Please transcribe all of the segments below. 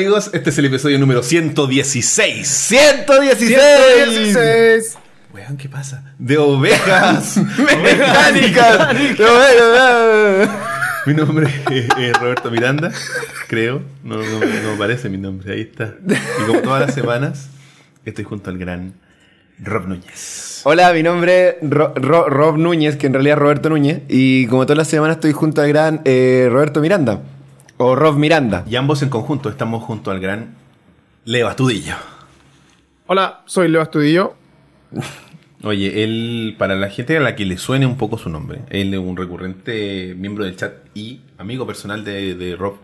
amigos, este es el episodio número 116. 116. 116. Weón, ¿qué pasa? De ovejas Mecánicas. Mi nombre es Roberto Miranda, creo. No, no, no me parece mi nombre, ahí está. Y como todas las semanas, estoy junto al gran Rob Núñez. Hola, mi nombre es Ro- Ro- Rob Núñez, que en realidad es Roberto Núñez. Y como todas las semanas estoy junto al gran eh, Roberto Miranda. O Rob Miranda. Y ambos en conjunto estamos junto al gran Leo Astudillo. Hola, soy Leo Astudillo. Oye, él, para la gente a la que le suene un poco su nombre, él es un recurrente miembro del chat y amigo personal de, de Rob.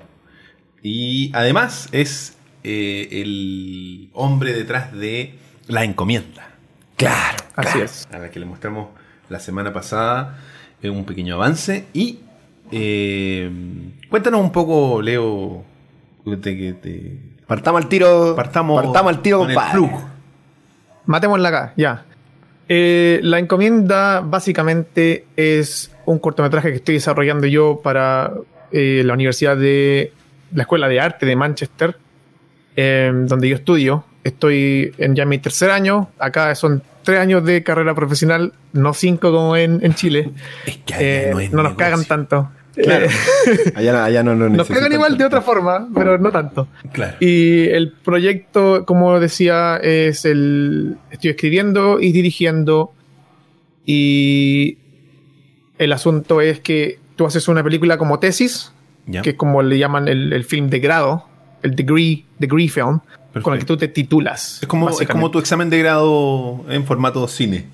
Y además es eh, el hombre detrás de La Encomienda, Claro. Así es. a la que le mostramos la semana pasada eh, un pequeño avance. Y eh, cuéntanos un poco, Leo, de que te Partamos al tiro. partamos, Partamos al tiro, con el compadre. flujo. Matémosla acá, ya. Eh, la encomienda básicamente es un cortometraje que estoy desarrollando yo para eh, la Universidad de la Escuela de Arte de Manchester, eh, donde yo estudio. Estoy en ya mi tercer año. Acá son tres años de carrera profesional, no cinco como en, en Chile. Es que Eh, no es no nos negocio. cagan tanto. Claro. Eh, Allá, allá no, no nos cagan igual de otra forma, pero no tanto. Claro. Y el proyecto, como decía, es el. Estoy escribiendo y dirigiendo. Y el asunto es que tú haces una película como tesis, que es como le llaman el, el film de grado, el degree, degree film, con el que tú te titulas. Es como, es como tu examen de grado en formato cine.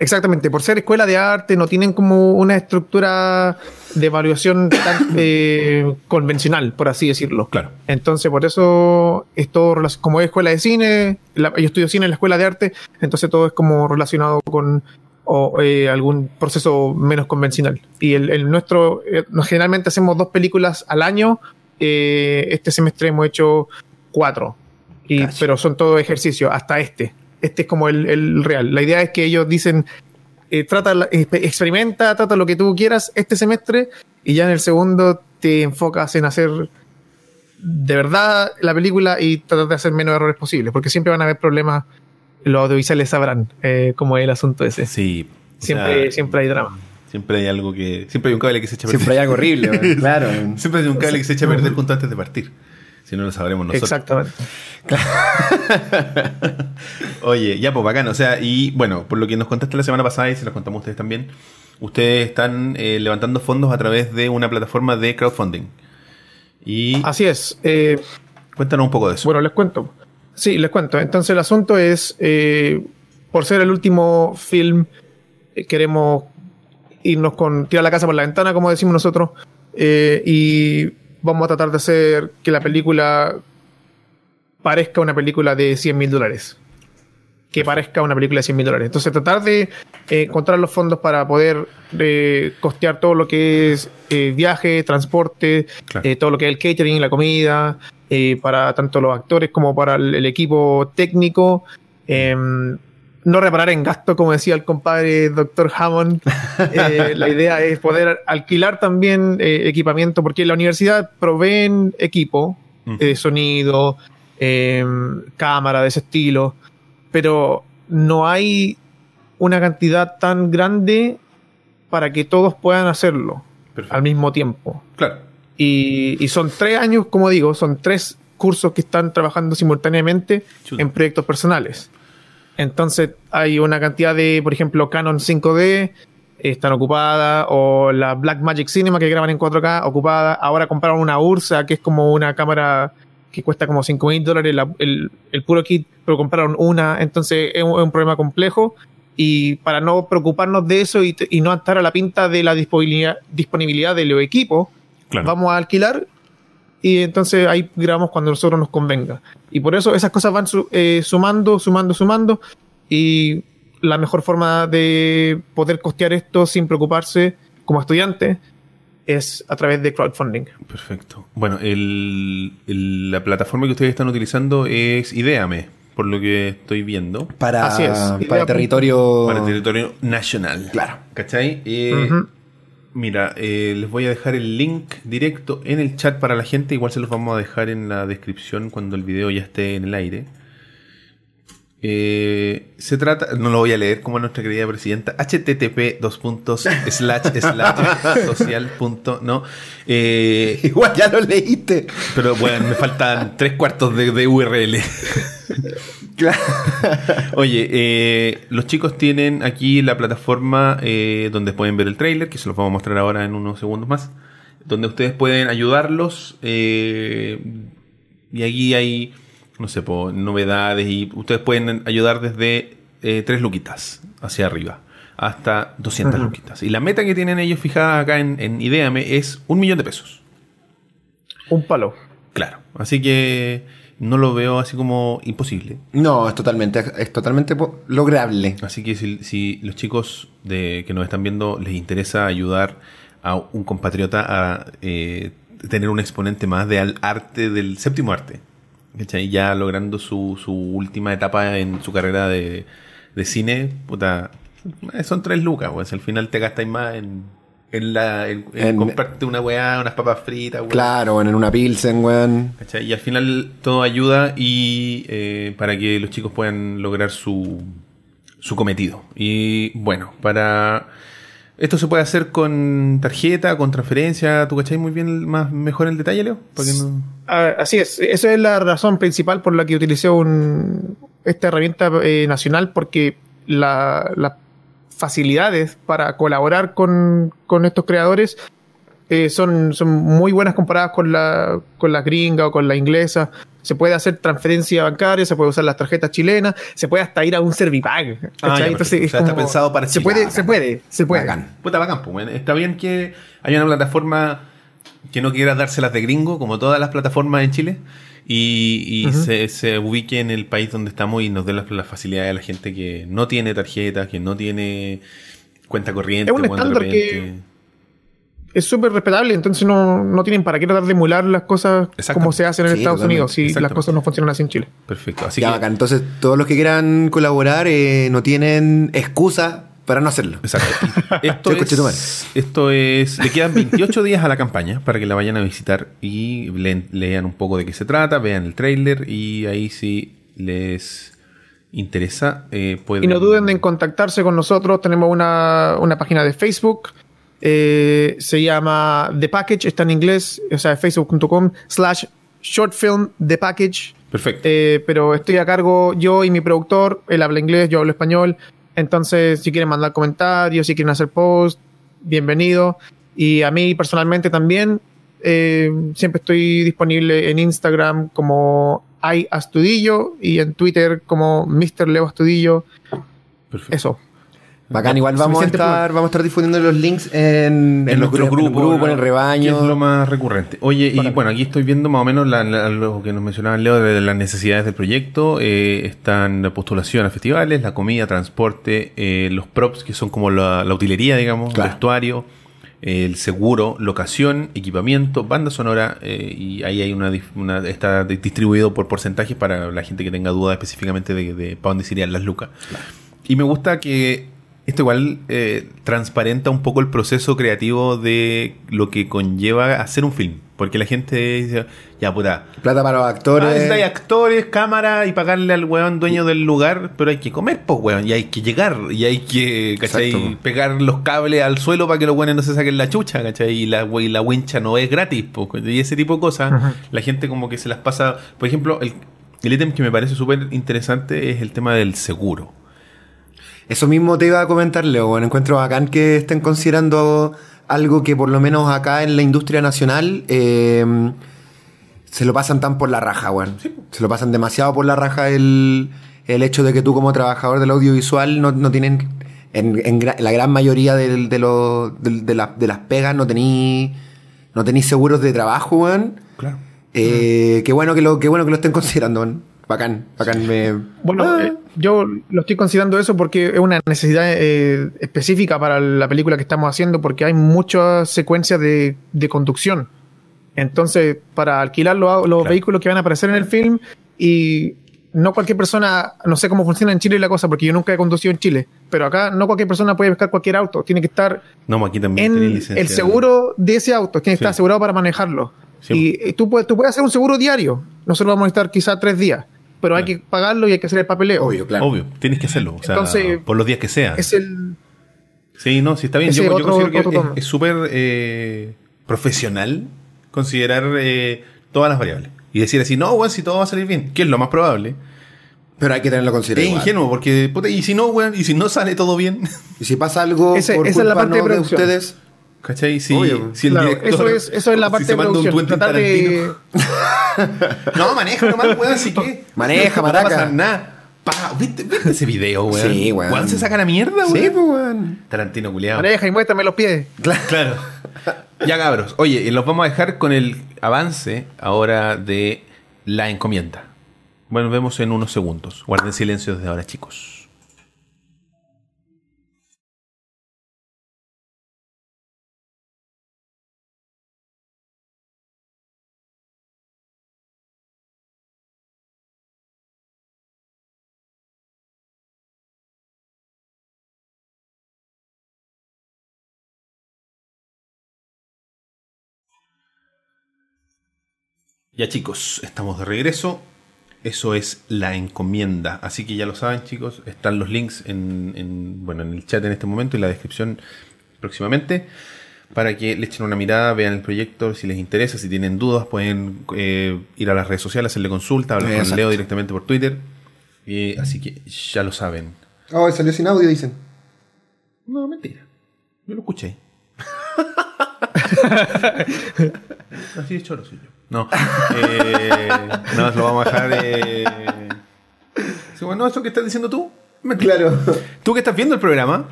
Exactamente, por ser escuela de arte no tienen como una estructura de evaluación tan eh, convencional, por así decirlo. Claro. Entonces, por eso es todo como es escuela de cine, la- yo estudio cine en la escuela de arte, entonces todo es como relacionado con o, eh, algún proceso menos convencional. Y el, el nuestro, eh, generalmente hacemos dos películas al año, eh, este semestre hemos hecho cuatro, y, Cacho. pero son todo ejercicios, hasta este. Este es como el, el real. La idea es que ellos dicen, eh, trata, experimenta, trata lo que tú quieras este semestre, y ya en el segundo te enfocas en hacer de verdad la película y tratar de hacer menos errores posibles, porque siempre van a haber problemas, los audiovisuales sabrán eh, cómo es el asunto ese. Sí. Siempre, sea, siempre hay drama. Siempre hay algo que. Siempre hay un cable que se echa a perder. Siempre hay algo horrible, claro. Siempre hay un cable que se echa a perder justo antes de partir. Si no lo sabremos nosotros. Exactamente. Oye, ya pues bacán. O sea, y bueno, por lo que nos contaste la semana pasada y se los contamos a ustedes también, ustedes están eh, levantando fondos a través de una plataforma de crowdfunding. Y Así es. Eh, cuéntanos un poco de eso. Bueno, les cuento. Sí, les cuento. Entonces el asunto es, eh, por ser el último film, queremos irnos con tirar la casa por la ventana, como decimos nosotros, y vamos a tratar de hacer que la película parezca una película de 100 mil dólares. Que parezca una película de 100 mil dólares. Entonces tratar de eh, encontrar los fondos para poder eh, costear todo lo que es eh, viaje, transporte, Claro. todo lo que es el catering, la comida, para tanto los actores como para el, el equipo técnico. No reparar en gasto, como decía el compadre Dr. Hammond. Eh, la idea es poder alquilar también eh, equipamiento, porque en la universidad proveen equipo, eh, sonido, em, cámara de ese estilo, pero no hay una cantidad tan grande para que todos puedan hacerlo Perfecto. al mismo tiempo. Claro. Y, y son tres años, como digo, son tres cursos que están trabajando simultáneamente Chuta. en proyectos personales. Entonces hay una cantidad de, por ejemplo, Canon 5D eh, están ocupadas, o la Blackmagic Cinema que graban en 4K ocupada. Ahora compraron una Ursa, que es como una cámara que cuesta como 5 mil dólares la- el, el puro kit, pero compraron una. Entonces es un, es un problema complejo. Y para no preocuparnos de eso y, no estar a la pinta de la disponibilidad, disponibilidad de los equipos, Claro. vamos a alquilar y entonces ahí grabamos cuando nosotros nos convenga. Y por eso esas cosas van su- eh, sumando, sumando, sumando. Y la mejor forma de poder costear esto sin preocuparse como estudiante es a través de crowdfunding. Perfecto. Bueno, el, el- la plataforma que ustedes están utilizando es Ideame, por lo que estoy viendo. Para, Así es. para territorio. Para el territorio nacional. Claro. ¿Cachai? Eh, Ujú. Mira, eh, les voy a dejar el link directo en el chat para la gente. Igual se los vamos a dejar en la descripción cuando el video ya esté en el aire. Eh, se trata, no lo voy a leer como nuestra querida presidenta, http dos puntos slash slash social punto, no. Eh, Igual ya lo leíste. pero bueno, me faltan tres cuartos de, de URL. Claro. Oye, eh, los chicos tienen aquí la plataforma eh, donde pueden ver el trailer, que se los vamos a mostrar ahora en unos segundos más, donde ustedes pueden ayudarlos eh, y aquí hay, no sé, po, novedades y ustedes pueden ayudar desde tres luquitas hacia arriba hasta 200 luquitas. Y la meta que tienen ellos fijada acá en, en Ideame es un millón de pesos. Un palo. Claro, así que no lo veo así como imposible. No, es totalmente, es totalmente lograble. Así que si, si los chicos de, que nos están viendo les interesa ayudar a un compatriota a eh, tener un exponente más de al arte del séptimo arte, ¿cachai? ya logrando su, su última etapa en su carrera de, de cine, puta, son tres lucas, pues al final te gastáis más en, en, la, en, en En- comprarte una weá, unas papas fritas, weón. Claro, en una Pilsen, weón. ¿Cachai? Y al final todo ayuda y eh, para que los chicos puedan lograr su, su cometido. Y bueno, para esto se puede hacer con tarjeta, con transferencia. ¿Tú cachai muy bien más mejor el detalle, Leo? Para que no- Ah, así es, esa es la razón principal por la que utilicé un, esta herramienta eh, nacional, porque la- las facilidades para colaborar con, con estos creadores eh, son, son muy buenas comparadas con la, con la gringa o con la inglesa. Se puede hacer transferencia bancaria, se puede usar las tarjetas chilenas, se puede hasta ir a un Servipag. Ah, Entonces, O sea, está pensado para se puede, se puede, se puede. Bacán. Puta bacán, pues, Está bien que haya una plataforma que no quiera dárselas de gringo, como todas las plataformas en Chile, y, y se, se ubique en el país donde estamos y nos dé las, facilidades a la gente que no tiene tarjeta, que no tiene cuenta corriente. Es un estándar que- es súper respetable, entonces no, no tienen para qué tratar de emular las cosas como se hacen en Sí, Estados. Unidos, si las cosas no funcionan así en Chile. Perfecto. Así ya, que, bacán. Entonces, todos los que quieran colaborar eh, no tienen excusa para no hacerlo. Exacto. Esto Sí, coche tu madre. es, esto es. Le quedan 28 días a la campaña para que la vayan a visitar y le- lean un poco de qué se trata, vean el trailer y ahí si les interesa, eh, pueden. Y no duden en contactarse con nosotros. Tenemos una, una página de Facebook. eh, se llama The Package, está en inglés, o sea, facebook.com slash shortfilm The Package. Perfecto. Eh, pero estoy a cargo yo y mi productor. Él habla inglés, yo hablo español. Entonces, si quieren mandar comentarios, si quieren hacer post, bienvenido. Y a mí personalmente también, eh, siempre estoy disponible en Instagram como iAstudillo y en Twitter como Mr. Leo Astudillo. Perfecto. Eso. Bacán, igual vamos a estar, vamos a estar difundiendo los links en, en los nuestro grupos, en, el grupo, en el rebaño. Que es lo más recurrente. Oye, y bueno, aquí estoy viendo más o menos la- la- lo que nos mencionaba Leo de las necesidades del proyecto. Eh, están la postulación a festivales, la comida, transporte, eh, los props, que son como la, la utilería, digamos, Claro. vestuario, eh, el seguro, locación, equipamiento, banda sonora, eh, y ahí hay una, está di- distribuido por porcentajes para la gente que tenga duda específicamente de, de para dónde irían las lucas. Y me gusta que esto igual eh, transparenta un poco el proceso creativo de lo que conlleva hacer un film. Porque la gente dice, ya puta, Plata para los ah, actores. necesitáis actores, cámara y pagarle al weón dueño del lugar, pero hay que comer, pues weón, y hay que llegar, y hay que, ¿cachai? Exacto. Pegar los cables al suelo para que los weones no se saquen la chucha, ¿cachai? Y la, we- la wincha no es gratis, pues, y ese tipo de cosas, Ajá. la gente como que se las pasa, por ejemplo, el, el ítem que me parece súper interesante es el tema del seguro. Eso mismo te iba a comentar, Leo. Bueno, encuentro bacán que estén considerando algo que por lo menos acá en la industria nacional eh, se lo pasan tan por la raja, weón. Se lo pasan demasiado por la raja el, el hecho de que tú como trabajador del audiovisual no, no tienen, en, la gran mayoría de, de, la- de las pegas no tení, no tení seguros de trabajo, weón. Claro. Eh, Qué bueno que lo, qué bueno que lo estén considerando, weón. Bacán, bacán. Me... Bueno, Ah. eh, yo lo estoy considerando eso porque es una necesidad eh, específica para la película que estamos haciendo porque hay muchas secuencias de, de conducción. Entonces, para alquilar los, los Claro. vehículos que van a aparecer en el film y no cualquier persona, no sé cómo funciona en Chile la cosa, porque yo nunca he conducido en Chile, pero acá no cualquier persona puede pescar cualquier auto, tiene que estar No, aquí también en licencia. el seguro de ese auto, tiene que estar Sí. asegurado para manejarlo. Sí. Y eh, tú puedes, tú puedes hacer un seguro diario, nosotros vamos a estar quizá tres días, pero hay que pagarlo y hay que hacer el papeleo. Obvio, claro. Obvio, tienes que hacerlo. O sea, Entonces, por los días que sea. Es el... Sí, no, sí está bien. Yo, yo otro- considero que otro es- tono. es súper eh, profesional considerar eh, todas las variables. Y decir así, no, weón, si todo va a salir bien, que es lo más probable. Pero hay que tenerlo Es considerado. igual. ingenuo, porque, puta, y si no, weón, y si no sale todo bien, Y si pasa algo Ese- por esa es la culpa parte de no de producción. ustedes, ¿cachai? Si, Obvio. si el Claro, director. eso es, eso es la si parte se de manda un producción. Quentin Tratar de... No, maneja nomás, weón, así que. Maneja, no maraca. pasar nada. Pa, ¿viste, viste ese video, weón? Sí, weón. Weón se saca la mierda, weón. Sí, pues, weón. Tarantino culiado. Maneja y muéstrame los pies. Claro. Ya cabros. Oye, y los vamos a dejar con el avance ahora de la encomienda. Bueno, nos vemos en unos segundos. Guarden silencio desde ahora, chicos. Ya chicos, estamos de regreso. Eso es la encomienda. Así que ya lo saben chicos, están los links en, en, bueno, en el chat en este momento y la descripción próximamente. Para que le echen una mirada, vean el proyecto, si les interesa, si tienen dudas, pueden eh, ir a las redes sociales, hacerle consulta, hablar con. Leo directamente por Twitter. Eh, así que ya lo saben. Oh, salió sin audio, dicen. No, mentira. Yo lo escuché. Así de choro soy yo. No. Eh, más lo vamos a dejar. Eh... Sí, bueno, eso que estás diciendo tú. Mentira. Claro. Tú que estás viendo el programa.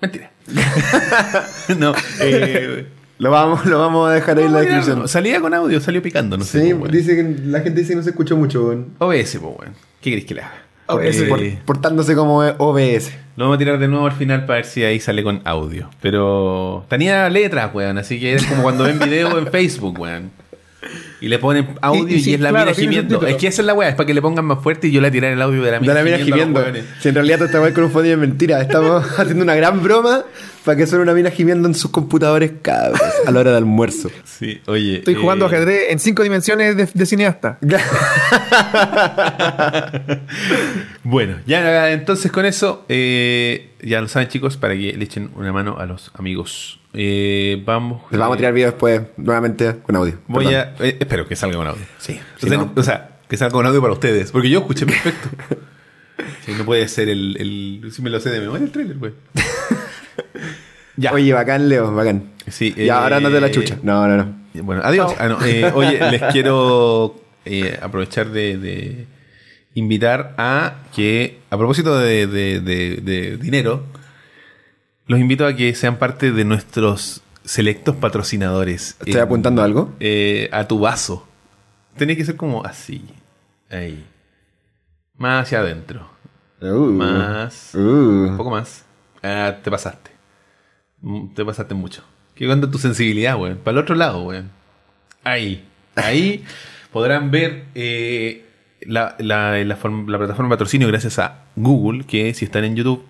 Mentira. no. Eh, Lo vamos, lo vamos a dejar ahí en la no, descripción. no, salía con audio, salió picando, no sé. Sí, weón. dice que la gente dice que no se escuchó mucho, weón. OBS, pues, weón. ¿Qué querés que le haga? OBS, Eh, Por- portándose como OBS. Lo vamos a tirar de nuevo al final para ver si ahí sale con audio. Pero tenía letras, weón. Así que es como cuando ven video en Facebook, weón. Y le ponen audio Y- y, y sí, es la claro, mina gimiendo. Es que esa es la weá, es para que le pongan más fuerte y yo le tiraré el audio de la mina De la mina gimiendo. Si en realidad todo esta weá con un fondo es mentira. Estamos haciendo una gran broma para que suene una mina gimiendo en sus computadores cada vez a la hora de almuerzo. Sí, oye. Estoy jugando eh, ajedrez en cinco dimensiones de, de cineasta. Bueno, ya entonces con eso, eh, ya lo saben chicos, para que le echen una mano a los amigos. Eh, vamos. Les vamos a tirar video después, nuevamente con audio. Voy Perdón. a. eh, espero que salga con audio. Sí. O sea, no- o sea, que salga con audio para ustedes. Porque yo escuché perfecto. Sí, no puede ser el, el. Si me lo sé de memoria el trailer, güey. ya. Oye, bacán, Leo, bacán. Sí, Ya, eh, ahora andate la chucha. No, no, no. Bueno, adiós. Ah, no, eh, oye, les quiero eh, aprovechar de, de invitar a que, a propósito de, de- de- de dinero, los invito a que sean parte de nuestros selectos patrocinadores. ¿Estoy apuntando algo? eh, a tu vaso. Tiene que ser como así. Ahí. Más hacia adentro. Uh, Más. uh. Un poco más. Ah, te pasaste. Mm, Te pasaste mucho. ¿Qué onda tu sensibilidad, weón? Para el otro lado, weón. Ahí. Ahí podrán ver eh, la, la- la form- la plataforma de patrocinio gracias a Google, que si están en YouTube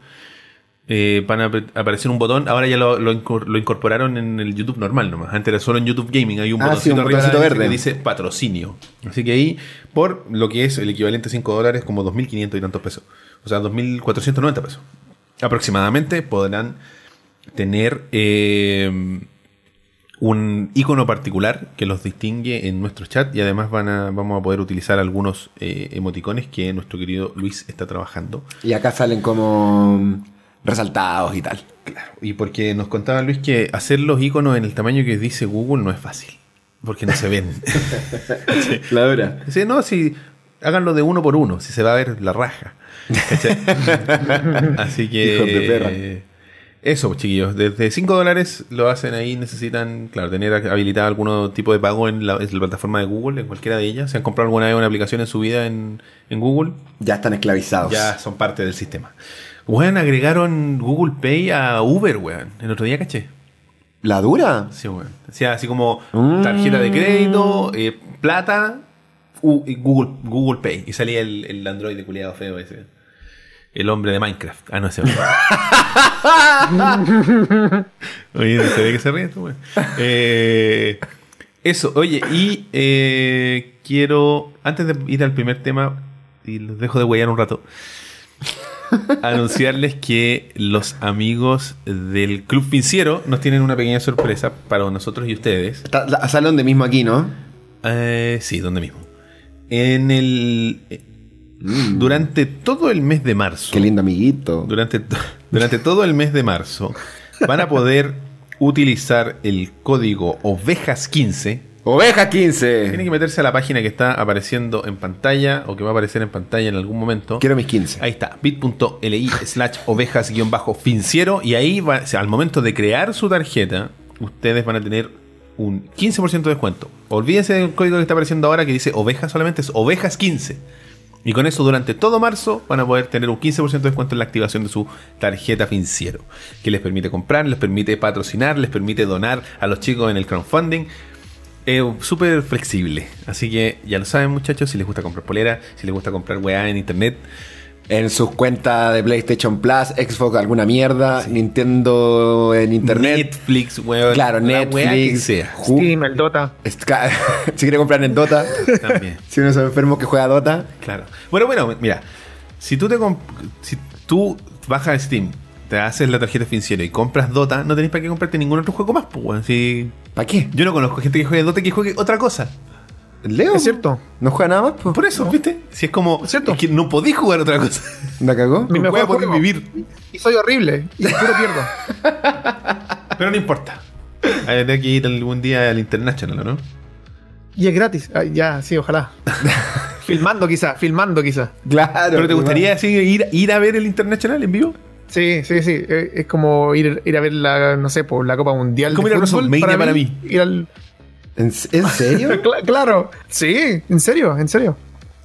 eh, van a ap- aparecer un botón. Ahora ya lo, lo incor- lo incorporaron en el YouTube normal nomás. Antes era solo en YouTube Gaming. Hay un Ah, sí, botoncito un arriba botoncito verde. que dice patrocinio. Así que ahí, por lo que es el equivalente a 5 dólares, como 2.500 y tantos pesos. O sea, 2.490 pesos. Aproximadamente podrán tener eh, un icono particular que los distingue en nuestro chat y además van a, vamos a poder utilizar algunos eh, emoticones que nuestro querido Luis está trabajando. Y acá salen como resaltados y tal. Claro, y porque nos contaba Luis que hacer los iconos en el tamaño que dice Google no es fácil, porque no se ven. La dura. Dice, no, si háganlo de uno por uno, si se va a ver la raja. Así que. Hijos de perra. eh, Eso, chiquillos. Desde 5 dólares lo hacen ahí. Necesitan, claro, tener habilitado algún tipo de pago en la, en la plataforma de Google, en cualquiera de ellas. Se han comprado alguna vez una aplicación en su vida en, en Google. Ya están esclavizados. Ya son parte del sistema. Weón, agregaron Google Pay a Uber, weón. El otro día caché. ¿La dura? Sí, weón. Decía así como Mm. tarjeta de crédito, eh, plata, U- Google, Google Pay. Y salía el, el Android de culiado feo ese. El hombre de Minecraft. Ah, no, ese hombre. Oye, se ve que se ríe esto, güey. Eh, eso, oye, y eh, quiero, antes de ir al primer tema, y los dejo de huellar un rato, anunciarles que los amigos del Club Financiero nos tienen una pequeña sorpresa para nosotros y ustedes. Sale donde mismo aquí, ¿no? Eh, sí, donde mismo. En el. eh, Durante todo el mes de marzo. Qué lindo amiguito. Durante, durante todo el mes de marzo van a poder utilizar el código ovejas15. Oveja Tienen 15. que meterse a la página que está apareciendo en pantalla o que va a aparecer en pantalla en algún momento. Quiero mis 15. Ahí está, bit.li slash ovejas-financiero y ahí va, o sea, al momento de crear su tarjeta, ustedes van a tener un 15% de descuento. Olvídense del código que está apareciendo ahora que dice ovejas solamente, es ovejas 15. Y con eso durante todo marzo van a poder tener un 15% de descuento en la activación de su tarjeta financiero, que les permite comprar, les permite patrocinar, les permite donar a los chicos en el crowdfunding. Es súper flexible. Así que ya lo saben muchachos, si les gusta comprar polera, si les gusta comprar weá en internet, En sus cuentas de PlayStation Plus, Xbox, alguna mierda, Nintendo en internet. Netflix, weón. Claro, Netflix. sea. Steam, el Dota. Si quiere comprar en Dota, También, si uno es enfermo que juega Dota, claro. Bueno, bueno, mira. Si tú te si tú bajas Steam, te haces la tarjeta financiera y compras Dota, no tenés para qué comprarte ningún otro juego más, pues, weón. Si... ¿para qué? Yo no conozco gente que juegue Dota que juegue otra cosa. Leo. Es cierto. ¿No juega nada más? Pues? Por eso, ¿viste? Si es como. Es cierto. es que no podés jugar otra cosa. ¿La cagó? Mi No mejor voy a poder vivir. Y soy horrible. Y puro pierdo. Pero no importa. Hay que ir algún día al International, ¿no? Y es gratis. Ah, ya, sí, ojalá. filmando quizá, filmando quizá. Claro. ¿Pero te pues, gustaría así, ir, ir a ver el International en vivo? Sí, sí, sí. Eh, Es como ir, ir a ver la, no sé, por la Copa Mundial. Como de ir a WrestleMania para mí. Ir al... ¿En, en serio? Cla- claro. Sí, en serio, en serio.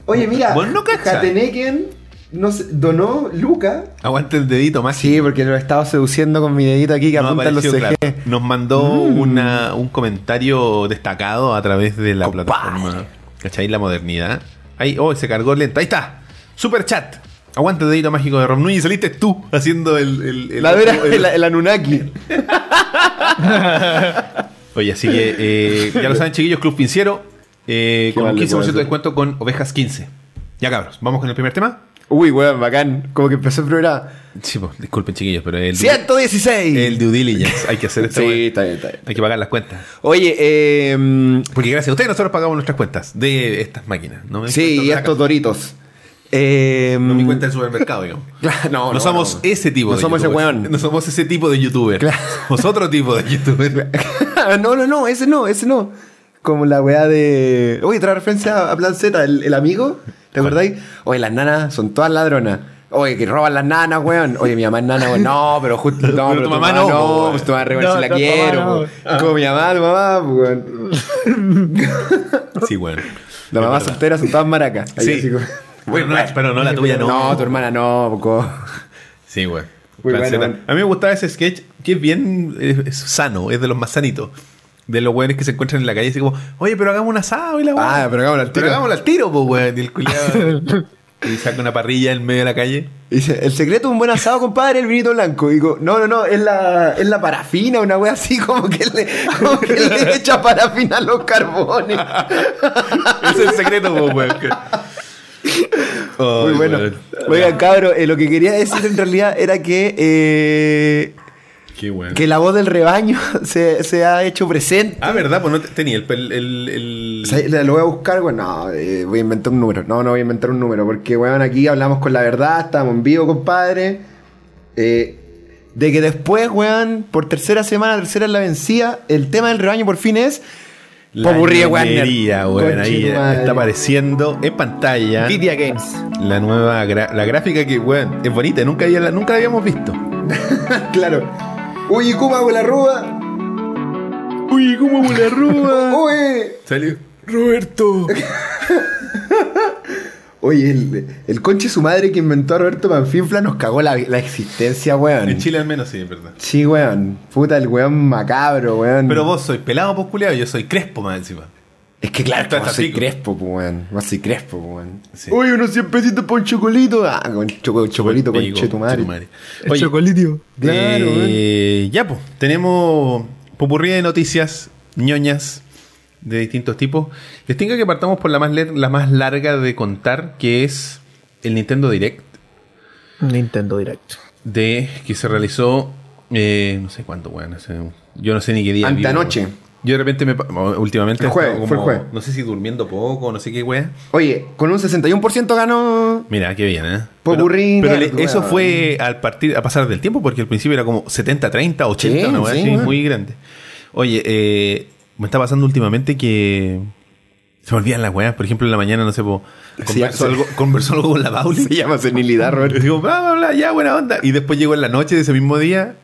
Oye, mira, Vos no. Hateneken nos donó Luca. Aguante el dedito más. Sí, porque lo he estado seduciendo con mi dedito aquí que Nos apunta en los CG. claro. Nos mandó una- un comentario destacado a través de la Compadre. plataforma. ¿Cachai? La modernidad. Ahí, oh, se cargó lento. Ahí está. Super chat. Aguante el dedito mágico de Rob Núñez. Saliste tú haciendo el. el- el- La vera, el- Anunnaki. Oye, así que eh, ya lo saben, chiquillos, Club Pinciero. eh, con un mal le 15% puedo de descuento con ovejas 15. Ya cabros, vamos con el primer tema. Uy, weón, bacán. Como que empezó el programa. Sí, pues, disculpen, chiquillos, pero el, 116. el due diligence. Hay que hacer esto. Sí, está bien, está bien. Hay que pagar las cuentas. Oye, eh, Porque gracias a ustedes nosotros pagamos nuestras cuentas de estas máquinas. No sí, y estos doritos. Eh, No mi cuenta del supermercado, digamos. Claro, no, No, no, somos no. ese tipo No de somos ese weón. No somos ese tipo de youtuber. Claro. Somos otro tipo de youtuber. no, no, no, ese no, ese no. Como la weá de. Oye, otra referencia a Plan Z, el, el amigo. ¿Te acordáis? Oye, las nanas son todas ladronas. Oye, que roban las nanas, weón. Oye, mi mamá es nana, weón. No, pero justo. No, pero, tu mamá, no. po, pues tu mamá re, weón, No, si la no, quiero. mamá po. Como mi mamá, tu mamá, weón. Sí, bueno. Las mamás solteras son todas maracas. Ahí Sí. Bueno, no, pero no la tuya, no. No, tu hermana no, poco. Sí, güey. Bueno. A mí me gustaba ese sketch que es bien es, sano, es de los más sanitos. De los güeyes que se encuentran en la calle, así como, oye, pero hagamos un asado y la weá. Ah, pero hagámoslo al Pero tiro. hagámoslo al tiro, pues, weón. Y el culiado. y saca una parrilla en medio de la calle. Dice, el secreto de un buen asado, compadre, el vinito blanco. Y digo, no, no, no, es la, es la parafina, una wea así como que le, como que le echa parafina a los carbones. Ese es el secreto, pues, weón. Que- Muy bueno. Oigan, cabro, eh, lo que quería decir en realidad era que, eh, Qué bueno. que la voz del rebaño se, se ha hecho presente. Ah, ¿verdad? Pues no te- tenía el. el, el, el- O sea, Lo voy a buscar, bueno, no, eh, voy a inventar un número. No, no voy a inventar un número, porque, weón, aquí hablamos con la verdad, estamos en vivo, compadre. Eh, de que después, weón, por tercera semana, tercera en la vencida, el tema del rebaño por fin es. Popurrí Warner. Ahí está apareciendo en pantalla Vidia Games. la nueva la gráfica que, weón, es bonita. Nunca, había- nunca la habíamos visto. claro. Uy, Kuma con la rúa. Uy, ¿cómo la rúa? Uy. Salió. Roberto. Oye, el, el conche su madre que inventó a Roberto Panfinfla nos cagó la, la existencia, weón. En Chile al menos sí, es verdad. Sí, weón. Puta, el weón macabro, weón. Pero vos sois pelado, pues culiado, yo soy crespo más encima. Es que claro, que vos soy crespo, pues, weón. Vos soy crespo, pues, weón. Sí. Uy, unos 100 pesitos por un chocolito. Ah, con choco- chocolito con che tu madre. El Oye, chocolitio. Claro, eh, ya, pues, tenemos popurrí de noticias ñoñas de distintos tipos. Les tengo que partamos por la más, la más larga de contar, que es el Nintendo Direct, Nintendo Direct. de que se realizó, eh, no sé cuánto, weón, hace- yo no sé ni qué día. Antanoche. Yo de repente, me, últimamente, El jueves, fue el jueves. no sé si durmiendo poco, no sé qué, weón. Oye, con un 61% ganó. Mira, qué bien, ¿eh? Popurrí pero le- eso fue al partir, a pasar del tiempo, porque al principio era como 70-30, 80, Sí, una sí, así, muy grande. Oye, eh, me está pasando últimamente que se me olvidan las weas. Por ejemplo, en la mañana, no sé, po, converso, algo, converso algo con la Pauli. Se llama senilidad, Y Robert. digo, bla, bla, bla, ya, buena onda. Y después llego en la noche de ese mismo día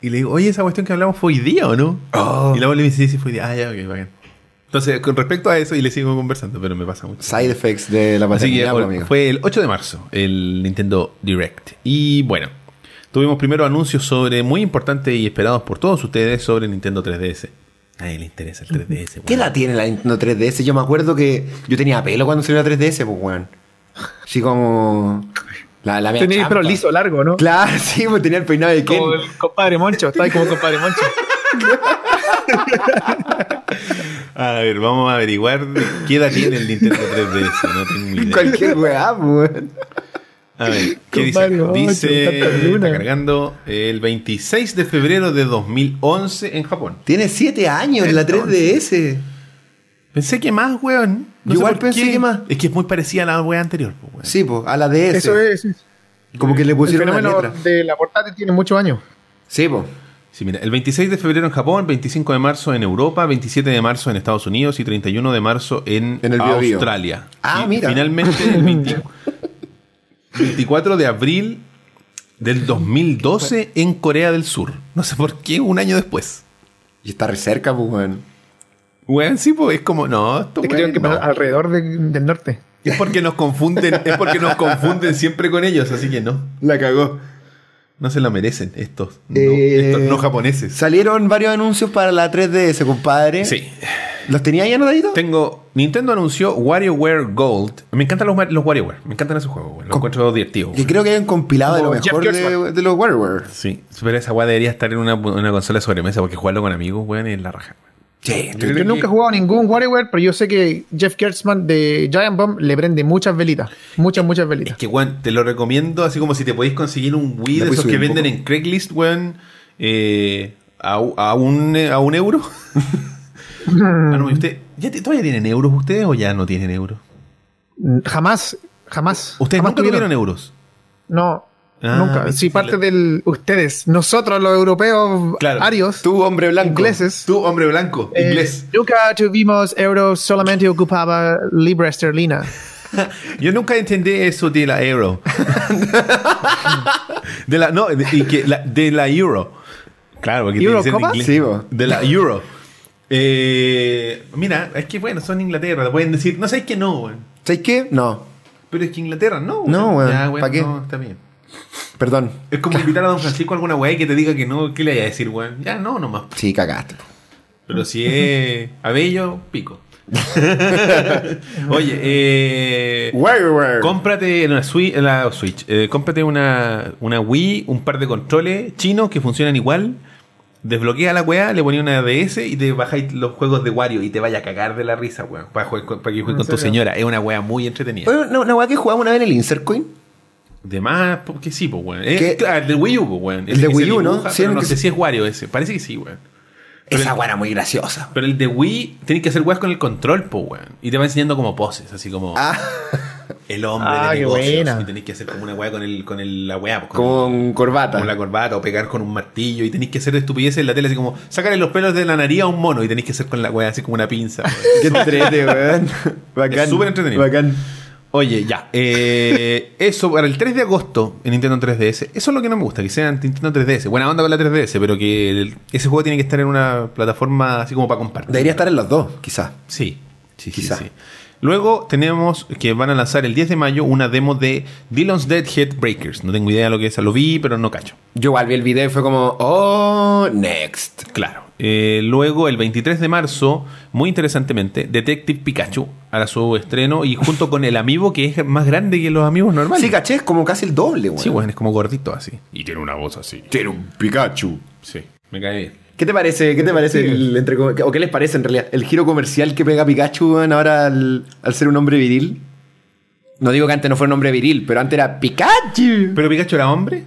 y le digo, oye, esa cuestión que hablamos fue hoy día o no? Oh. Y la Pauli me dice, sí, sí, fue hoy día. Ah, ya, ok, bacán. Entonces, con respecto a eso, y le sigo conversando, pero me pasa mucho. Side effects de la que paternidad, pues, fue el 8 de marzo, el Nintendo Direct. Y bueno, tuvimos primero anuncios sobre muy importantes y esperados por todos ustedes sobre Nintendo 3DS. A nadie le interesa el 3DS. ¿Qué weón. edad tiene la Nintendo 3DS? Yo me acuerdo que yo tenía pelo cuando salió la 3DS, pues, weón. Así como. La, la Tenía el pelo liso, largo, ¿no? Claro, sí, pues tenía el peinado de Ken. Como el compadre Moncho. Está ahí como compadre Moncho. A ver, vamos a averiguar de qué edad tiene el Nintendo 3DS. No tengo ni idea. Cualquier weá, pues, weón. A ver, ¿qué dice? Dice, está cargando el 26 de febrero de 2011 en Japón. Tiene 7 años la 3DS. Pensé que más, weón. Yo igual pensé qué. que más. Es que es muy parecida a la wea anterior, pues, weón. Sí, pues, a la DS. Eso es. Como que le El pusieron una fenómeno letra. de la portátil tiene muchos años. Sí, pues. Sí, mira, el 26 de febrero en Japón, 25 de marzo en Europa, 27 de marzo en Estados Unidos y 31 de marzo en, En el Bio Bio. Australia. Ah, y mira. Finalmente, el 20 24 de abril del 2012 en Corea del Sur. No sé por qué, un año después. Y está re cerca, pues, weón. Weón, sí, pues es como, no, esto, Es que que no. alrededor de- del norte. Es porque nos confunden, es porque nos confunden siempre con ellos, así que no. La cagó. No se lo merecen estos, no, Eh, estos no japoneses. Salieron varios anuncios para la 3DS, compadre. Sí. ¿Los tenía ahí anotaditos? Tengo. Nintendo anunció WarioWare Gold. Me encantan los, los WarioWare. Me encantan esos juegos, güey. Los encuentro divertidos. Que creo que hay un compilado de lo mejor de, los WarioWare. Sí. Pero esa weá debería estar en una, una consola de sobremesa porque jugarlo con amigos, weón, es la raja. Sí, Yo Yo nunca he jugado ningún WarioWare, pero yo sé que Jeff Gertzman de Giant Bomb le prende muchas velitas. Muchas, muchas Es velitas. que, weón, te lo recomiendo así como si te podéis conseguir un Wii ¿La de esos que venden poco? en Craigslist, weón, eh, a, a, un, a un euro. ah, no, ¿y usted, ¿ya te- ¿Todavía tienen euros ustedes o ya no tienen euros? Jamás, jamás. ¿Ustedes jamás nunca tuvieron euros? No, Ah, nunca. Si sí, parte la- del. Ustedes, nosotros los europeos Claro. arios, Tú, hombre blanco. ingleses, Tú, hombre blanco, eh, inglés. nunca tuvimos euros, solamente ocupaba libra esterlina. Yo nunca entendí eso de la euro. de la, no, de, la- de la euro. Claro, porque tiene que ser en ¿Eurocopa? inglés. Sí, bo. De la euro. Eh, mira, es que bueno, son Inglaterra. te Pueden decir, no sé, es que no, weón. ¿Sabes qué? No. Pero es que Inglaterra no, No, weón, Ya, weón, ¿pa' qué? No, está bien. Perdón. Es como invitar a Don Francisco a alguna weá que te diga que no, ¿qué le vaya a decir, weón? Ya, no, nomás. Sí, cagaste. Pero si es Abello, pico. Oye, eh. WarioWare. Cómprate una Switch, la Switch eh, cómprate una, una Wii, un par de controles chinos que funcionan igual. Desbloquea la weá, le ponía una DS y te bajáis los juegos de Wario y te vaya a cagar de la risa, weón. Para, que juegues con tu señora. Es una weá muy entretenida. Oye, una, una weá que jugaba una vez en el Insert Coin. De más, porque sí, pues, weón. Claro, el de Wii U, pues, weón. El Ese de Wii U, ¿no? Sí, el no sé si es Wario ese. Parece que sí, weón. Pero Esa el- weá era muy graciosa. Pero el de Wii, tenés que hacer weas con el control, pues, weón. Y te va enseñando como poses, así como Ah, el hombre Ah, de qué negocios. buena. Y tenés que hacer como una wea con, el, con el, la wea, pues, con, con corbata. con la corbata o pegar con un martillo. Y tenés que hacer estupideces en la tele, así como sacarle los pelos de la nariz a un mono y tenés que hacer con la wea así como una pinza. Qué entrete, weón. Bacán. Súper entretenido. Bacán. Oye, ya. eh, eso para el 3 de agosto en Nintendo 3DS. Eso es lo que no me gusta, que sea en Nintendo 3DS. Buena onda con la 3DS, pero que el- ese juego tiene que estar en una plataforma así como para compartir. Debería estar en los dos, quizás. Sí, sí, sí, Quizá. sí. Luego tenemos que van a lanzar el 10 de mayo una demo de Dylan's Deadhead Breakers. No tengo idea de lo que es, lo vi, pero no cacho. Yo igual vi el video y fue como, oh, next. Claro. Eh, luego, el 23 de marzo, muy interesantemente, Detective Pikachu hará su estreno y junto con el amigo que es más grande que los amigos normales. Sí, caché, es como casi el doble, weón. Sí, weón, es como gordito así. Y tiene una voz así. Tiene un Pikachu. Sí, me cae bien. ¿Qué te parece? ¿Qué te parece el, entre- o qué les parece en realidad el giro comercial que pega Pikachu weón, ahora al, al ser un hombre viril? No digo que antes no fuera un hombre viril, pero antes era Pikachu. ¿Pero Pikachu era hombre?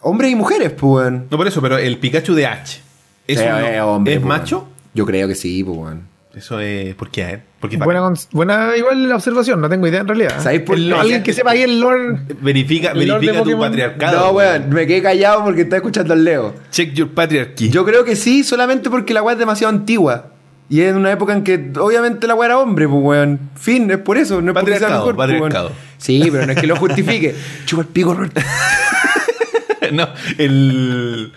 Hombres y mujeres, pues. No por eso, pero el Pikachu de H. ¿Es, Sí, un- es hombre, ¿es pues, macho? Yo creo que sí, pues, weón. Eso es. ¿Por qué? Porque Buena, buena igual la observación, no tengo idea en realidad. ¿Sabéis por El- qué? Alguien que sepa ahí el lore. Verifica, El Lord de verifica tu patriarcado. No, weón, me quedé callado porque estaba escuchando al Leo. Check your patriarchy. Yo creo que sí, solamente porque la weá es demasiado antigua. Y es en una época en que obviamente la weá era hombre, pues weón. Fin, es por eso, no es porque sea Patriarcado, mejor, pues, patriarcado. Sí, pero no es que lo justifique. Chupa el pico, no, el.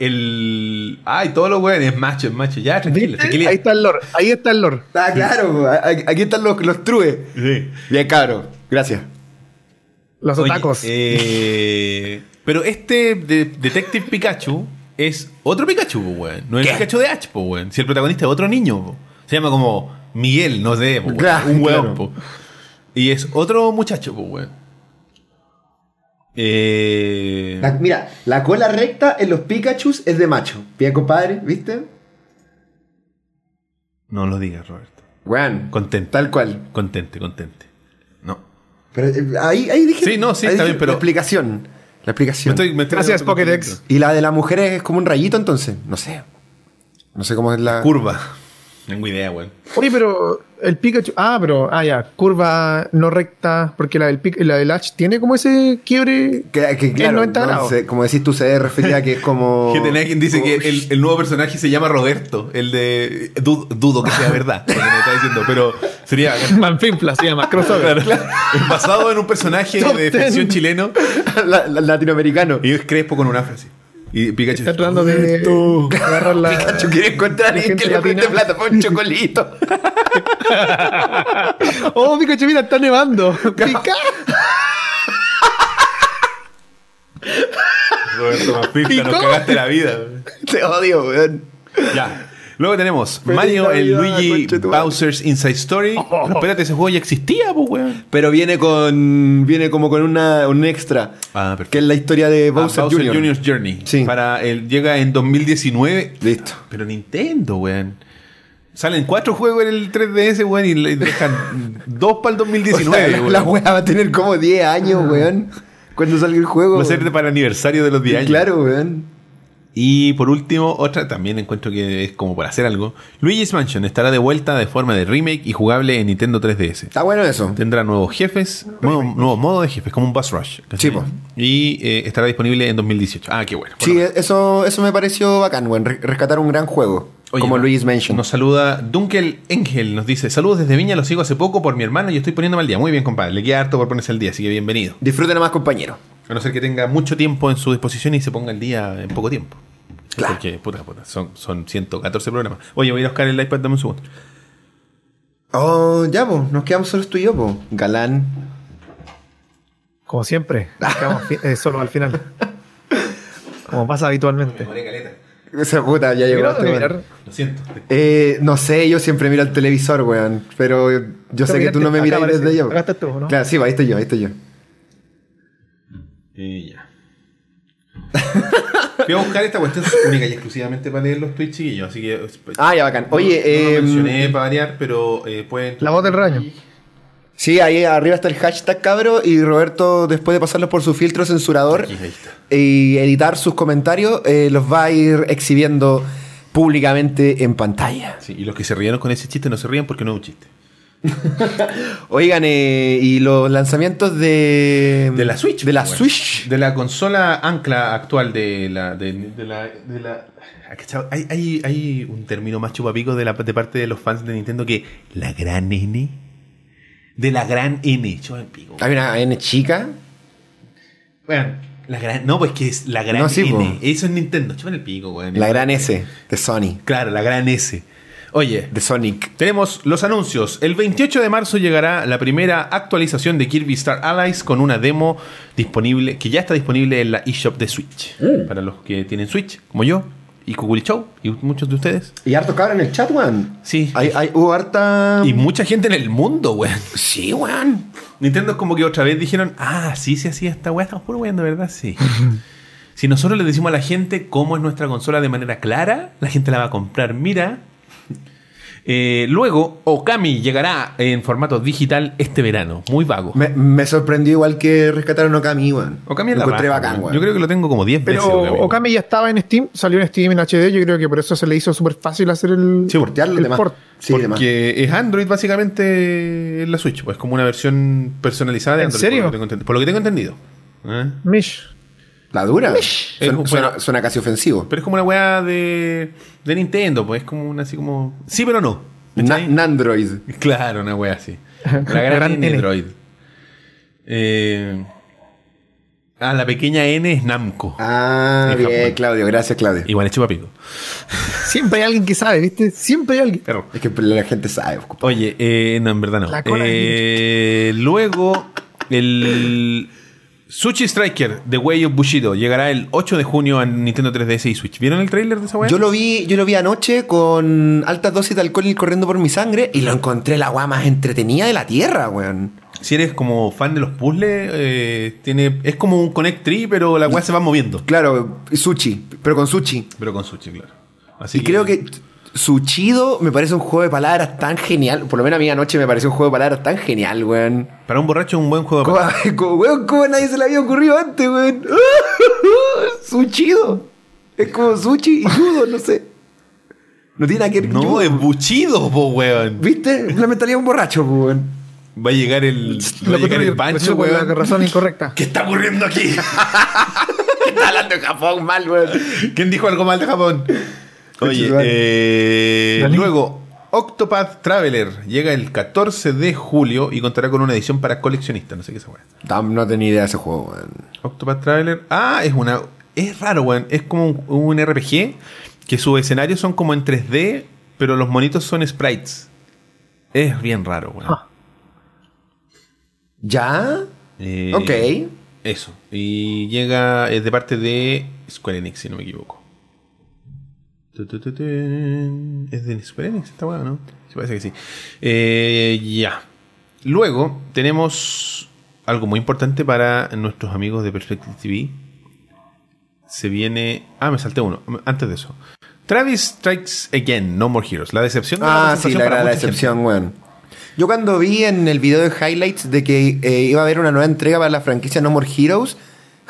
El. Ay, todos los weones es macho, es macho. Ya, tranquilo, tranquilo. Ahí está el lore. Ahí está el lore. Ah, claro, aquí están los, los trues. Sí. Bien, cabrón. Gracias. Los Oye, otacos. eh, pero este de- Detective Pikachu es otro Pikachu, weón. No es el. Pikachu de H, weón. Si el protagonista es otro niño, po. se llama como Miguel, no sé, po, weón. Claro, un weón, claro. po. Y es otro muchacho, po, weón. Eh, La- mira, la cola recta en los Pikachus es de macho. Bien, compadre, ¿viste? no lo digas, Roberto. Weón. Contente. Tal cual. Contente, contente. No. Pero eh, ahí, ahí dije. Sí, no, sí, está dije bien, pero- La explicación. La Me explicación. estoy- me estoy Gracias. Pokédex. ¿Y la de las mujeres es como un rayito entonces? No sé. No sé cómo es la. Curva. No tengo idea, weón. Oye, pero el Pikachu. Ah, pero. Ah, ya. Curva no recta. Porque la del, la del H tiene como ese quiebre. Que, que, claro, 90 no, se- como decís tú, se debe referir a que es como. Que tenía quien dice como- que el, el nuevo personaje se llama Roberto. El de. du- dudo que sea verdad. Lo que me está diciendo, pero sería. Manfinfla se llama. Crossover. Es basado en un personaje de ficción chileno La- la- latinoamericano. y es crespo con una frase. Y Pikachu Está tratando de agarrar la. Pikachu quiere encontrar a alguien gente que le preste plata por un chocolito. Oh, Pikachu, mira, está nevando. Pica. Roberto Manfifla, nos cagaste la vida. Te odio, weón. Ya. Luego tenemos Feliz Mario, el Navidad, Luigi conchetumare. Bowser's Inside Story. Pero espérate, ese juego ya existía, pues, weón. Pero viene con. Viene como con una, un extra. Ah, perfecto. Que es la historia de Ah, Bowser, Bowser Jr. Jr.'s Journey. Sí. Para el, llega en 2019. Listo. Pero Nintendo, weón. Salen cuatro juegos en el 3DS, weón, y le dejan dos para el O sea, 2019, la, weón. la weá va a tener como 10 años, weón. Cuando salga el juego. Va a ser para el aniversario de los 10 años. Claro, weón. Y por último, otra también encuentro que es como para hacer algo. Luigi's Mansion estará de vuelta de forma de remake y jugable en Nintendo 3DS. Está bueno eso. Tendrá nuevos jefes, nuevo, nuevo modo de jefes, como un Bus Rush. ¿cachai? Sí, po. Y eh, estará disponible en 2018. Ah, qué bueno. Sí, eso, eso me pareció bacán. Re- Rescatar un gran juego. Oye, como Luigi's Mansion. Nos saluda Dunkel Engel, nos dice, saludos desde Viña, lo sigo hace poco por mi hermano y estoy poniéndome al día. Muy bien, compadre, le queda harto por ponerse al día, así que bienvenido. Disfruten más, compañero. A no ser que tenga mucho tiempo en su disposición y se ponga al día en poco tiempo. Claro. Porque, puta, puta, son, son 114 programas. Oye, voy a ir a buscar el iPad, dame un segundo. Oh, ya, pues. Nos quedamos solos tú y yo, pues. Galán. Como siempre. nos quedamos eh, solo al final. Como pasa habitualmente. Esa puta, ya llegó. Este. Lo siento. Eh, no sé, yo siempre miro el televisor, weón. Pero yo sé que tú no me miras desde allá. Acá estás tú, ¿no? Claro, sí, ahí estoy yo, ahí estoy yo. Y ya. Voy a buscar esta cuestión única y exclusivamente para leer los tweets chiquillos, así que... Ah, ya, bacán. No- Oye, no lo eh, mencioné para variar, pero eh, pueden... La voz del raño. Sí, ahí arriba está el hashtag, cabro. Y Roberto, después de pasarlo por su filtro censurador Aquí, y editar sus comentarios, eh, los va a ir exhibiendo públicamente en pantalla. Sí, y los que se rieron con ese chiste no se rían porque no es un chiste. Oigan, eh, y los lanzamientos de. De la Switch. De la pues, Switch. De la consola ancla actual de la... De, de la, de la ah, hay, hay, hay un término más chupapico de, la, de parte de los fans de Nintendo que la gran N. De la gran N. Chupa el pico. Hay una N chica. Bueno, la gran, no, pues que es la gran No, sí, N. po. Eso es Nintendo. Chupan el pico. La gran S de Sony. Claro, la gran S. Oye, De Sonic. tenemos los anuncios. El 28 de marzo llegará la primera actualización de Kirby Star Allies con una demo disponible, que ya está disponible en la eShop de Switch. Para los que tienen Switch, como yo, y Cuculichou y muchos de ustedes. Y harto cabra en el chat, weón. Sí. Hay, hay, hubo harta. Y mucha gente en el mundo, weón. Sí, weón. Nintendo es como que otra vez dijeron, ah, sí se hacía esta weá, estamos puro weón, de verdad, sí. si nosotros le decimos a la gente cómo es nuestra consola de manera clara, la gente la va a comprar. Mira. Eh, luego, Okami llegará en formato digital este verano. Muy vago. Me, me sorprendió igual que rescataron Okami, weón. Okami es Lo la encontré raja, bacán, weón. weón. Yo creo que lo tengo como 10 Pero veces. Okami. Okami ya estaba en Steam, salió en Steam en HD, yo creo que por eso se le hizo súper fácil hacer el, Sí, portearlo, el demás. port. Sí, demás. Porque es Android básicamente en la Switch, pues como una versión personalizada de ¿En Android. serio? Por lo que tengo entendido. Por lo que tengo entendido. ¿Eh? Mish. La dura. Suena, un- suena- bueno. suena casi ofensivo. Pero es como una weá de, de Nintendo, pues es como una así como. Sí, pero no. Na-. Nandroid. Claro, una wea así. La gran, Gran N, N. Droid. Eh, ah, la pequeña N es Namco. Ah, En bien, Japón. Claudio. Gracias, Claudio. Igual es chupapico. Siempre hay alguien que sabe, ¿viste? Siempre hay alguien. Perro. Es que la gente sabe. pues. Oye, eh, no, en verdad no. La cola Eh, luego, el Sushi Striker de Way of Bushido llegará el 8 de junio a Nintendo 3DS y Switch. ¿Vieron el trailer de esa wea? Yo lo vi, yo lo vi anoche con altas dosis de alcohol y corriendo por mi sangre y lo encontré la weá más entretenida de la tierra, weón. Si eres como fan de los puzzles, eh, tiene, es como un Connect Tree, pero la weá se va moviendo. Claro, sushi, pero con sushi. Pero con sushi, claro. Así y creo que Suchido me parece un juego de palabras tan genial. Por lo menos a mí anoche me pareció un juego de palabras tan genial, weón. Para un borracho es un buen juego. de ¿Cómo, palabras. cómo- weón, cómo nadie se le había ocurrido antes, weón? Suchido. Es como sushi y judo, no sé. No tiene nada que ver con No, judo. es buchido, po, weón. ¿Viste? La mentalidad de un borracho, po, weón. Va a llegar el, va a llegar el pancho, la weón. razón incorrecta. ¿Qué está ocurriendo aquí? Está hablando de Japón mal, weón. ¿Quién dijo algo mal de Japón? Oye, eh, luego, Octopath Traveler llega el 14 de julio y contará con una edición para coleccionistas. No sé qué es esa No tenía idea de ese juego, weón. Octopath Traveler. Ah, es una. Es raro, weón. Es como un, un RPG que sus escenarios son como en 3D, pero los monitos son sprites. Es bien raro, weón. Ah. ¿Ya? Eh, Ok. Eso. Y llega es de parte de Square Enix, si no me equivoco. ¿Es de Square Enix esta weá, no? Sí, parece que sí. Eh, ya. Luego tenemos algo muy importante para nuestros amigos de Perspective TV. Se viene. Ah, me salté uno. Antes de eso. Travis Strikes Again, No More Heroes. La decepción de Ah, sí, la, la decepción, weón. Yo cuando vi en el video de highlights de que eh, iba a haber una nueva entrega para la franquicia No More Heroes,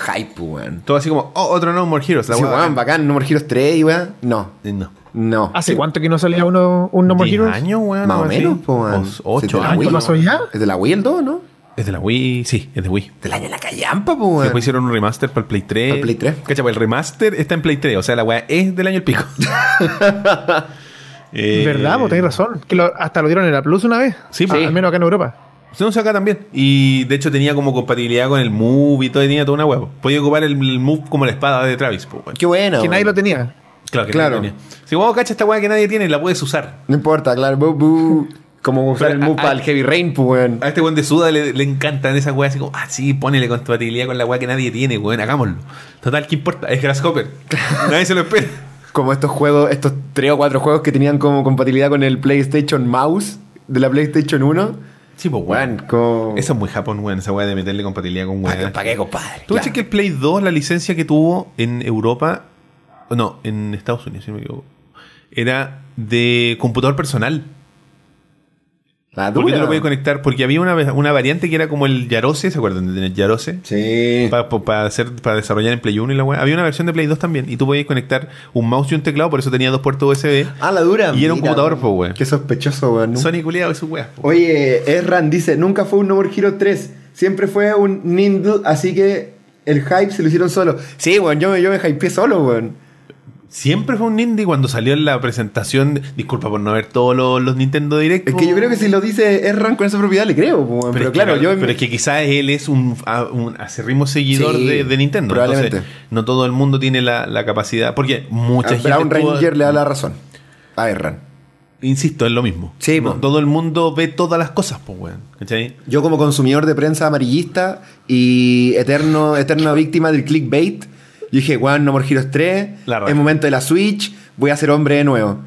hype, weón. Todo así como, oh, otro No More Heroes. La Sí, weón, bacán, No More Heroes 3 y weón. No, Eh, No. no. ¿Hace cuánto que no salía uno, un No More 10 Heroes? años, weón. Más o menos, Sí, de la años. Wii. pasó ya? ¿Es de la Wii el 2, no? Es de la Wii, sí, es de Wii. Del año de la callampa, pues, weón. Después hicieron un remaster para el Play 3. Para el Play 3. Cacha, pues el remaster está en Play 3, o sea, la weá es del año el pico. Eh, ¿Verdad? Vos tenés razón. Que lo- hasta lo dieron en la Plus una vez. Sí, Ah, sí. Al menos acá en Europa. Se nos acá también. Y de hecho tenía como compatibilidad con el Move y todo, y tenía toda una hueá. po. Podía ocupar el, el Move como la espada de Travis. po, weón. Qué bueno. que nadie lo tenía. Claro, que Claro. nadie tenía. Si vos cacha esta weá que nadie tiene, la puedes usar. No importa, claro. bu, bu. Como usar Pero, el move para el Heavy Rain, pues, weón. A este weón de Suda le, le encantan esas weas así como, ah, sí, ponele compatibilidad con la weá que nadie tiene, weón, hagámoslo. Total, ¿qué importa? Es Grasshopper. nadie se lo espera. Como estos juegos, estos tres o cuatro juegos que tenían como compatibilidad con el PlayStation Mouse de la PlayStation 1. Sí, pues Weón. Eso es muy Japón, weón, esa weá de meterle compatibilidad con ¿Para weón. pa' qué, compadre? ¿Tú caché que el Play 2, la licencia que tuvo en Europa, no, en Estados Unidos, si no me equivoco, era de computador personal? La Porque dura. tú lo podías conectar, porque había una, una variante que era como el Yarose, ¿se acuerdan de tener Yarose? Sí. Para, hacer, para desarrollar en Play 1 y la weá. Había una versión de Play 2 también, y tú podías conectar un mouse y un teclado, por eso tenía dos puertos USB. Ah, la dura. Y era un Mira, computador, po, weón. Qué sospechoso, weón. Sony culiado su weá. Oye, Erran dice, nunca fue un No More Hero 3, siempre fue un Nindle, así que el hype se lo hicieron solo. Sí, weón, yo, yo me hypeé solo, weón. Siempre fue un indie cuando salió en la presentación. disculpa por no ver todos los, los Nintendo Direct. Es que yo creo que si lo dice Erran con esa propiedad le creo. Pero, es que claro, yo... pero es que quizás él es un, un acérrimo seguidor Sí, de, de Nintendo. probablemente. Entonces, no todo el mundo tiene la, la capacidad. Porque mucha a gente. Brown Ranger le da la razón. A Erran. Insisto, es lo mismo. Sí, No todo el mundo ve todas las cosas, pues, weón. ¿Cachai? Yo como consumidor de prensa amarillista y eterno, eterna víctima del clickbait, dije, weón, No More Heroes 3, La raja. es momento de la Switch, voy a ser hombre de nuevo.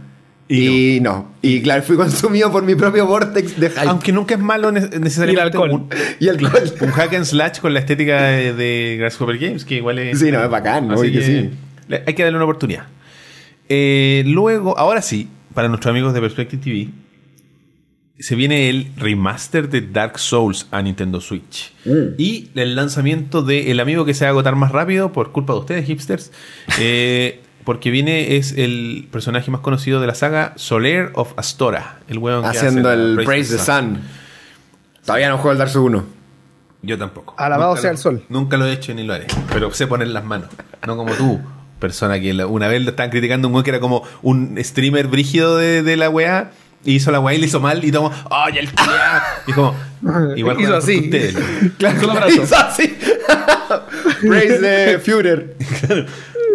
Y, no. Y claro, fui consumido por mi propio vortex de hype. Aunque nunca es malo ne- necesariamente Y el alcohol. un, y alcohol. un hack and slash con la estética de, de Grasshopper Games, que igual es... Sí, no, es bacán, Así oye, que sí. Hay que darle una oportunidad. Eh, luego, ahora sí, para nuestros amigos de Perspective TV, se viene el remaster de Dark Souls a Nintendo Switch. Mm. Y el lanzamiento de El amigo que se va a agotar más rápido por culpa de ustedes, hipsters. eh, porque viene, es el personaje más conocido de la saga, Soler of Astora. El weón que Haciendo hace el la Praise the Sun. Todavía no juego el Dark Souls 1. Yo tampoco. Alabado Nunca sea lo- el sol. Nunca lo he hecho ni lo haré. Pero sé poner las manos. No como tú, persona que una vez lo estaban criticando un weón que era como un streamer brígido de, de la weá. Y hizo la weá y le hizo mal y tomó, ¡ay, el culiao! Y como, igual Hizo así. ustedes. Claro, Solo abrazo. hizo así. Praise the Führer.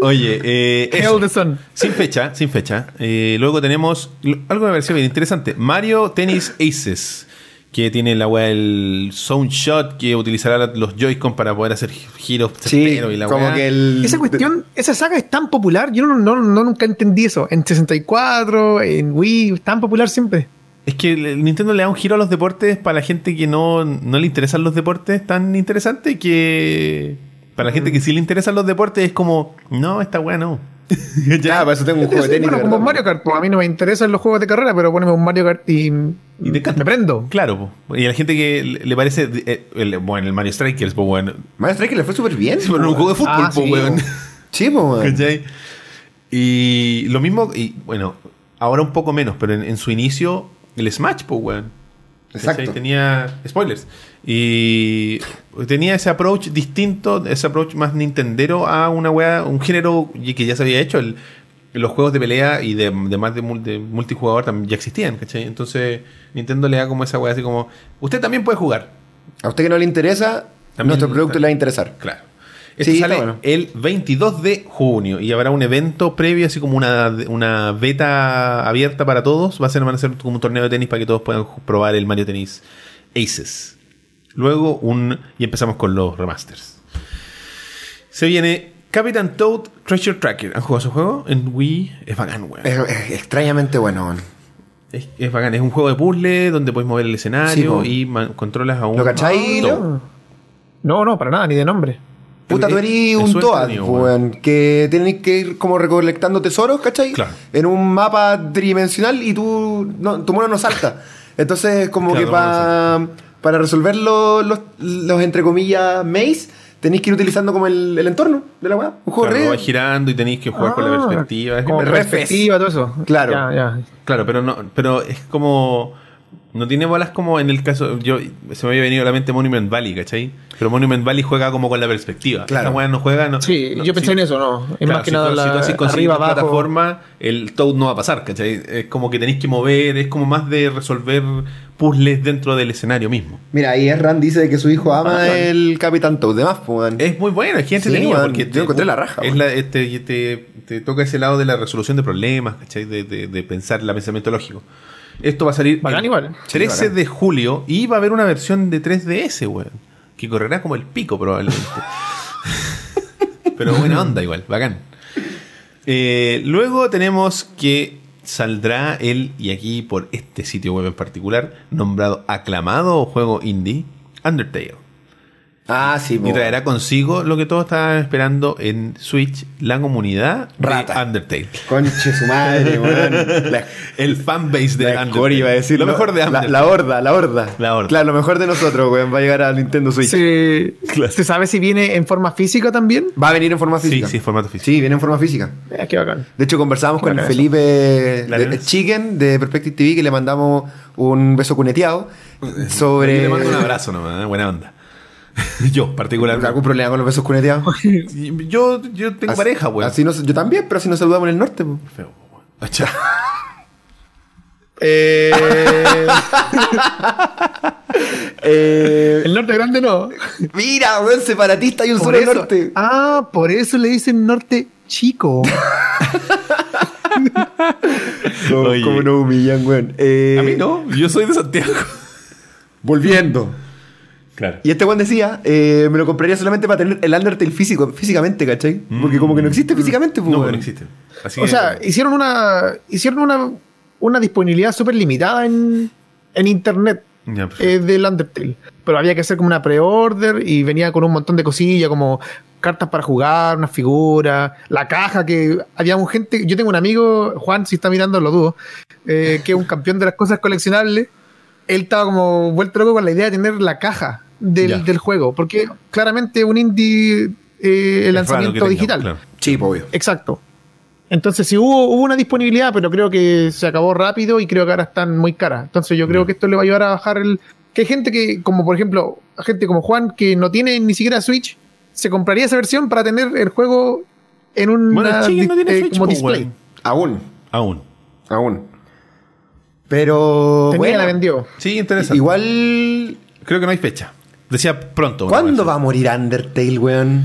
Oye, eh, eso. The Sun. Sin fecha, sin fecha. Eh, luego tenemos algo que me pareció bien interesante. Mario Tennis Aces. Que tiene la weá el Sound Shot que utilizará los Joy-Con para poder hacer giros Sí, certeros y la como weá. que el... Esa cuestión, esa saga es tan popular. Yo no, no, no nunca entendí eso. En 64, en Wii, tan popular siempre. Es que el Nintendo le da un giro a los deportes para la gente que no, no le interesan los deportes tan interesantes que para la gente que sí le interesan los deportes es como, no, esta weá no. Ya, para eso tengo un juego de tenis. bueno, como. Mario Kart. pues, a mí no me interesan los juegos de carrera, pero poneme un Mario Kart y, Y te me prendo. Claro, po. y a la gente que le parece, eh, el- bueno, el Mario Strikers, pues bueno, Mario Striker le fue súper bien. Sí, pero en un juego de fútbol, Ah, po, sí, weón. Sí. ¿Cachai? Y lo mismo, y bueno, ahora un poco menos, pero en, en su inicio, el Smash, pues, weón. ¿Cachai? Exacto. Tenía spoilers. Y tenía ese approach distinto, ese approach más nintendero a una weá, un género que ya se había hecho. El, los juegos de pelea y de, de más de, mul- de multijugador también ya existían, ¿cachai? Entonces Nintendo le da como esa weá así como, usted también puede jugar. A usted que no le interesa, También- nuestro producto le va a interesar. Claro. Esto Sí, sale bueno. el 22 de junio y habrá un evento previo, así como una, una beta abierta para todos. Va a ser, van a ser como un torneo de tenis para que todos puedan probar el Mario Tennis Aces. Luego un... Y empezamos con los remasters. Se viene Captain Toad Treasure Tracker. ¿Han jugado ese juego? En Wii. Es bacán, weón. Es, es extrañamente bueno, weón. Es, es bacán. Es un juego de puzzle donde puedes mover el escenario y controlas a un... ¿Lo. Leo? No, no, para nada, ni de nombre. Puta, tú eres es un Toad, weón, que tienes que ir como recolectando tesoros, ¿cachai? Claro. En un mapa tridimensional y tú, no, tu mono no salta. Entonces, como Claro, que pa- para resolver los, los, los, entre comillas, maze, tenéis que ir utilizando como el, el entorno de la weá. Un juego Claro, va girando y tenéis que jugar con la Ah, perspectiva. Como perspectiva, todo eso. Claro. Ya, ya. Claro, pero no, pero es como. No tiene bolas como en el caso. Yo se me había venido a la mente Monument Valley, ¿cachai? Pero Monument Valley juega como con la perspectiva. Claro. Esta weá no juega. No, Sí, no, yo pensé si- en eso, no. Es claro, más que si nada tú- la, si tú así consigues arriba, la abajo. plataforma, el Toad no va a pasar, ¿cachai? Es como que tenéis que mover, es como más de resolver puzzles dentro del escenario mismo. Mira, ahí Erran dice que su hijo ama Ah, el Capitán Toad. De más, pues, weón. Es muy bueno, es que Sí, entretenido weón, porque yo encontré la raja, Es weón. la, este, te, te toca ese lado de la resolución de problemas, ¿cachai? De, de, de pensar el pensamiento lógico. Esto va a salir Bacán el igual. 13 Sí, bacán. de julio y va a haber una versión de 3DS, weón. Que correrá como el pico probablemente. Pero buena onda igual, bacán. Eh, luego tenemos que saldrá el, y aquí por este sitio web en particular, nombrado aclamado juego indie, Undertale. Ah, sí, Y traerá consigo lo que todos estaban esperando en Switch, la comunidad Rata. de Undertale. Conche su madre, weón. La, El fanbase de la Undertale. iba a decir. Lo ¿no? mejor de la, Undertale. la horda, la horda. La horda. Claro, lo mejor de nosotros, weón. Va a llegar a Nintendo Switch. Se, ¿Se sabe si viene en forma física también? Va a venir en forma Sí, física. sí, formato físico. Sí, viene en forma física. Eh, qué bacán. De hecho, conversamos con. Felipe de-. Chicken de Perspective TV, que le mandamos un beso cuneteado sobre. Le mando un abrazo nomás, ¿eh? buena onda. yo, particularmente. ¿Algún problema con los besos cuneteados? Yo, yo tengo Así- pareja, weón. Así nos- yo también, pero así nos saludamos en el norte. Feo. Eh, Eh, el norte grande no. mira, weón, separatista y un eso- norte. Ah, por eso le dicen norte chico. No. ¿Cómo nos humillan, weón? Eh, A mí no, yo soy de Santiago. Volviendo. Claro. Y este Juan decía, eh, me lo compraría solamente para tener el Undertale físico, físicamente, ¿cachai? Porque como que no existe físicamente, pues, No, no existe. Así O que- sea, hicieron una hicieron una, una disponibilidad súper limitada en, en internet Ya, eh, del Undertale. Pero había que hacer como una pre-order y venía con un montón de cosillas como cartas para jugar, unas figuras, la caja que había un gente, yo tengo un amigo, Juan, si está mirando lo dudo, eh, que es un campeón de las cosas coleccionables. Él estaba como vuelto loco con la idea de tener la caja del, juego, porque claramente un indie eh, el Es lanzamiento tenga, digital. claro. Sí, obvio. Exacto. Entonces, sí hubo, hubo una disponibilidad, pero creo que se acabó rápido y creo que ahora están muy caras. Entonces, yo creo que esto le va a ayudar a bajar el. Que hay gente que, como por ejemplo, gente como Juan, que no tiene ni siquiera Switch, se compraría esa versión para tener el juego en un Bueno, no tiene Switch, como display. Aún, Aún. aún. Pero, Tenía bueno, la vendió. Sí, interesante. igual... Creo que no hay fecha. Decía pronto. ¿Cuándo va a morir Undertale, weón?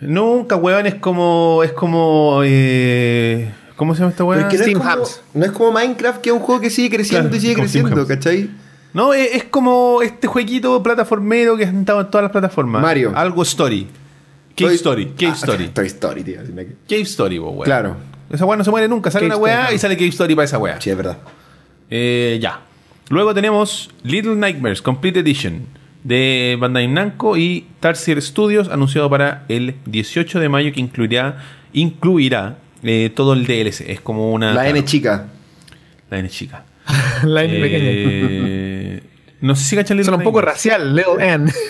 Nunca, weón. Es como. Es como. Eh, ¿Cómo se llama esta weá? Porque no es, Steam como, Hubs. no es como Minecraft, que es un juego que sigue creciendo Claro, y sigue creciendo. ¿cachai? No, es, es como este jueguito plataformero que ha estado en todas las plataformas. Mario. Algo Story. Cave Toy- Story. Cave Ah, Story. Toy Story, tío. Cave Story, weón. Claro. Esa weá no se muere nunca. Sale Cave una weá y sale Cave Story para esa weá. Sí, es verdad. Eh, ya. Luego tenemos Little Nightmares Complete Edition de Bandai Namco y Tarsier Studios anunciado para el 18 de mayo que incluirá incluirá eh, todo el DLC. Es como una La N chica. la N chica. La N pequeña. Eh, no sé si cachan Little Son un poco racial, Little N.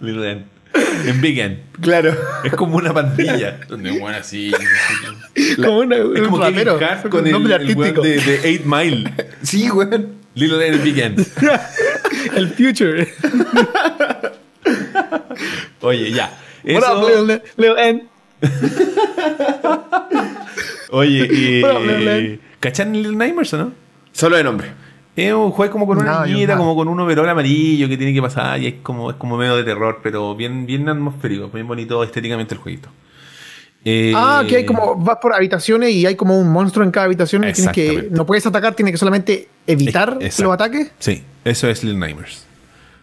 Little N. En Big N. Claro. Es como una pandilla. Donde bueno así. como una- Es un como rapero. Hart con con un el, nombre el artístico. de, de 8 Mile. Sí, weón. Little N Big N. El Future. Oye, ya. What up, Little, Little N? Oye, y. Little ¿Cachan Little Nightmares o no? Solo de nombre. Es un juego como con una No, niñita, como con un overol amarillo que tiene que pasar y es como, es como medio de terror, pero bien, bien atmosférico, bien bonito estéticamente el jueguito. Eh, Ah, que hay como, vas por habitaciones y hay como un monstruo en cada habitación y tienes que, no puedes atacar, tienes que solamente evitar Exacto. los ataques. Sí, eso es Little Nightmares.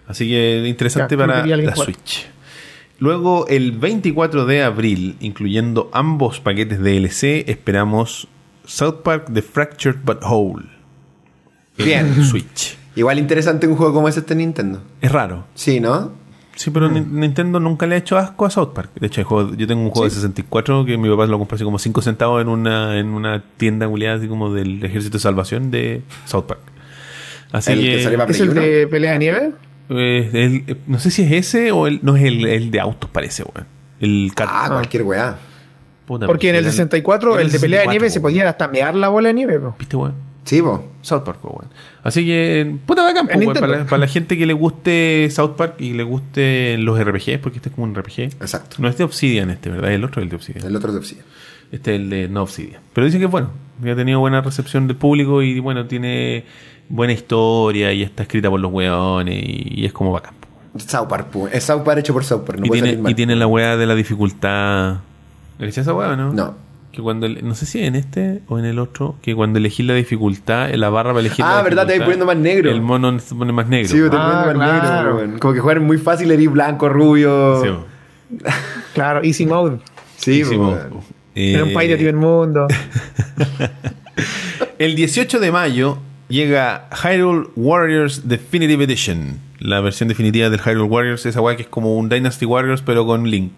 Así que interesante Ya, creo que para la jugar. Switch. Luego, el 24 de abril, incluyendo ambos paquetes de DLC, esperamos South Park The Fractured But Whole. en Bien. Switch. Igual interesante un juego como ese este Nintendo. Es raro. Sí, ¿no? Sí, pero Ni- Nintendo nunca le ha hecho asco a South Park. De hecho, yo tengo un juego de 64 que mi papá lo compró así como 5 centavos en una, en una tienda culiada así como del Ejército de Salvación de South Park. Así El que, que sale para ¿Es el de pelea de nieve? eh, el- eh, no sé si es ese o el, no es el, el de autos, parece, weón. El Ah, cualquier weá. puta, Porque en el era 64, era el de pelea de 64, nieve se podía hasta mear la bola de nieve. po. ¿Viste, weón? Sí, po. South Park, weón. Así que, puta bacán, po, weón, para, la, para la gente que le guste South Park y le guste los RPGs, porque este es como un RPG. Exacto. No es de Obsidian este, ¿verdad? El otro es el de Obsidian. El otro de Obsidian. Este es el de No Obsidian. Pero dicen que es bueno. Que ha tenido buena recepción del público y bueno, tiene buena historia y está escrita por los weones y, y es como bacán. South Park, pu. Es South Park hecho por South Park. No y, puede tiene, salir mal. y tiene la weá de la dificultad. ¿Le esa weá o no? No. Que cuando, el- no sé si en este o en el otro, que cuando elegís la dificultad, en la barra para elegir Ah, la ¿verdad? Te vas poniendo más negro. El mono se pone más negro. Sí, te Ah, pones más claro. negro. Como que jugar muy fácil, eres blanco, rubio. Sí. Claro, Easy Mode. Sí, weón. eh, Era un país de primer mundo. El 18 de mayo llega Hyrule Warriors Definitive Edition. La versión definitiva del Hyrule Warriors, esa weá que es como un Dynasty Warriors, pero con Link.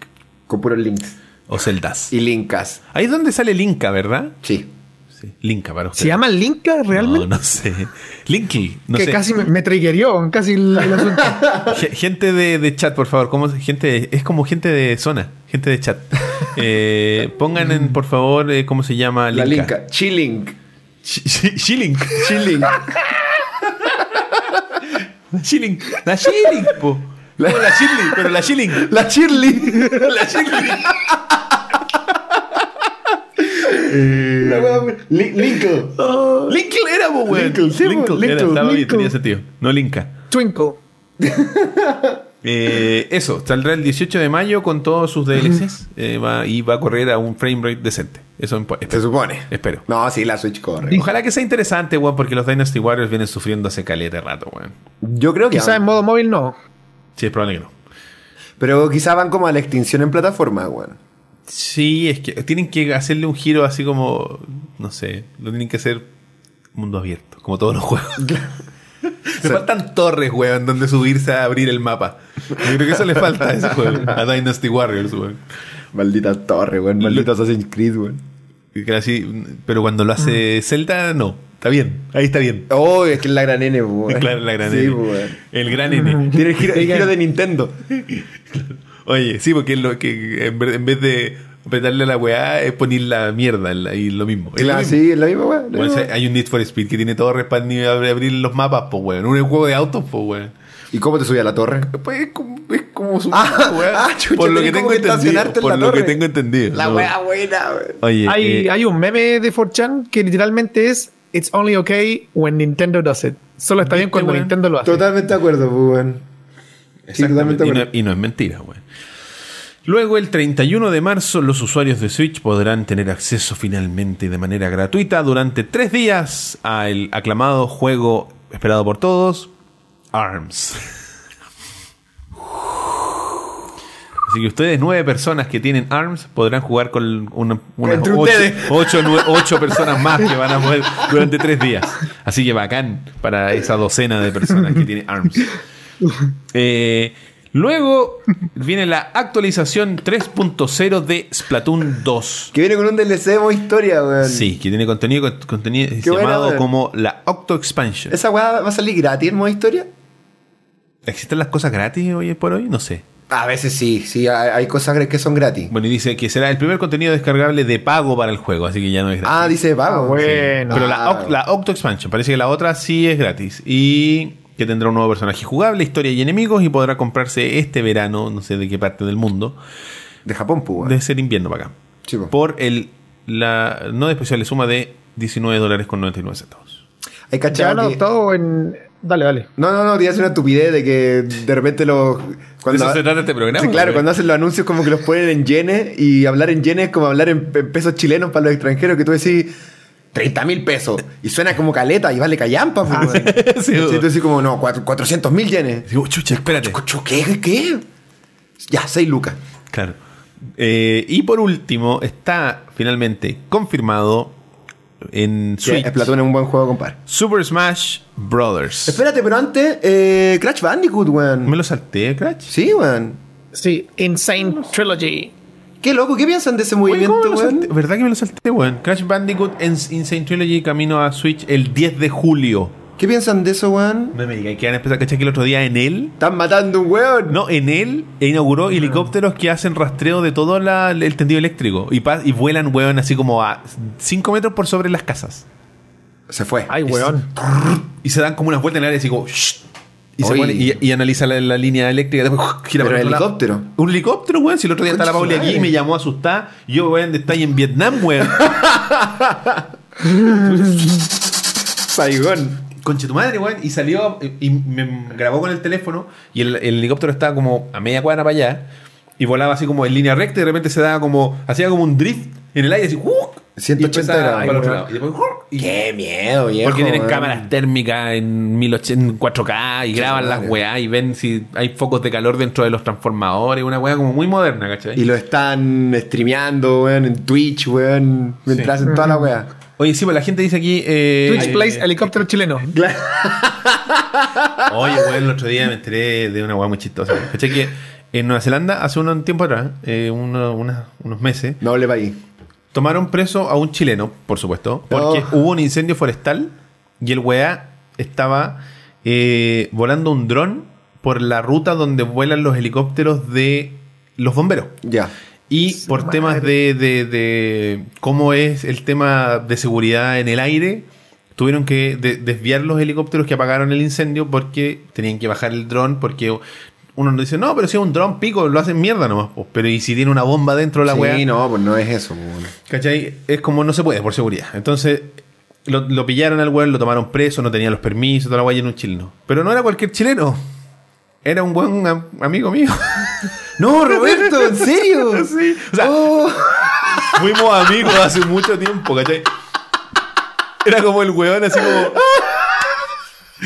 Con puros links. O celdas. Y linkas. Ahí es donde sale Linka, ¿verdad? Sí. Sí, Linka para usted. ¿Se llama Linka realmente? No, no sé. Linky, no que sé. casi me, me triggerió, casi el, el asunto. Ge- Gente de, de chat, por favor. ¿Cómo, gente es como gente de zona, gente de chat. Eh, pongan en, por favor, eh, ¿cómo se llama? La Linka. linka. Chilling. Ch- ch- Shilling. Chilling. La Shilling. La Shilling, po. La, la Shirley, pero la Shilling. La Shirley. La Shirley. La weá. Li- Linkle. Linkle era, weón. Linkle, sí, po, Linkle era, Linkle, estaba bien, Linkle. tenía sentido. No Linka. Twinkle. Eh, eso, saldrá el 18 de mayo con todos sus DLCs eh, va- y va a correr a un frame rate decente. Eso Se espero. supone. espero. No, sí, la Switch corre. Ojalá que sea interesante, weón, porque los Dynasty Warriors vienen sufriendo hace caleta de rato, weón. Yo creo que. Quizás en modo móvil no. Sí, es probable que no. Pero quizá van como a la extinción en plataforma, weón. Sí, es que tienen que hacerle un giro así como, no sé, lo tienen que hacer mundo abierto, como todos los juegos. Le faltan torres, weón, donde subirse a abrir el mapa. Yo creo que eso le falta a ese juego, a Dynasty Warriors, weón. Maldita torre, weón. Maldito Assassin's Creed, weón. Y que así, pero cuando lo hace Zelda, no. Está bien, ahí está bien. Oh, es que es la gran N, weón. Claro, la gran Sí, N. weón. El gran N. Tiene el giro, el giro de Nintendo. Oye, sí, porque lo que en vez de apretarle a la weá es poner la mierda en la- y lo mismo. Es lo Claro, mismo. sí, es la misma, weón. Bueno, o sea, hay un Need for Speed que tiene todo respaldo abrir los mapas, pues, weón. Un juego de autos, pues, weón. ¿Y cómo te subí a la torre? Pues es como, es como su Ah, weón. ah, chucha, por lo que tengo que entendido. en Por lo que tengo entendido. La No. weá buena, weón. Oye, Hay, eh, hay un meme de 4chan que literalmente es It's only okay when Nintendo does it. Solo está bien ¿Viste, cuando weón? Nintendo lo hace. Totalmente de acuerdo, pues, weón. Exactamente, y, no, y no es mentira, weón. Luego, el 31 de marzo, los usuarios de Switch podrán tener acceso finalmente y de manera gratuita durante tres días al aclamado juego esperado por todos, ARMS. Así que ustedes, nueve personas que tienen ARMS, podrán jugar con una- unas ocho, ocho, nue- ocho personas más que van a poder durante tres días. Así que bacán para esa docena de personas que tienen ARMS. Eh, luego viene la actualización 3.0 de Splatoon 2. Que viene con un DLC de modo historia, weón. Sí, que tiene contenido, llamado como la Octo Expansion. ¿Esa weá va a salir gratis en modo historia? ¿Existen las cosas gratis hoy por hoy? No sé. A veces sí, sí, hay, cosas que son gratis. Bueno, y dice que será el primer contenido descargable de pago para el juego, así que ya no es gratis. Ah, dice Ah, pago. bueno. Pero la, la Octo Expansion, parece que la otra sí es gratis. Y que tendrá un nuevo personaje jugable, historia y enemigos, y podrá comprarse este verano, no sé de qué parte del mundo, De Japón, pues, debe ser invierno para acá. Sí, po. Por el la no despreciable suma de 19 dólares con 99 centavos. Hay Ya cachado que- todo en. Dale, dale. No, no, no, te una estupidez de que de repente los. Cuando, De eso se trata este programa, Sí, claro, güey. cuando hacen los anuncios como que los ponen en yenes y hablar en yenes es como hablar en, en pesos chilenos para los extranjeros que tú decís 30 mil pesos y suena como caleta y vale callampa. pues, weón. sí, decís como, no, 400 mil yenes. Digo, chucha, espérate. ¿Qué? ¿Qué? Ya, 6 lucas. Claro. Eh, y por último, está finalmente confirmado en Sí, Switch Splatoon es un buen juego, compadre. Super Smash Brothers. Espérate, pero antes, eh, Crash Bandicoot, weón. ¿Me lo salté, Crash? Sí, weón. Sí, Insane Trilogy. Qué loco, ¿qué piensan de ese Oye, movimiento, salté? ¿Verdad que me lo salté, weón? Crash Bandicoot en Insane Trilogy camino a Switch el 10 de julio. ¿Qué piensan de eso, weón? No me digan que van a empezar, ¿cachai? Que el otro día en él Están matando un weón. No, en él inauguró helicópteros que hacen rastreo de todo la- el tendido eléctrico y, pa- y vuelan, weón, así como a 5 metros por sobre las casas. Se fue. Ay, weón. Y se dan como unas vueltas en el área así como... "Shh", y, se pone- y, y analiza la, la línea eléctrica. Después gira Pero para el lado. helicóptero. Un helicóptero, weón. Si el otro día está la Pauli aquí y me llamó asustada. Yo, weón, está ahí en Vietnam, weón. Saigón. Conche tu madre, weón. Y salió y me grabó con el teléfono. Y el, el helicóptero estaba como a media cuadra para allá. Y volaba así como en línea recta. Y de repente se daba como. Hacía como un drift en el aire, así. ¡uh! 180 y después estaba grados. para el otro Ay, lado. Y después, ¡uh! y- Qué miedo, viejo. porque tienen cámaras térmicas en 1080 en 4K y graban las weá y ven si hay focos de calor dentro de los transformadores. Una weá como muy moderna, ¿cachai? Y lo están streameando, weón, en Twitch, weón. Mientras hacen toda la weá. Oye, sí, pues la gente dice aquí. eh, Twitch eh, Plays helicóptero chileno. Oye, weón, el otro día me enteré de una weá muy chistosa. ¿Cachai? Que en Nueva Zelanda, hace un tiempo atrás, eh, uno- una- unos meses, No ahí. tomaron preso a un chileno, por supuesto, porque Oh. hubo un incendio forestal y el weá estaba eh, volando un dron por la ruta donde vuelan los helicópteros de los bomberos. Ya. Y por temas de, de- de cómo es el tema de seguridad en el aire, tuvieron que de- desviar los helicópteros que apagaron el incendio porque tenían que bajar el dron porque uno nos dice, no, pero si es un dron pico, lo hacen mierda nomás. pues". Pero y si tiene una bomba dentro de la sí, weá, no, pues no es eso, weón. ¿cachai? Es como no se puede por seguridad. Entonces lo, lo pillaron al weón, lo tomaron preso, no tenía los permisos, toda la weá y era un chileno. Pero no era cualquier chileno. era un buen am- amigo mío. No, Roberto, ¿en serio? sí. O sea, Oh. fuimos amigos hace mucho tiempo, ¿cachai? Era como el weón así como.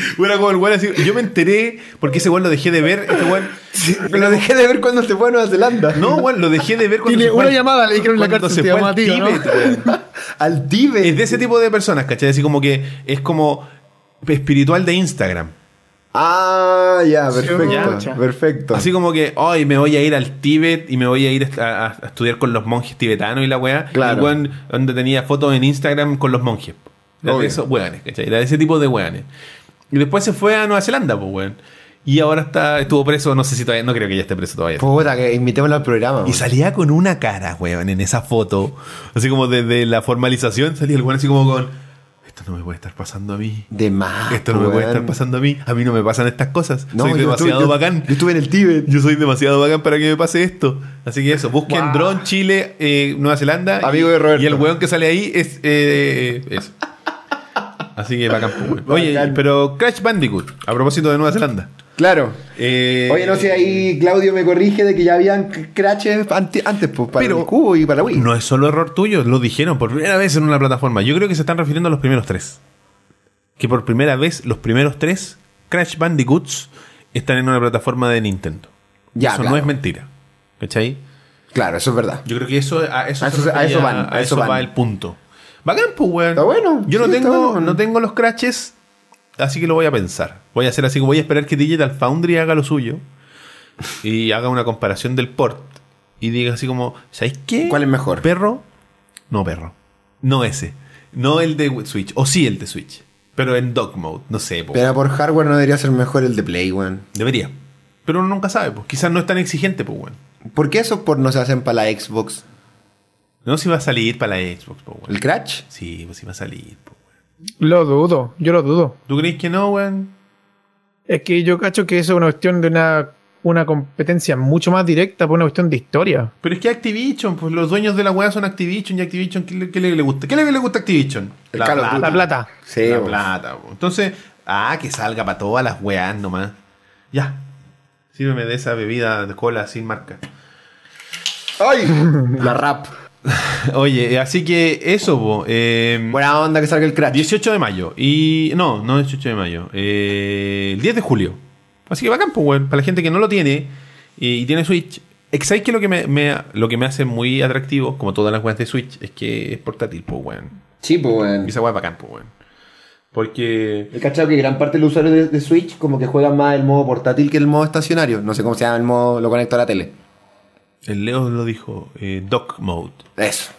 Era como el weón así. Yo me enteré porque ese weón lo dejé de ver. Este weón. Lo dejé de ver cuando se fue a Nueva Zelanda. No, weón, lo dejé de ver cuando Tiene se fue una llamada, le dijeron en la cuando cárcel, se fue al a ti, ¿o no? Tíbet. Al Tíbet. Es de ese tipo de personas, ¿cachai? Así como que es como espiritual de Instagram. Ah, ya, perfecto. Perfecto. Así como que, hoy me voy a ir al Tíbet y me voy a ir a, a- a estudiar con los monjes tibetanos y la weá. Claro. El weón donde tenía fotos en Instagram con los monjes. Era de esos weones, ¿cachai? Era de ese tipo de weones. Y después se fue a Nueva Zelanda, pues weón. Y ahora está, estuvo preso, no sé si todavía, no creo que ya esté preso todavía. Puta, que invitémoslo al programa. Y weón. salía con una cara, weón, en esa foto. Así como desde la formalización salía el weón así como con... Esto no me puede estar pasando a mí. De más. Esto no me puede weón. estar pasando a mí. A mí no me pasan estas cosas. No, soy yo demasiado estuve- bacán. Yo estuve en el Tíbet. Yo soy demasiado bacán para que me pase esto. Así que eso, busquen Wow. Drone Chile, eh, Nueva Zelanda. Amigo y, de Roberto. Y el weón que sale ahí es eh, eso. Así que bacán, pues, weón. Oye, Bacán. pero Crash Bandicoot, a propósito de Nueva Zelanda. Claro. Eh, Oye, no sé, ahí Claudio me corrige de que ya habían c- crashes ante- antes, pues, para Pero- el cubo y para Wii. No es solo error tuyo, lo dijeron por primera vez en una plataforma. Yo creo que se están refiriendo a los primeros tres. Que por primera vez los primeros tres Crash Bandicoots están en una plataforma de Nintendo. Ya, eso no claro. es mentira. ¿Cachai? Claro, eso es verdad. Yo creo que eso, a eso, A se eso- a refería- eso van, a eso eso va van. el punto. Bacán, pues, weón. Está bueno, Yo no sí, tengo, bueno. no tengo los crashes, así que lo voy a pensar. Voy a hacer así, voy a esperar que Digital Foundry haga lo suyo y haga una comparación del port y diga así como, ¿sabéis qué? ¿Cuál es mejor? ¿Perro? No, perro. No ese. No el de Switch. O sí el de Switch. Pero en dog mode. No sé, po. Pero por hardware no debería ser mejor el de Play, weón. Debería. Pero uno nunca sabe, pues. Quizás no es tan exigente, pues, weón. ¿Por qué esos por no se hacen para la Xbox? No si va a salir para la Xbox, pues, weón. ¿El Crash? Sí, pues si va a salir, pues, weón. Lo dudo, yo lo dudo. ¿Tú crees que no, weón? Es que yo cacho que eso es una cuestión de una, una competencia mucho más directa por una cuestión de historia. Pero es que Activision, pues los dueños de la weá son Activision y Activision, ¿qué le, qué le- gusta? ¿Qué le, le gusta a Activision? El of plata. La plata. Sí, la plata, po. Entonces, ah, que salga para todas las weas nomás. Ya. Sírveme de esa bebida de cola sin marca. ¡Ay! la rap. Oye, así que eso, po, eh, Buena onda que salga el Crash. 18 de mayo. Y. No, no 18 de mayo. eh, el 10 de julio. Así que bacán, pues, weón. Para la gente que no lo tiene y, y tiene Switch. ¿Sabes que lo que me, me- lo que me hace muy atractivo, como todas las weas de Switch, es que es portátil, pues, weón. Sí, pues, weón. Y esa wea es bacán, pues, weón. Porque. He cachado que gran parte de los usuarios de, de Switch como que juegan más el modo portátil que el modo estacionario. No sé cómo se llama el modo, lo conecto a la tele. El Leo lo dijo, eh, dock mode. Eso.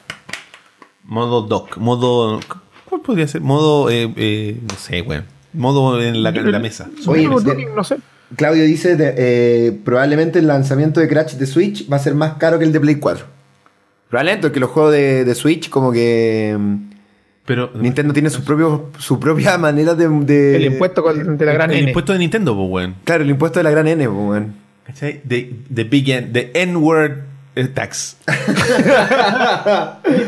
Modo dock, modo... ¿Cuál podría ser? Modo, eh, eh, no sé, weón. Modo en la, en la mesa. Oye, de- que- no sé. Claudio dice, de- eh, probablemente el lanzamiento de Crash de Switch va a ser más caro que el de Play 4. Probablemente, porque los juegos de, de Switch como que... mm, Pero... Nintendo tiene su, propio, su propia manera de... de- El impuesto de la gran el, N. impuesto de Nintendo, pues, weón. Claro, el impuesto de la gran N, pues, weón. ¿Cachai? The, the big N, the N-word eh, tax.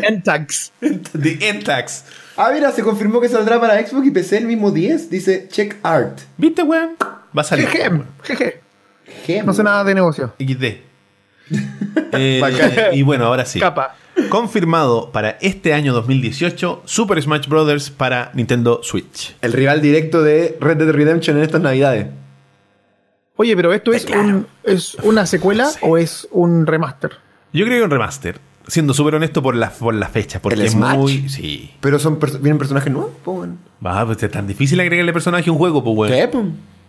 N-Tax. the N-tax. Ah, mira, se confirmó que saldrá para Xbox y PC el mismo 10. Dice Check Art. ¿Viste, weón? Va a salir. Jeje, jeje. Gem. No sé nada de negocio. XD. Eh, y bueno, ahora sí. Capa. Confirmado para este año 2018 Super Smash Bros. para Nintendo Switch. El rival directo de Red Dead Redemption en estas navidades. Oye, pero ¿esto es, Claro. un, es una secuela o es un remaster? Yo creo que un remaster. Siendo súper honesto por la, por la fecha. Porque ¿El es Smash? muy. Sí. Pero son vienen personajes nuevos, pues, weón. Va, pues es tan difícil agregarle personaje a un juego, pues, weón. ¿Qué?